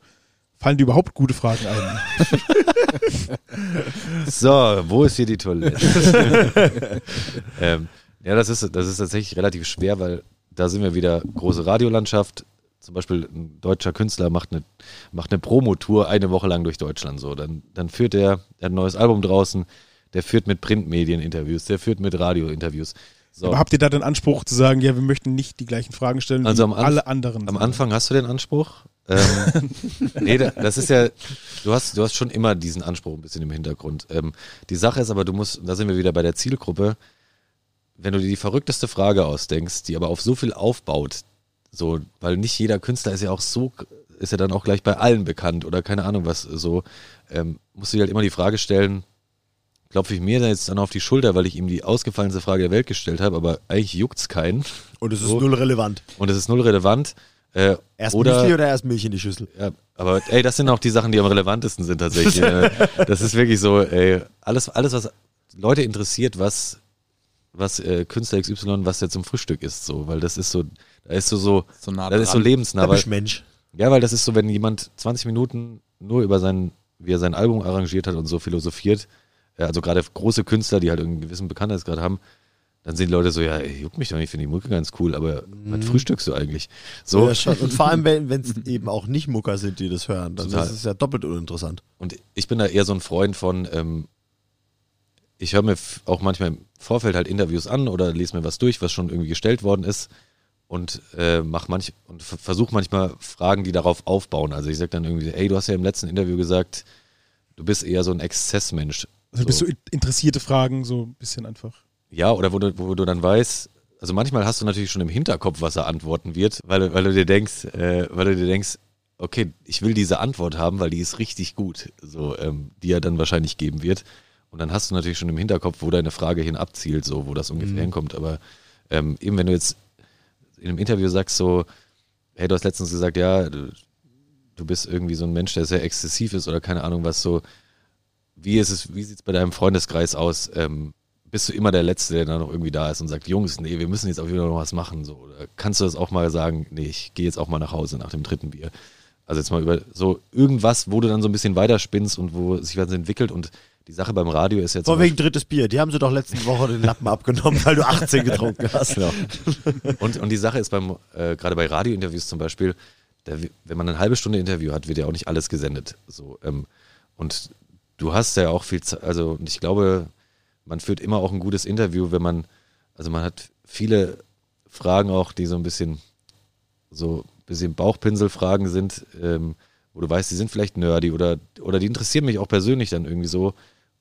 fallen dir überhaupt gute Fragen ein? So, wo ist hier die Toilette? ähm, ja, das ist, das ist tatsächlich relativ schwer, weil da sind wir wieder große Radiolandschaft. Zum Beispiel ein deutscher Künstler macht eine, macht eine Promotour eine Woche lang durch Deutschland. So, dann, dann führt er, er hat ein neues Album draußen, der führt mit Printmedien Interviews, der führt mit Radio-Interviews. So. Aber habt ihr da den Anspruch zu sagen, ja, wir möchten nicht die gleichen Fragen stellen Also wie alle anderen? Am Anfang hast du den Anspruch. Ähm, nee, da- das ist ja, du hast, du hast schon immer diesen Anspruch ein bisschen im Hintergrund. Ähm, die Sache ist aber, du musst, da sind wir wieder bei der Zielgruppe, wenn du dir die verrückteste Frage ausdenkst, die aber auf so viel aufbaut, so, weil nicht jeder Künstler ist ja auch so, ist ja dann auch gleich bei allen bekannt oder keine Ahnung was, so, ähm, musst du dir halt immer die Frage stellen, klopfe ich mir da jetzt dann auf die Schulter, weil ich ihm die ausgefallenste Frage der Welt gestellt habe, aber eigentlich juckt's keinen. Und es ist So. null relevant. Und es ist null relevant. Äh, Erst oder, Müsli oder erst Milch in die Schüssel? Ja, aber ey, das sind auch die Sachen, die am relevantesten sind tatsächlich. Äh, das ist wirklich so, ey, alles, alles, was Leute interessiert, was, was äh, Künstler XY, was der zum Frühstück ist, so, weil das ist so, da ist so, so, So nah das ist so lebensnah. Weil, bist Mensch. ja, weil das ist so, wenn jemand 20 Minuten nur über sein, wie er sein Album arrangiert hat und so philosophiert, äh, also gerade große Künstler, die halt einen gewissen Bekanntheitsgrad haben, dann sind die Leute so, ja, ey, juckt mich doch nicht, ich finde die Mucke ganz cool, aber was frühstückst du eigentlich? So, Ja, schon. Und vor allem, wenn es eben auch nicht Mucker sind, die das hören, dann Total. ist es ja doppelt uninteressant. Und ich bin da eher so ein Freund von, ähm, ich höre mir auch manchmal im Vorfeld halt Interviews an oder lese mir was durch, was schon irgendwie gestellt worden ist und äh, mach manch und versuche manchmal Fragen, die darauf aufbauen. Also ich sage dann irgendwie, ey, du hast ja im letzten Interview gesagt, du bist eher so ein Exzessmensch. Also so. bist du in- interessierte Fragen, so ein bisschen einfach. Ja, oder wo du, wo du dann weißt, also manchmal hast du natürlich schon im Hinterkopf, was er antworten wird, weil, du- weil du dir denkst, äh, weil du dir denkst, okay, ich will diese Antwort haben, weil die ist richtig gut, so, ähm, die er dann wahrscheinlich geben wird. Und dann hast du natürlich schon im Hinterkopf, wo deine Frage hin abzielt, so, wo das ungefähr hinkommt. Aber ähm, eben wenn du jetzt in einem Interview sagst so, hey, du hast letztens gesagt, ja, du, du bist irgendwie so ein Mensch, der sehr exzessiv ist oder keine Ahnung was so, wie ist es, wie sieht es bei deinem Freundeskreis aus? Ähm, bist du immer der Letzte, der da noch irgendwie da ist und sagt, Jungs, nee, wir müssen jetzt auch wieder noch was machen? So, oder kannst du das auch mal sagen, nee, ich gehe jetzt auch mal nach Hause nach dem dritten Bier? Also jetzt mal über so irgendwas, wo du dann so ein bisschen weiterspinnst und wo sich was entwickelt und die Sache beim Radio ist jetzt. Vor wegen drittes Bier. Die haben sie doch letzte Woche den Lappen abgenommen, weil du 18 getrunken hast. Genau. Und, und die Sache ist beim, äh, gerade bei Radiointerviews zum Beispiel, da, wenn man eine halbe Stunde Interview hat, wird ja auch nicht alles gesendet. So, ähm, und du hast ja auch viel Zeit, also und ich glaube, man führt immer auch ein gutes Interview, wenn man, also man hat viele Fragen auch, die so ein bisschen so ein bisschen Bauchpinselfragen sind, ähm, wo du weißt, die sind vielleicht nerdy oder, oder die interessieren mich auch persönlich dann irgendwie so.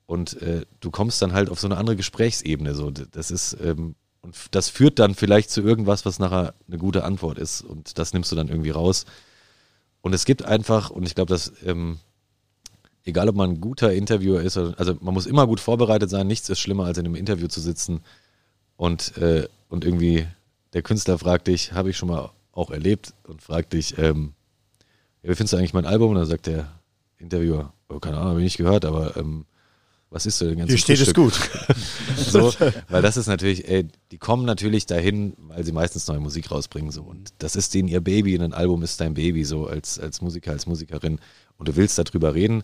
Und äh, du kommst dann halt auf so eine andere Gesprächsebene. So. Das ist, ähm, und das führt dann vielleicht zu irgendwas, was nachher eine gute Antwort ist. Und das nimmst du dann irgendwie raus. Und es gibt einfach, und ich glaube, dass, ähm, egal ob man ein guter Interviewer ist, also man muss immer gut vorbereitet sein. Nichts ist schlimmer, als in einem Interview zu sitzen und, äh, und irgendwie der Künstler fragt dich, habe ich schon mal auch erlebt, und fragt dich, ähm, ja, wie findest du eigentlich mein Album? Und dann sagt der Interviewer, oh, keine Ahnung, habe ich nicht gehört, aber ähm, was ist denn ganz Hier steht es gut. so, weil das ist natürlich, ey, die kommen natürlich dahin, weil sie meistens neue Musik rausbringen so. Und das ist denen ihr Baby und ein Album ist dein Baby so als als Musiker als Musikerin. Und du willst darüber reden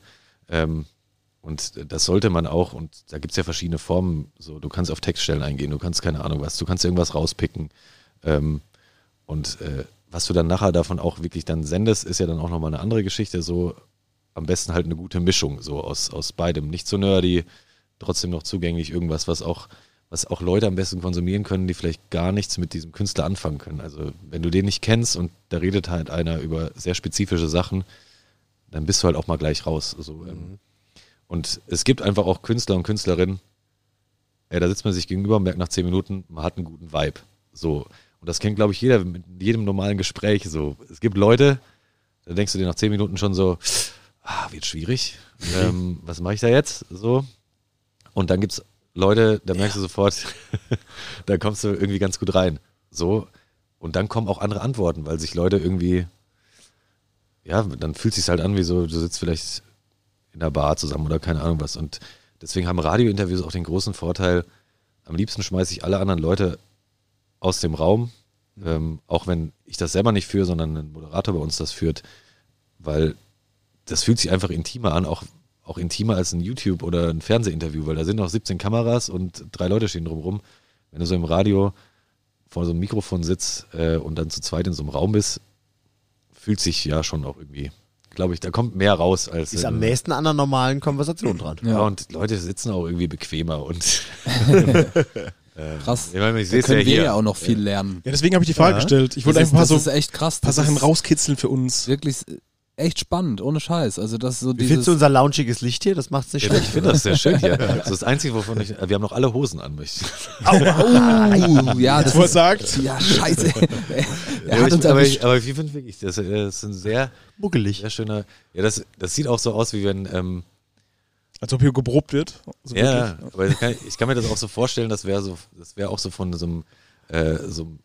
ähm, und das sollte man auch und da gibt's ja verschiedene Formen so. Du kannst auf Textstellen eingehen du kannst keine Ahnung was du kannst irgendwas rauspicken ähm, und äh, was du dann nachher davon auch wirklich dann sendest ist ja dann auch nochmal eine andere Geschichte so am besten halt eine gute Mischung so aus aus beidem nicht so nerdy trotzdem noch zugänglich irgendwas, was auch, was auch Leute am besten konsumieren können, die vielleicht gar nichts mit diesem Künstler anfangen können. Also wenn du den nicht kennst und da redet halt einer über sehr spezifische Sachen, dann bist du halt auch mal gleich raus. So, ähm, und es gibt einfach auch Künstler und Künstlerinnen, ey, da sitzt man sich gegenüber und merkt nach zehn Minuten, man hat einen guten Vibe. So. Und das kennt, glaube ich, jeder mit jedem normalen Gespräch. So. Es gibt Leute, da denkst du dir nach zehn Minuten schon so, ah, wird schwierig. ähm, was mache ich da jetzt? So. Und dann gibt's Leute, da merkst du sofort, da kommst du irgendwie ganz gut rein. So. Und dann kommen auch andere Antworten, weil sich Leute irgendwie, ja, dann fühlt sich halt an, wie so, du sitzt vielleicht in der Bar zusammen oder keine Ahnung was. Und deswegen haben Radiointerviews auch den großen Vorteil, am liebsten schmeiße ich alle anderen Leute aus dem Raum, ähm, auch wenn ich das selber nicht führe, sondern ein Moderator bei uns das führt, weil das fühlt sich einfach intimer an, auch, auch intimer als ein YouTube- oder ein Fernsehinterview, weil da sind noch 17 Kameras und drei Leute stehen drumherum. Wenn du so im Radio vor so einem Mikrofon sitzt äh, und dann zu zweit in so einem Raum bist, fühlt sich ja schon auch irgendwie, glaube ich, da kommt mehr raus als. Ist äh, am nächsten an einer normalen Konversation dran. Ja. Ja. und Leute sitzen auch irgendwie bequemer und. Krass. Ich meine, ich Da sehe es ja können wir hier. ja auch noch viel lernen. Ja, deswegen habe ich die Frage Ja. gestellt. Ich wollte einfach mal ist, so ein ist echt krass. paar Sachen rauskitzeln für uns. Wirklich echt spannend, ohne Scheiß. Also das ist so Wie dieses... findest du unser launchiges Licht hier? Das macht's nicht Ja, schlecht. ich finde das sehr schön hier. Das ist das Einzige, wovon ich. Wir haben noch alle Hosen an. möchte ich- Oh, ja, das Wo ist, sagt, ja, scheiße. er aber, hat uns ich, aber, ich, aber ich finde wirklich, das, äh, das ist ein sehr, Muggelig. sehr schöner. Ja, das, das sieht auch so aus, wie wenn. Ähm, als ob hier geprobt wird. So ja, wirklich. aber ich kann, ich kann mir das auch so vorstellen, das wäre so, das wäre auch so von so einem, äh, so einem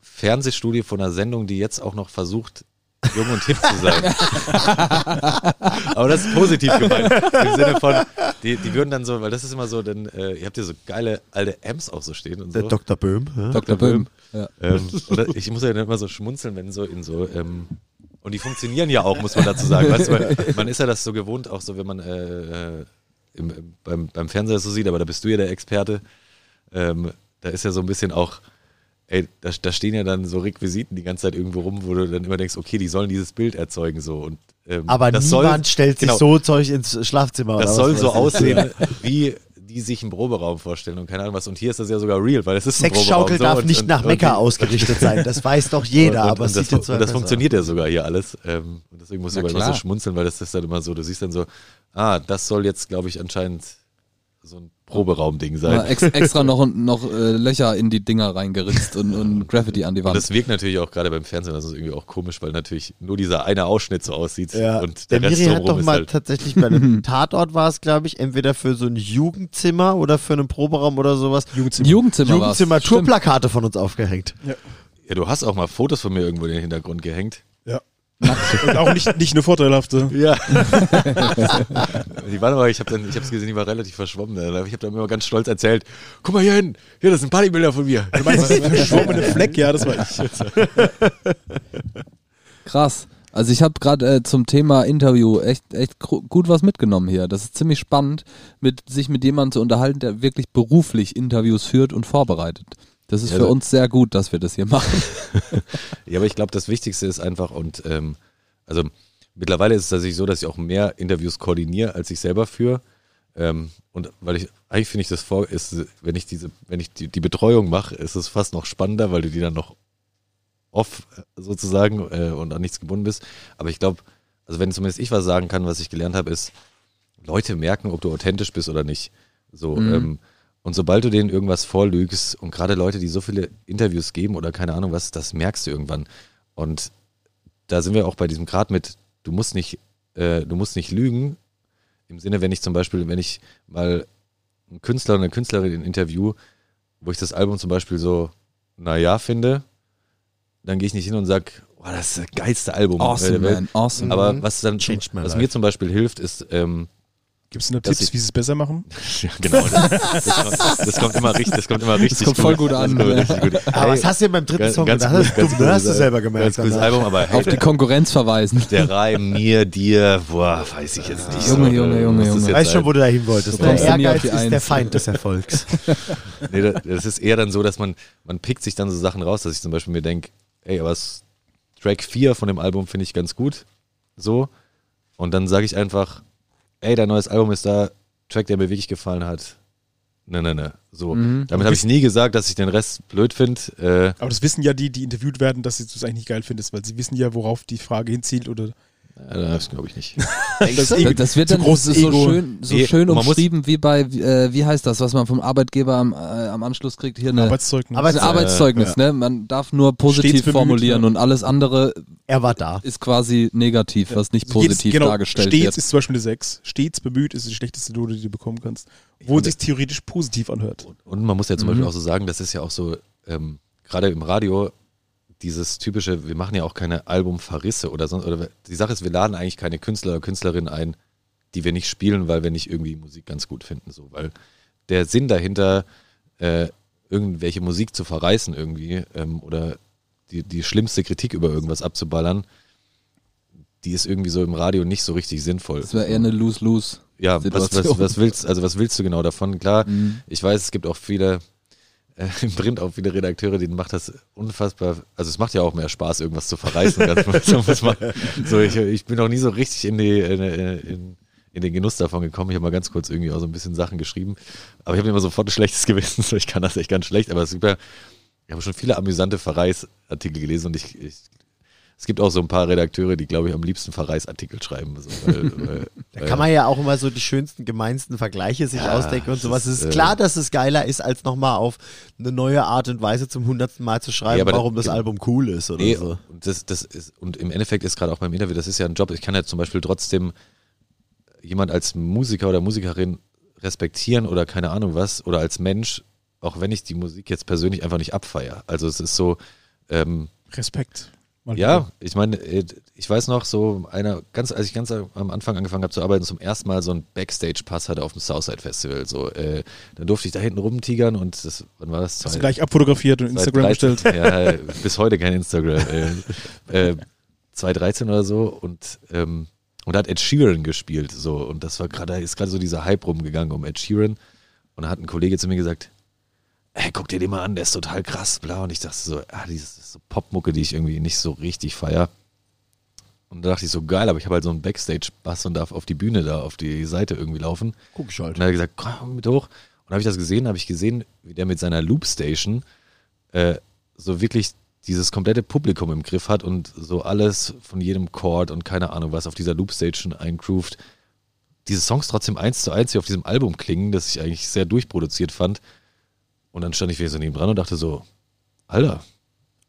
Fernsehstudio von einer Sendung, die jetzt auch noch versucht, jung und hip zu sein. Aber das ist positiv gemeint. Im Sinne von, die, die würden dann so, weil das ist immer so, dann, äh, ihr habt ja so geile alte Amps auch so stehen und Der so. Dr. Böhm. Ja? Dr. Böhm. Ja. Ähm, oder ich muss ja dann immer so schmunzeln, wenn so in so, ähm, und die funktionieren ja auch, muss man dazu sagen. Weißt weil man ist ja das so gewohnt, auch so, wenn man äh, äh, im, beim, beim Fernseher so sieht, aber da bist du ja der Experte. Ähm, da ist ja so ein bisschen auch, ey, da, da stehen ja dann so Requisiten die ganze Zeit irgendwo rum, wo du dann immer denkst, okay, die sollen dieses Bild erzeugen so. Und, ähm, Aber das niemand soll, stellt sich genau, so Zeug ins Schlafzimmer. Das soll so aussehen, wie die sich einen Proberaum vorstellen und keine Ahnung was. Und hier ist das ja sogar real, weil es ist ein Sexschaukel Proberaum. so darf und- nicht und- nach Mekka ausgerichtet sein. Das weiß doch jeder, aber es das, sieht jetzt und das funktioniert ja sogar hier alles. Ähm, und deswegen muss ich aber immer so schmunzeln, weil das ist dann immer so, du siehst dann so, ah, das soll jetzt, glaube ich, anscheinend so ein Proberaum-Ding sein. Mal ex extra noch, noch äh, Löcher in die Dinger reingeritzt und, und Graffiti an die Und Wand. das wirkt natürlich auch gerade beim Fernsehen, das ist irgendwie auch komisch, weil natürlich nur dieser eine Ausschnitt so aussieht Ja, und der der, Rest Miri hat doch ist mal halt. tatsächlich bei einem Tatort war es, glaube ich, entweder für so ein Jugendzimmer oder für einen Proberaum oder sowas. Jugendzimmer. Jugendzimmer. Jugendzimmer. Tourplakate von uns aufgehängt. Ja, du hast auch mal Fotos von mir irgendwo in den Hintergrund gehängt. Ja. Und auch nicht, nicht nur vorteilhafte. Ja. die waren aber, ich habe dann, ich habe gesehen, die war relativ verschwommen. Ich habe dann immer ganz stolz erzählt, guck mal hier hin, hier, das sind Partybilder von mir. Du meinst, das verschwommene Fleck? Ja, das war ich. Krass. Also ich habe gerade äh, zum Thema Interview echt echt gut was mitgenommen hier. Das ist ziemlich spannend, mit sich mit jemandem zu unterhalten, der wirklich beruflich Interviews führt und vorbereitet. Das ist Ja, für uns sehr gut, dass wir das hier machen. Ja, aber ich glaube, das Wichtigste ist einfach und ähm, also mittlerweile ist es tatsächlich so, dass ich auch mehr Interviews koordiniere, als ich selber führe. Ähm, und weil ich, eigentlich finde ich das vor, ist, wenn ich diese, wenn ich die, die Betreuung mache, ist es fast noch spannender, weil du die dann noch off äh, sozusagen äh, und an nichts gebunden bist. Aber ich glaube, also wenn zumindest ich was sagen kann, was ich gelernt habe, ist, Leute merken, ob du authentisch bist oder nicht. So, Mhm. ähm, und sobald du denen irgendwas vorlügst und gerade Leute, die so viele Interviews geben oder keine Ahnung was, das merkst du irgendwann. Und da sind wir auch bei diesem Grad mit, du musst nicht, äh, du musst nicht lügen. Im Sinne, wenn ich zum Beispiel, wenn ich mal einen Künstler oder eine Künstlerin in Interview, wo ich das Album zum Beispiel so, naja, finde, dann gehe ich nicht hin und sage, oh, das ist das geilste Album Awesome, der Welt. man. Awesome. Aber was dann, was mir zum Beispiel hilft, ist, ähm, Gibt es da Das Tipps, ich- wie sie es besser machen? ja, genau, das, das, kommt, das kommt immer richtig, das kommt immer richtig kommt voll gut an, Das kommt ne? richtig gut. Aber was hast du denn beim dritten Ganz- Song ganz gedacht? gut, Hast ganz du, gut. hast du selber gemerkt. Ganz. Album, aber hey, Auf die Konkurrenz verweisen. der Reim mir, dir, boah, weiß ich jetzt nicht. Junge, so, Junge, äh, Junge, das Junge. Weißt schon, sein? wo du da hin wolltest. Du Der Ehrgeiz ist der. Feind des Erfolgs. Nee, da- das ist eher dann so, dass man, man pickt sich dann so Sachen raus, dass ich zum Beispiel mir denke, ey, aber es- Track 4 von dem Album finde ich ganz gut. So. Und dann sage ich einfach, ey, dein neues Album ist da, Track, der mir wirklich gefallen hat. Ne, ne, ne. So. Mhm. Damit habe ich nie gesagt, dass ich den Rest blöd finde. Äh, Aber das wissen ja die, die interviewt werden, dass du es eigentlich nicht geil findest, weil sie wissen ja, worauf die Frage hinzielt oder das glaube ich nicht. das Das, das wird dann so Ego. schön, so Nee, schön umschrieben wie bei, äh, wie heißt das, was man vom Arbeitgeber am, äh, am Anschluss kriegt? Hier eine, Arbeitszeugnis. Aber- ein Arbeitszeugnis, ne? Man darf nur positiv Stets bemüht, formulieren ja. und alles andere Er war da. ist quasi negativ, was nicht Also jedes- positiv genau, dargestellt stets wird. ist zum Beispiel eine 6. Stets bemüht ist die schlechteste Note, die du bekommen kannst. Obwohl es sich theoretisch positiv anhört. Und man muss ja zum Mhm. Beispiel auch so sagen, das ist ja auch so, ähm, gerade im Radio, dieses typische, wir machen ja auch keine Albumverrisse oder sonst, oder die Sache ist, wir laden eigentlich keine Künstler oder Künstlerinnen ein, die wir nicht spielen, weil wir nicht irgendwie Musik ganz gut finden, so, weil der Sinn dahinter, äh, irgendwelche Musik zu verreißen irgendwie, ähm, oder die, die schlimmste Kritik über irgendwas abzuballern, die ist irgendwie so im Radio nicht so richtig sinnvoll. Das wäre eher eine Lose-Lose. Ja, was, was, was willst, also was willst du genau davon? Klar, Mhm. ich weiß, es gibt auch viele, äh, im Print auch viele Redakteure, denen macht das unfassbar, also es macht ja auch mehr Spaß, irgendwas zu verreißen. ganz- so, man, so ich, ich bin auch nie so richtig in, die, in, in, in den Genuss davon gekommen. Ich habe mal ganz kurz irgendwie auch so ein bisschen Sachen geschrieben, aber ich habe immer sofort ein schlechtes Gewissen, so ich kann das echt ganz schlecht, aber ja, ich habe schon viele amüsante Verreisartikel gelesen und ich, ich es gibt auch so ein paar Redakteure, die, glaube ich, am liebsten Verreisartikel schreiben. So, weil, weil, Da kann man ja auch immer so die schönsten, gemeinsten Vergleiche sich Ja, ausdenken und das sowas. Es ist, äh, klar, dass es geiler ist, als nochmal auf eine neue Art und Weise zum hundertsten Mal zu schreiben, Ja, warum das genau. Album cool ist oder Nee, so. und, das, das ist, und im Endeffekt ist gerade auch beim Interview, das ist ja ein Job. Ich kann ja zum Beispiel trotzdem jemand als Musiker oder Musikerin respektieren oder keine Ahnung was oder als Mensch, auch wenn ich die Musik jetzt persönlich einfach nicht abfeier. Also es ist so, Ähm, Respekt. Mal ja, wieder. ich meine, äh, ich weiß noch, so einer, ganz, als ich ganz am Anfang angefangen habe zu arbeiten, zum ersten Mal so einen Backstage-Pass hatte auf dem Southside Festival. So, äh, dann durfte ich da hinten rumtigern und das, wann war das? Hast du gleich abfotografiert und Instagram 2013 bestellt? Ja, bis heute kein Instagram. Äh, äh, 2013 oder so und ähm, und da hat Ed Sheeran gespielt so und das war gerade ist gerade so dieser Hype rumgegangen um Ed Sheeran und da hat ein Kollege zu mir gesagt, ey, guck dir den mal an, der ist total krass, bla und ich dachte so, ah, dieses ist so Popmucke, die ich irgendwie nicht so richtig feier. Und da dachte ich so geil, aber ich habe halt so einen Backstage-Bass und darf auf die Bühne da auf die Seite irgendwie laufen. Guck ich Und halt. dann hat er gesagt, komm mit hoch. Und habe ich das gesehen, habe ich gesehen, wie der mit seiner Loopstation äh, so wirklich dieses komplette Publikum im Griff hat und so alles von jedem Chord und keine Ahnung was auf dieser Loopstation eingroovt. Diese Songs trotzdem eins zu eins wie auf diesem Album klingen, das ich eigentlich sehr durchproduziert fand. Und dann stand ich wieder so neben dran und dachte so, Alter,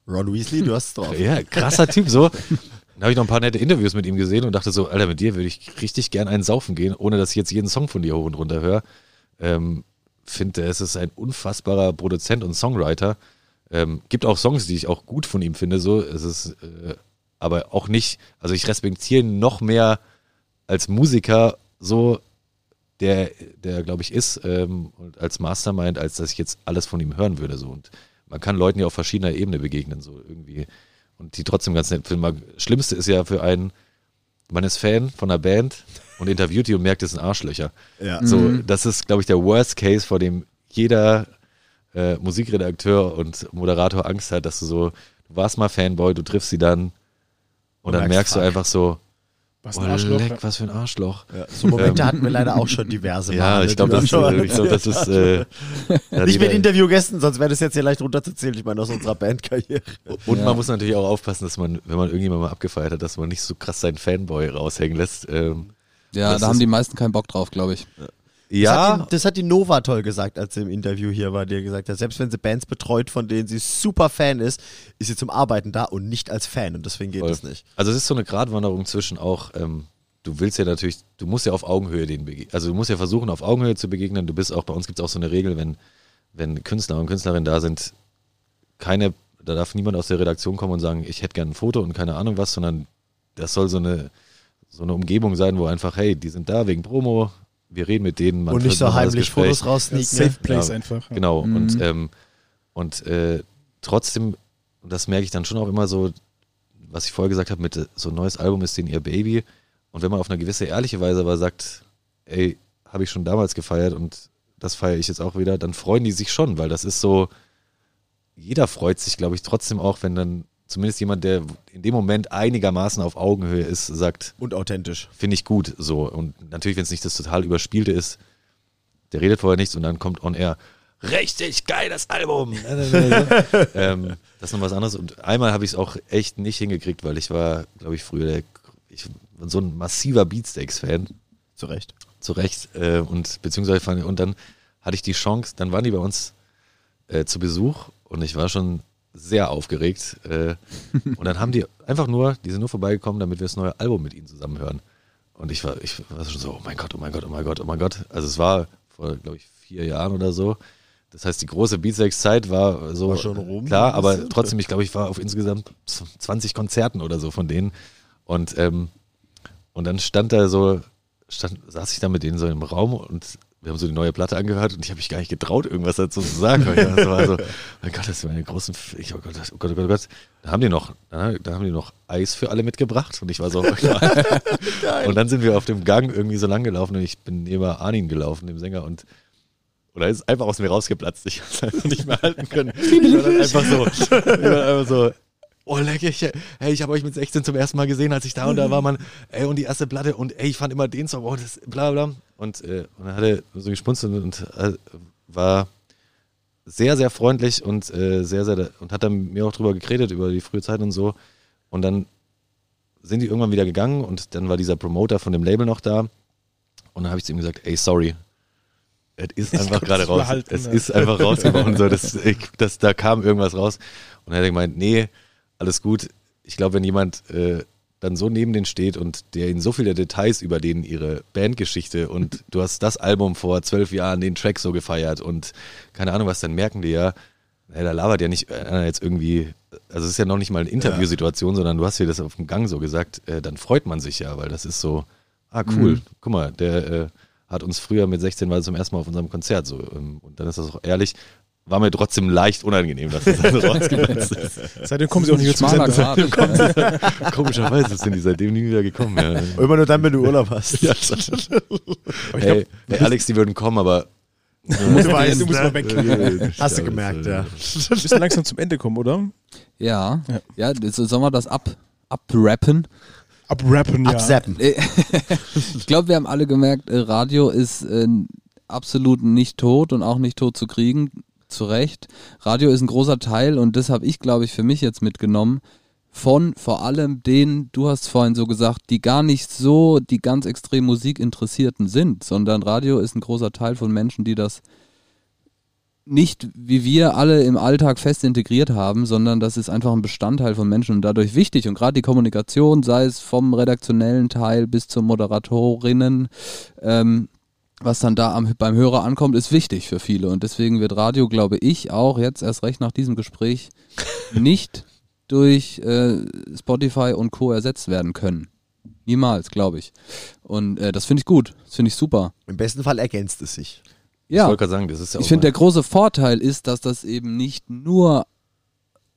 Ron Weasley, du hast es drauf. ja, krasser Typ so. Dann habe ich noch ein paar nette Interviews mit ihm gesehen und dachte so, Alter, mit dir würde ich richtig gern einen saufen gehen, ohne dass ich jetzt jeden Song von dir hoch und runter höre. Ähm, Finde, es ist ein unfassbarer Produzent und Songwriter. Ähm, gibt auch Songs, die ich auch gut von ihm finde, so. Es ist, äh, aber auch nicht, also ich respektiere ihn noch mehr als Musiker, so, der, der glaube ich, ist, ähm, und als Mastermind, als dass ich jetzt alles von ihm hören würde, so. Und man kann Leuten ja auf verschiedener Ebene begegnen, so irgendwie. Und die trotzdem ganz nett finden. Schlimmste ist ja für einen, man ist Fan von einer Band und interviewt die und merkt, es sind Arschlöcher. Ja. So, das ist, glaube ich, der Worst Case, vor dem jeder äh, Musikredakteur und Moderator Angst hat, dass du so, du warst mal Fanboy, du triffst sie dann und, Und dann merkst, merkst du fuck. einfach so, Was ein Arschloch. leck, was für ein Arschloch. Ja, so Momente hatten wir leider auch schon diverse Male. Ja, ich glaube, das, äh, ich glaub, das ist. Äh, Nicht mit Interviewgästen, sonst wäre das jetzt hier leicht runterzuzählen. Ich meine, aus unserer Bandkarriere. Und Ja. man muss natürlich auch aufpassen, dass man, wenn man irgendjemand mal abgefeiert hat, dass man nicht so krass seinen Fanboy raushängen lässt. Ähm, Ja, da haben die meisten keinen Bock drauf, glaube ich. Das, hat ja, die, das hat die Nova toll gesagt, als sie im Interview hier war, die gesagt hat, selbst wenn sie Bands betreut, von denen sie super Fan ist, ist sie zum Arbeiten da und nicht als Fan und deswegen geht Voll. das nicht. Also es ist so eine Gratwanderung zwischen auch, ähm, du willst ja natürlich, du musst ja auf Augenhöhe den begegnen. Also du musst ja versuchen, auf Augenhöhe zu begegnen. Du bist auch, bei uns gibt es auch so eine Regel, wenn, wenn Künstler und Künstlerinnen da sind, keine, da darf niemand aus der Redaktion kommen und sagen, ich hätte gerne ein Foto und keine Ahnung was, sondern das soll so eine, so eine Umgebung sein, wo einfach, hey, die sind da wegen Promo, wir reden mit denen. man und nicht so heimlich. Fotos Ja, raussneaken. Safe ne? Place Ja, einfach. ja. Genau, Mhm. und, ähm, und äh, trotzdem, und das merke ich dann schon auch immer so, was ich vorher gesagt habe, mit äh, so ein neues Album ist denen ihr Baby. Und wenn man auf eine gewisse ehrliche Weise aber sagt, ey, habe ich schon damals gefeiert und das feiere ich jetzt auch wieder, dann freuen die sich schon, weil das ist so, jeder freut sich, glaube ich, trotzdem auch, wenn dann zumindest jemand, der in dem Moment einigermaßen auf Augenhöhe ist, sagt, Und authentisch. finde ich gut so. Und natürlich, wenn es nicht das total Überspielte ist, der redet vorher nichts und dann kommt on air. Richtig geil, das Album. ähm, das ist noch was anderes. Und einmal habe ich es auch echt nicht hingekriegt, weil ich war, glaube ich, früher der, ich war so ein massiver Beatsteaks-Fan, Zu Recht. zu Recht. Äh, und beziehungsweise und dann hatte ich die Chance, dann waren die bei uns äh, zu Besuch und ich war schon sehr aufgeregt. Äh, und dann haben die einfach nur, die sind nur vorbeigekommen, damit wir das neue Album mit ihnen zusammen hören. Und ich war, ich war schon so, oh mein Gott, oh mein Gott, oh mein Gott, oh mein Gott. Also es war vor, glaube ich, vier Jahren oder so. Das heißt, die große Beatsex-Zeit war so War schon rum, klar, aber trotzdem, ich glaube, ich war auf insgesamt 20 Konzerten oder so von denen. Und, ähm, und dann stand da so, stand, saß ich da mit denen so im Raum und wir haben so die neue Platte angehört und ich habe mich gar nicht getraut, irgendwas dazu zu sagen. Das war so, mein Gott, das ist meine großen, F ich, oh Gott, oh Gott, oh Gott, oh Gott. Da haben die noch, da, haben die noch Eis für alle mitgebracht und ich war so, und dann sind wir auf dem Gang irgendwie so lang gelaufen und ich bin neben Arnin gelaufen, dem Sänger und und er ist einfach aus mir rausgeplatzt. Ich habe es einfach nicht mehr halten können. Ich war dann einfach so, ich war einfach so oh leck, ich, hey, ich habe euch mit 16 zum ersten Mal gesehen, als ich da und da war, man, ey, und die erste Platte und ey, ich fand immer den Song, oh, das, bla bla. Und, äh, und dann hat er so gespunzt und, äh, war sehr, sehr freundlich und äh, sehr, sehr, und hat dann mir auch drüber geredet, über die frühe Zeit und so. Und dann sind die irgendwann wieder gegangen und dann war dieser Promoter von dem Label noch da. Und dann habe ich zu ihm gesagt, ey, sorry. Es ist einfach gerade raus. behalten, es ja. ist einfach rausgebrochen. so, das, ich, das, da kam irgendwas raus. Und dann hat er gemeint, nee, alles gut. Ich glaube, wenn jemand äh, dann so neben denen steht und der ihnen so viele Details über denen ihre Bandgeschichte und du hast das Album vor zwölf Jahren, den Track so gefeiert und keine Ahnung was, dann merken die ja, ey, da labert ja nicht einer jetzt irgendwie also es ist ja noch nicht mal eine Interviewsituation, sondern du hast dir das auf dem Gang so gesagt, äh, dann freut man sich ja, weil das ist so, ah cool, Mhm. guck mal, der äh, hat uns früher mit 16 war zum ersten Mal auf unserem Konzert so ähm, und dann ist das auch ehrlich, war mir trotzdem leicht unangenehm, dass das dann rausgeplatzt ist. Seitdem kommen sie auch nicht mehr zum. Grad. Komischerweise sind die seitdem nie wieder gekommen. Ja. Immer nur dann, wenn du Urlaub hast. Ja. Hey, hey, Alex, die würden kommen, aber du weißt, du musst ne? mal weg. Hast du gemerkt, ja. Wir müssen langsam zum Ende kommen, oder? Ja, Ja. ja, jetzt sollen wir das ab, abrappen? Abrappen, ja. Absappen. Äh, ich glaube, wir haben alle gemerkt, äh, Radio ist äh, absolut nicht tot und auch nicht tot zu kriegen. Zu Recht. Radio ist ein großer Teil und das habe ich, glaube ich, für mich jetzt mitgenommen. Von vor allem denen, du hast vorhin so gesagt, die gar nicht so die ganz extrem Musikinteressierten sind, sondern Radio ist ein großer Teil von Menschen, die das nicht wie wir alle im Alltag fest integriert haben, sondern das ist einfach ein Bestandteil von Menschen und dadurch wichtig. Und gerade die Kommunikation, sei es vom redaktionellen Teil bis zur Moderatorinnen, ähm, was dann da am, beim Hörer ankommt, ist wichtig für viele. Und deswegen wird Radio, glaube ich, auch jetzt erst recht nach diesem Gespräch nicht durch äh, Spotify und Co. ersetzt werden können. Niemals, glaube ich. Und äh, das finde ich gut. Das finde ich super. Im besten Fall ergänzt es sich. ich Ja, wollte gerade sagen, das ist ja ich finde, der große Vorteil ist, dass das eben nicht nur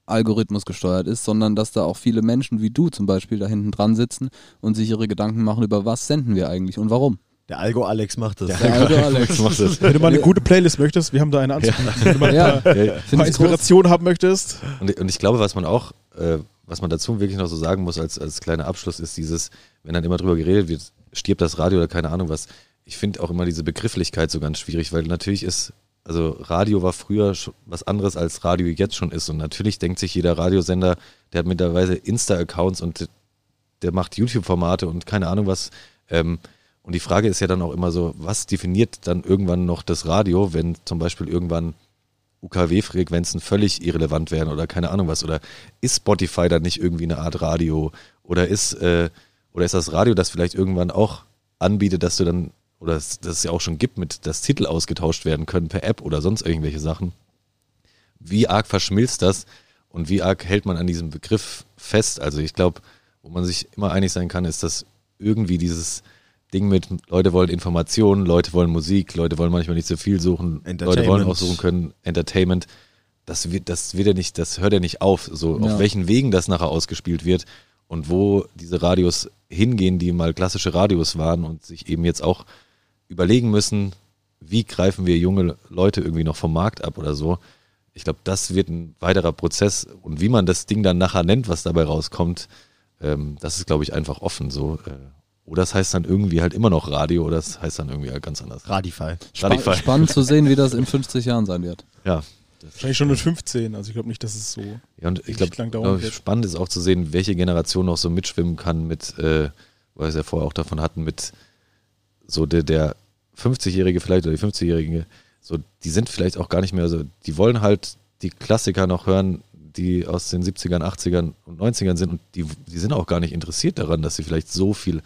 Algorithmus gesteuert ist, sondern dass da auch viele Menschen wie du zum Beispiel da hinten dran sitzen und sich ihre Gedanken machen über was senden wir eigentlich und warum. Der Algo Alex macht das. Der alte Alex. macht das. Wenn du mal eine gute Playlist möchtest, wir haben da eine anzubieten. Wenn du mal Ja, paar, Ja, paar groß. Inspiration haben möchtest. Und, und ich glaube, was man auch, äh, was man dazu wirklich noch so sagen muss als, als kleiner Abschluss, ist dieses, wenn dann immer drüber geredet wird, stirbt das Radio oder keine Ahnung was. Ich finde auch immer diese Begrifflichkeit so ganz schwierig, weil natürlich ist, also Radio war früher schon was anderes als Radio jetzt schon ist. Und natürlich denkt sich jeder Radiosender, der hat mittlerweile Insta-Accounts und der macht YouTube-Formate und keine Ahnung was. Ähm, und die Frage ist ja dann auch immer so, was definiert dann irgendwann noch das Radio, wenn zum Beispiel irgendwann UKW-Frequenzen völlig irrelevant wären oder keine Ahnung was. Oder ist Spotify dann nicht irgendwie eine Art Radio? Oder ist, äh, oder ist das Radio, das vielleicht irgendwann auch anbietet, dass du dann, oder dass es ja auch schon gibt, mit dass Titel ausgetauscht werden können per App oder sonst irgendwelche Sachen. Wie arg verschmilzt das und wie arg hält man an diesem Begriff fest? Also ich glaube, wo man sich immer einig sein kann, ist, dass irgendwie dieses Ding mit Leute wollen Informationen, Leute wollen Musik, Leute wollen manchmal nicht so viel suchen, Leute wollen Entertainment. aussuchen können, Entertainment. Das wird, das wird ja nicht, das hört ja nicht auf, so Ja. auf welchen Wegen das nachher ausgespielt wird und wo diese Radios hingehen, die mal klassische Radios waren und sich eben jetzt auch überlegen müssen, wie greifen wir junge Leute irgendwie noch vom Markt ab oder so. Ich glaube, das wird ein weiterer Prozess und wie man das Ding dann nachher nennt, was dabei rauskommt, ähm, das ist, glaube ich, einfach offen so. Äh, oder das heißt dann irgendwie halt immer noch Radio oder das heißt dann irgendwie halt ganz anders. Radify. Spa Radify. spannend zu sehen, wie das in 50 Jahren sein wird. Ja. Wahrscheinlich schon mit 15. Also ich glaube nicht, dass es so. Ja, und ich Nicht lang glaube, dauern glaub, wird. spannend ist auch zu sehen, welche Generation noch so mitschwimmen kann mit, äh, weil wir es ja vorher auch davon hatten, mit so der, der 50-Jährige vielleicht oder die 50-Jährige, so, die sind vielleicht auch gar nicht mehr so, die wollen halt die Klassiker noch hören, die aus den 70ern, 80ern und 90ern sind und die, die sind auch gar nicht interessiert daran, dass sie vielleicht so viel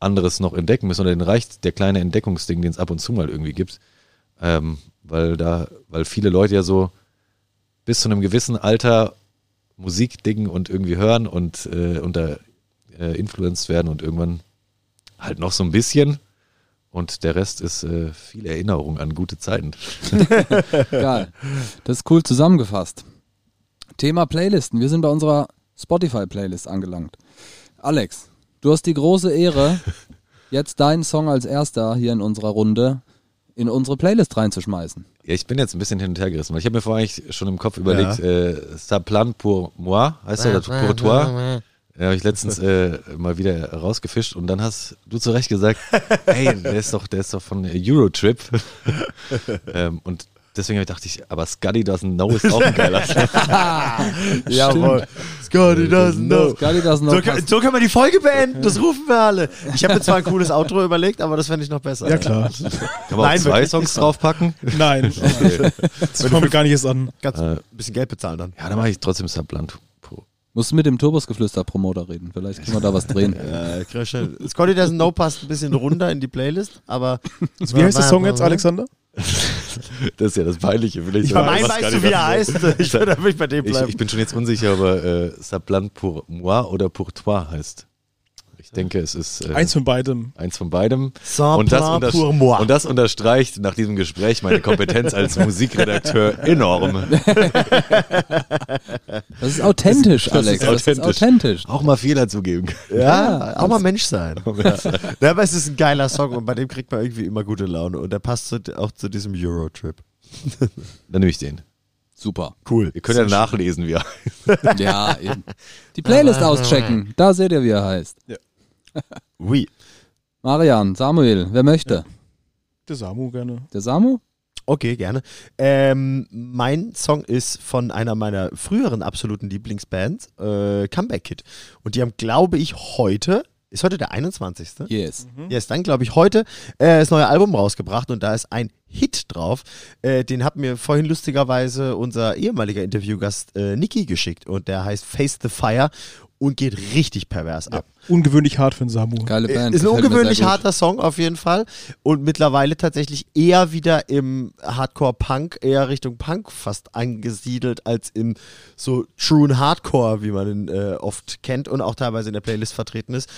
anderes noch entdecken müssen oder denen reicht der kleine Entdeckungsding, den es ab und zu mal irgendwie gibt, ähm, weil da, weil viele Leute ja so bis zu einem gewissen Alter Musik dingen und irgendwie hören und äh, unter äh, influenced werden und irgendwann halt noch so ein bisschen und der Rest ist äh, viel Erinnerung an gute Zeiten. Geil. Das ist cool zusammengefasst. Thema Playlisten. Wir sind bei unserer Spotify-Playlist angelangt. Alex, du hast die große Ehre, jetzt deinen Song als erster hier in unserer Runde in unsere Playlist reinzuschmeißen. Ja, ich bin jetzt ein bisschen hin und her gerissen, weil ich habe mir vorher eigentlich schon im Kopf überlegt, äh, Ça plan pour moi, heißt der, oder pour toi? Ja, habe ich letztens äh, mal wieder rausgefischt und dann hast du zu Recht gesagt, ey, der ist doch, der ist doch von Eurotrip. ähm, und deswegen dachte ich, aber Scuddy Doesn't Know ist auch ein geiler Song. Jawohl. Scotty doesn't know. Scotty doesn't know. So, kann- so können wir die Folge beenden. Das rufen wir alle. Ich habe mir zwar ein cooles Outro überlegt, aber das fände ich noch besser. Ja, klar. Kann man auch Nein, zwei wirklich Songs draufpacken? Nein. Das fangen wir gar nicht erst an. Kannst Äh. ein bisschen Geld bezahlen dann. Ja, dann mache ich trotzdem Subplan pour. Musst du mit dem Turbusgeflüster-Promoter reden. Vielleicht können wir da was drehen. Äh, Krösche. Scotty Doesn't Know passt ein bisschen runter in die Playlist, aber. Wie heißt der Song jetzt, Alexander? Das ist ja das Peinliche. Vielleicht Ich soll weiß- man Mein was weißt du, wie er heißt? Ich würde wirklich bei dem Ich, bleiben. ich bin schon jetzt unsicher, aber äh, Saplan pour moi oder pour toi heißt. Ich denke, es ist äh, Eins von beidem. eins von beidem. Und das, und das unterstreicht nach diesem Gespräch meine Kompetenz als Musikredakteur enorm. Das ist authentisch, Das Alex. ist Das ist authentisch. authentisch. Auch mal Fehler zugeben. Ja, auch mal Mensch sein. Ja. aber es ist ein geiler Song und bei dem kriegt man irgendwie immer gute Laune und der passt zu, auch zu diesem Eurotrip. Dann nehme ich den. Super. Cool. Ihr könnt ja nachlesen, wie er Ja, eben. Die Playlist auschecken. Da seht ihr, wie er heißt. Oui. Marian, Samuel, wer möchte? Der Samu gerne. Der Samu? Okay, gerne. Ähm, mein Song ist von einer meiner früheren absoluten Lieblingsbands, äh, Comeback Kid. Und die haben, glaube ich, heute, ist heute der 21. Yes. Yes, dann glaube ich heute äh, das neue Album rausgebracht und da ist ein Hit drauf. Äh, den hat mir vorhin lustigerweise unser ehemaliger Interviewgast äh, Niki geschickt und der heißt Face the Fire und geht richtig pervers ab. Ungewöhnlich hart für einen Samu. Geile Band. Ist ein ungewöhnlich harter Song auf jeden Fall und mittlerweile tatsächlich eher wieder im Hardcore-Punk, eher Richtung Punk fast angesiedelt als im so truen Hardcore, wie man ihn äh, oft kennt und auch teilweise in der Playlist vertreten ist.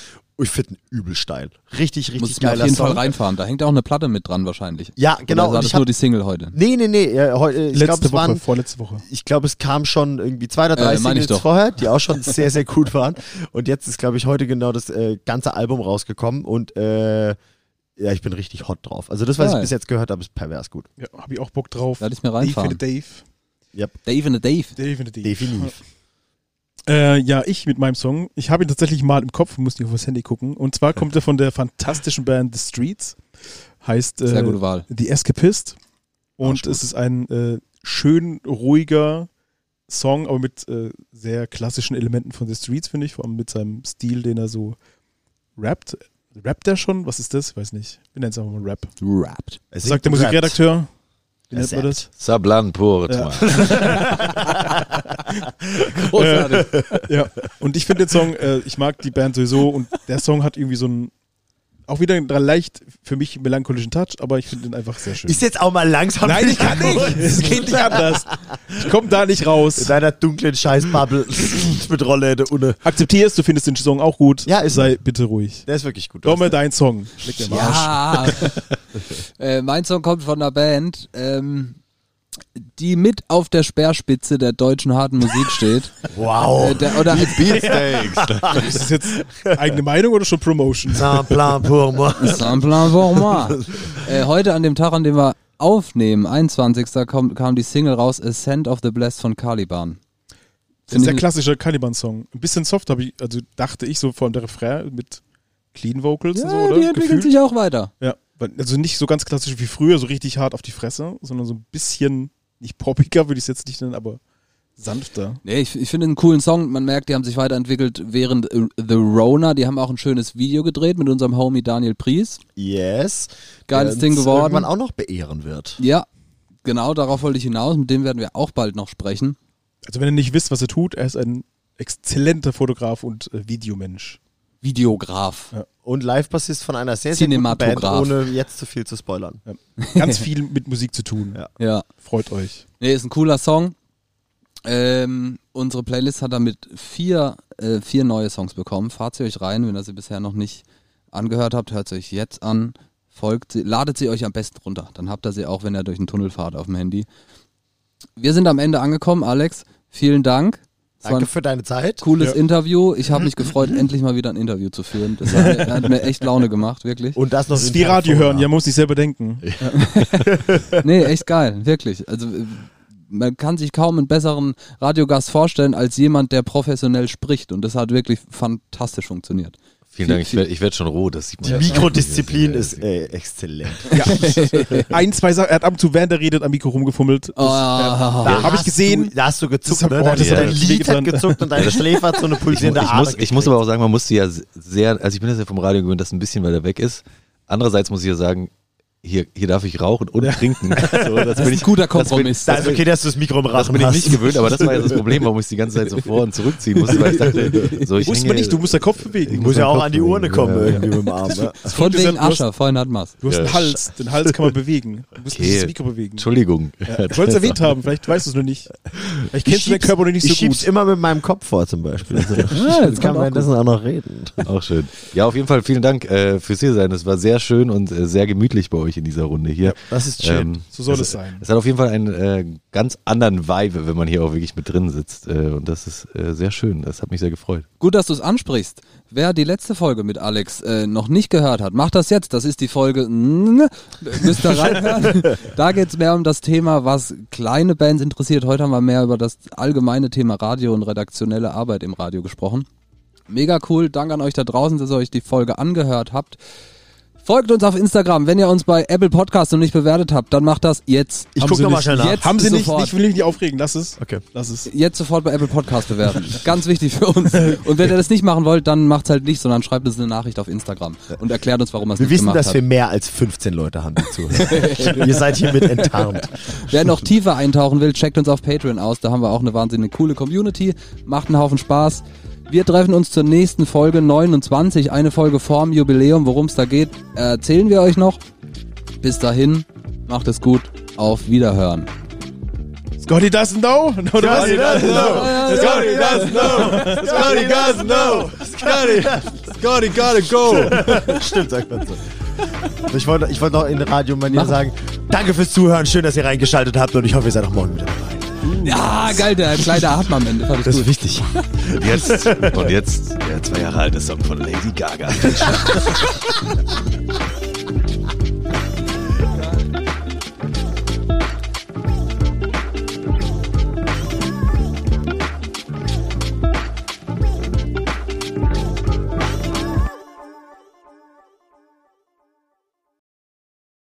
Und ich finde ihn übel steil. Richtig, richtig Muss ich mir auf jeden Song. Fall reinfahren. Da hängt auch eine Platte mit dran wahrscheinlich. Ja, genau. Oder war das nur die Single heute? nee, nee, nee. Äh, heu- äh, ich glaube, Letzte es Woche, waren vorletzte Woche. ich glaube, es kam schon irgendwie zwei oder drei Äh, meine ich Singles vorher, die auch schon sehr, sehr gut waren. Und jetzt ist, glaube ich, heute genau das äh, ganze Album rausgekommen und äh, ja, ich bin richtig hot drauf. Also das, was Geil. ich bis jetzt gehört habe, ist pervers gut. Ja, habe ich auch Bock drauf. Werde ich mir Dave in reinfahren. the Dave. Dave in the Dave. Dave in the Dave. Definitiv. Äh, ja, ich mit meinem Song. Ich habe ihn tatsächlich mal im Kopf, muss nicht auf das Handy gucken. Und zwar kommt er von der fantastischen Band The Streets. Heißt äh. The Escapist. Und es ist ein äh, schön ruhiger Song, aber mit äh, sehr klassischen Elementen von The Streets, finde ich. Vor allem mit seinem Stil, den er so rappt. Rappt er schon? Was ist das? Ich weiß nicht. Wir nennen es einfach mal Rap. Rappt. Sagt der Musikredakteur? Wie nennt man das? Sablan pour Ja. Großartig. Ja, und ich finde den Song, äh, ich mag die Band sowieso und der Song hat irgendwie so einen, auch wieder einen leicht für mich melancholischen Touch, aber ich finde ihn einfach sehr schön. Ist jetzt auch mal langsam. Nein, ich kann nicht. Es geht nicht anders. Ich komme da nicht In raus. deiner dunklen Scheißbubble mit Rollläde ohne. Akzeptierst, du findest den Song auch gut. Ja, ist Sei bitte ruhig. Der ist wirklich gut. Domme, dein Song. Leg dir. Ja. äh, mein Song kommt von einer Band, ähm, die mit auf der Speerspitze der deutschen harten Musik steht. Wow. Äh, der, oder als Beatsteaks. Ist das jetzt eigene Meinung oder schon Promotion? Sans plan pour moi. Simplement pour moi. Äh, heute an dem Tag, an dem wir aufnehmen, 21. Kam, kam die Single raus, Ascent of the Blessed von Caliban. Das ist der klassische Caliban-Song. Ein bisschen soft habe ich, also dachte ich so vor allem der Refrain mit Clean Vocals und so, Ja, oder? die entwickelt sich auch weiter. Ja, also nicht so ganz klassisch wie früher, so richtig hart auf die Fresse, sondern so ein bisschen, nicht poppiger würde ich es jetzt nicht nennen, aber sanfter. Nee, ich, ich finde einen coolen Song. Man merkt, die haben sich weiterentwickelt während äh, The Rona. Die haben auch ein schönes Video gedreht mit unserem Homie Daniel Pries. Yes. Geiles Ding geworden. irgendwann auch noch beehren wird. Ja, genau, darauf wollte ich hinaus. Mit dem werden wir auch bald noch sprechen. Also wenn ihr nicht wisst, was er tut, er ist ein exzellenter Fotograf und äh, Videomensch. Videograf. Und Live-Bassist von einer sehr, sehr guten Band, ohne jetzt zu viel zu spoilern. Ja. Ganz viel mit Musik zu tun. Ja. Ja. Freut euch. Nee, ist ein cooler Song. Ähm, unsere Playlist hat damit vier, äh, vier neue Songs bekommen. Fahrt sie euch rein, wenn ihr sie bisher noch nicht angehört habt, hört sie euch jetzt an. Folgt sie, ladet sie euch am besten runter. Dann habt ihr sie auch, wenn ihr durch den Tunnel fahrt auf dem Handy. Wir sind am Ende angekommen, Alex. Vielen Dank. Danke für deine Zeit. cooles Ja. Interview. Ich habe mich gefreut, endlich mal wieder ein Interview zu führen. Das hat mir, hat mir echt Laune gemacht, wirklich. Und das noch Das ist wie Radio hören, ja, muss sich selber denken. Nee, echt geil, wirklich. Also äh, man kann sich kaum einen besseren Radiogast vorstellen als jemand, der professionell spricht. Und das hat wirklich fantastisch funktioniert. Vielen Dank, ich werde ich werd schon roh, das sieht man. Die ja. Mikrodisziplin Ja, ist äh, exzellent. Ja. Ein, zwei Sachen, er hat ab und zu, während er redet, am Mikro rumgefummelt. Das, Oh, ja, Da Habe ich gesehen. Du, da hast du gezuckt, Das ne? oh, Dein, das hat dein Lied hat gezuckt und deine Schläfe hat so eine Ich, pulsierende ich, Ader muss, ich muss aber auch sagen, man musste ja sehr, also ich bin das ja vom Radio gewöhnt, dass ein bisschen weiter weg ist. Andererseits muss ich ja sagen, hier, hier darf ich rauchen und trinken. So, das, Das ist ein guter Kompromiss. Da ist okay, dass du das Mikro im Das Rachen bin ich nicht gewöhnt, aber das war ja das Problem, warum ich es die ganze Zeit so vor und zurückziehen musste, weil ich dachte, so ich Muss hänge, man nicht, du musst den Kopf bewegen. Ich muss ja auch Kopf an die Urne kommen Ja, ja. irgendwie mit dem Arm. Ne? Von wegen Du Ascher, vorhin hatten wir's. Du hast Ja. einen Hals, den Hals kann man bewegen. Du musst Okay. dieses Mikro bewegen. Entschuldigung. Ja, ich wollte es erwähnt haben, vielleicht weißt du es noch nicht. Vielleicht kennst du schieb's- Körper noch nicht so ich schieb's gut. immer mit meinem Kopf vor zum Beispiel. Also, das jetzt kann man das auch noch reden. Auch schön. Ja, auf jeden Fall vielen Dank äh, fürs hier sein. Es war sehr schön und äh, sehr gemütlich bei euch in dieser Runde hier. Das ist schön. Ähm, So soll es, es sein. Es hat auf jeden Fall einen äh, ganz anderen Vibe, wenn man hier auch wirklich mit drin sitzt. Äh, und das ist äh, sehr schön. Das hat mich sehr gefreut. Gut, dass du es ansprichst. Wer die letzte Folge mit Alex äh, noch nicht gehört hat, macht das jetzt. Das ist die Folge. Müsst ihr reinhören. da geht's mehr um das Thema, was kleine Bands interessiert. Heute haben wir mehr über das allgemeine Thema Radio und redaktionelle Arbeit im Radio gesprochen. Mega cool. Dank an euch da draußen, dass ihr euch die Folge angehört habt. Folgt uns auf Instagram. Wenn ihr uns bei Apple Podcast noch nicht bewertet habt, dann macht das jetzt. Ich Haben guck sie nochmal schnell nach. Jetzt Haben sie nicht, sofort. ich will mich nicht aufregen, lass es. Okay. Lass es. Jetzt sofort bei Apple Podcast bewerten. Ganz wichtig für uns. Und wenn ihr das nicht machen wollt, dann macht's halt nicht, sondern schreibt uns eine Nachricht auf Instagram und erklärt uns, warum ihr es Wir nicht wissen, gemacht dass habt. wir mehr als 15 Leute haben, die zuhören. Ihr seid hiermit enttarnt. Wer noch tiefer eintauchen will, checkt uns auf Patreon aus. Da haben wir auch eine wahnsinnig coole Community. Macht einen Haufen Spaß. Wir treffen uns zur nächsten Folge 29, eine Folge vorm Jubiläum. Worum es da geht, erzählen wir euch noch. Bis dahin, macht es gut. Auf Wiederhören. Scotty doesn't know? No, oder was? Scotty doesn't know. Scotty doesn't know. Scotty, Scotty gotta go. Stimmt, sagt man so. Ich wollte ich wollte noch in Radiomanier sagen, danke fürs Zuhören, schön, dass ihr reingeschaltet habt und ich hoffe, ihr seid auch morgen wieder dabei. Ja, geil, der kleine Atmen am Ende. Das gut. ist wichtig. Und jetzt, und jetzt der zwei Jahre alte Song von Lady Gaga.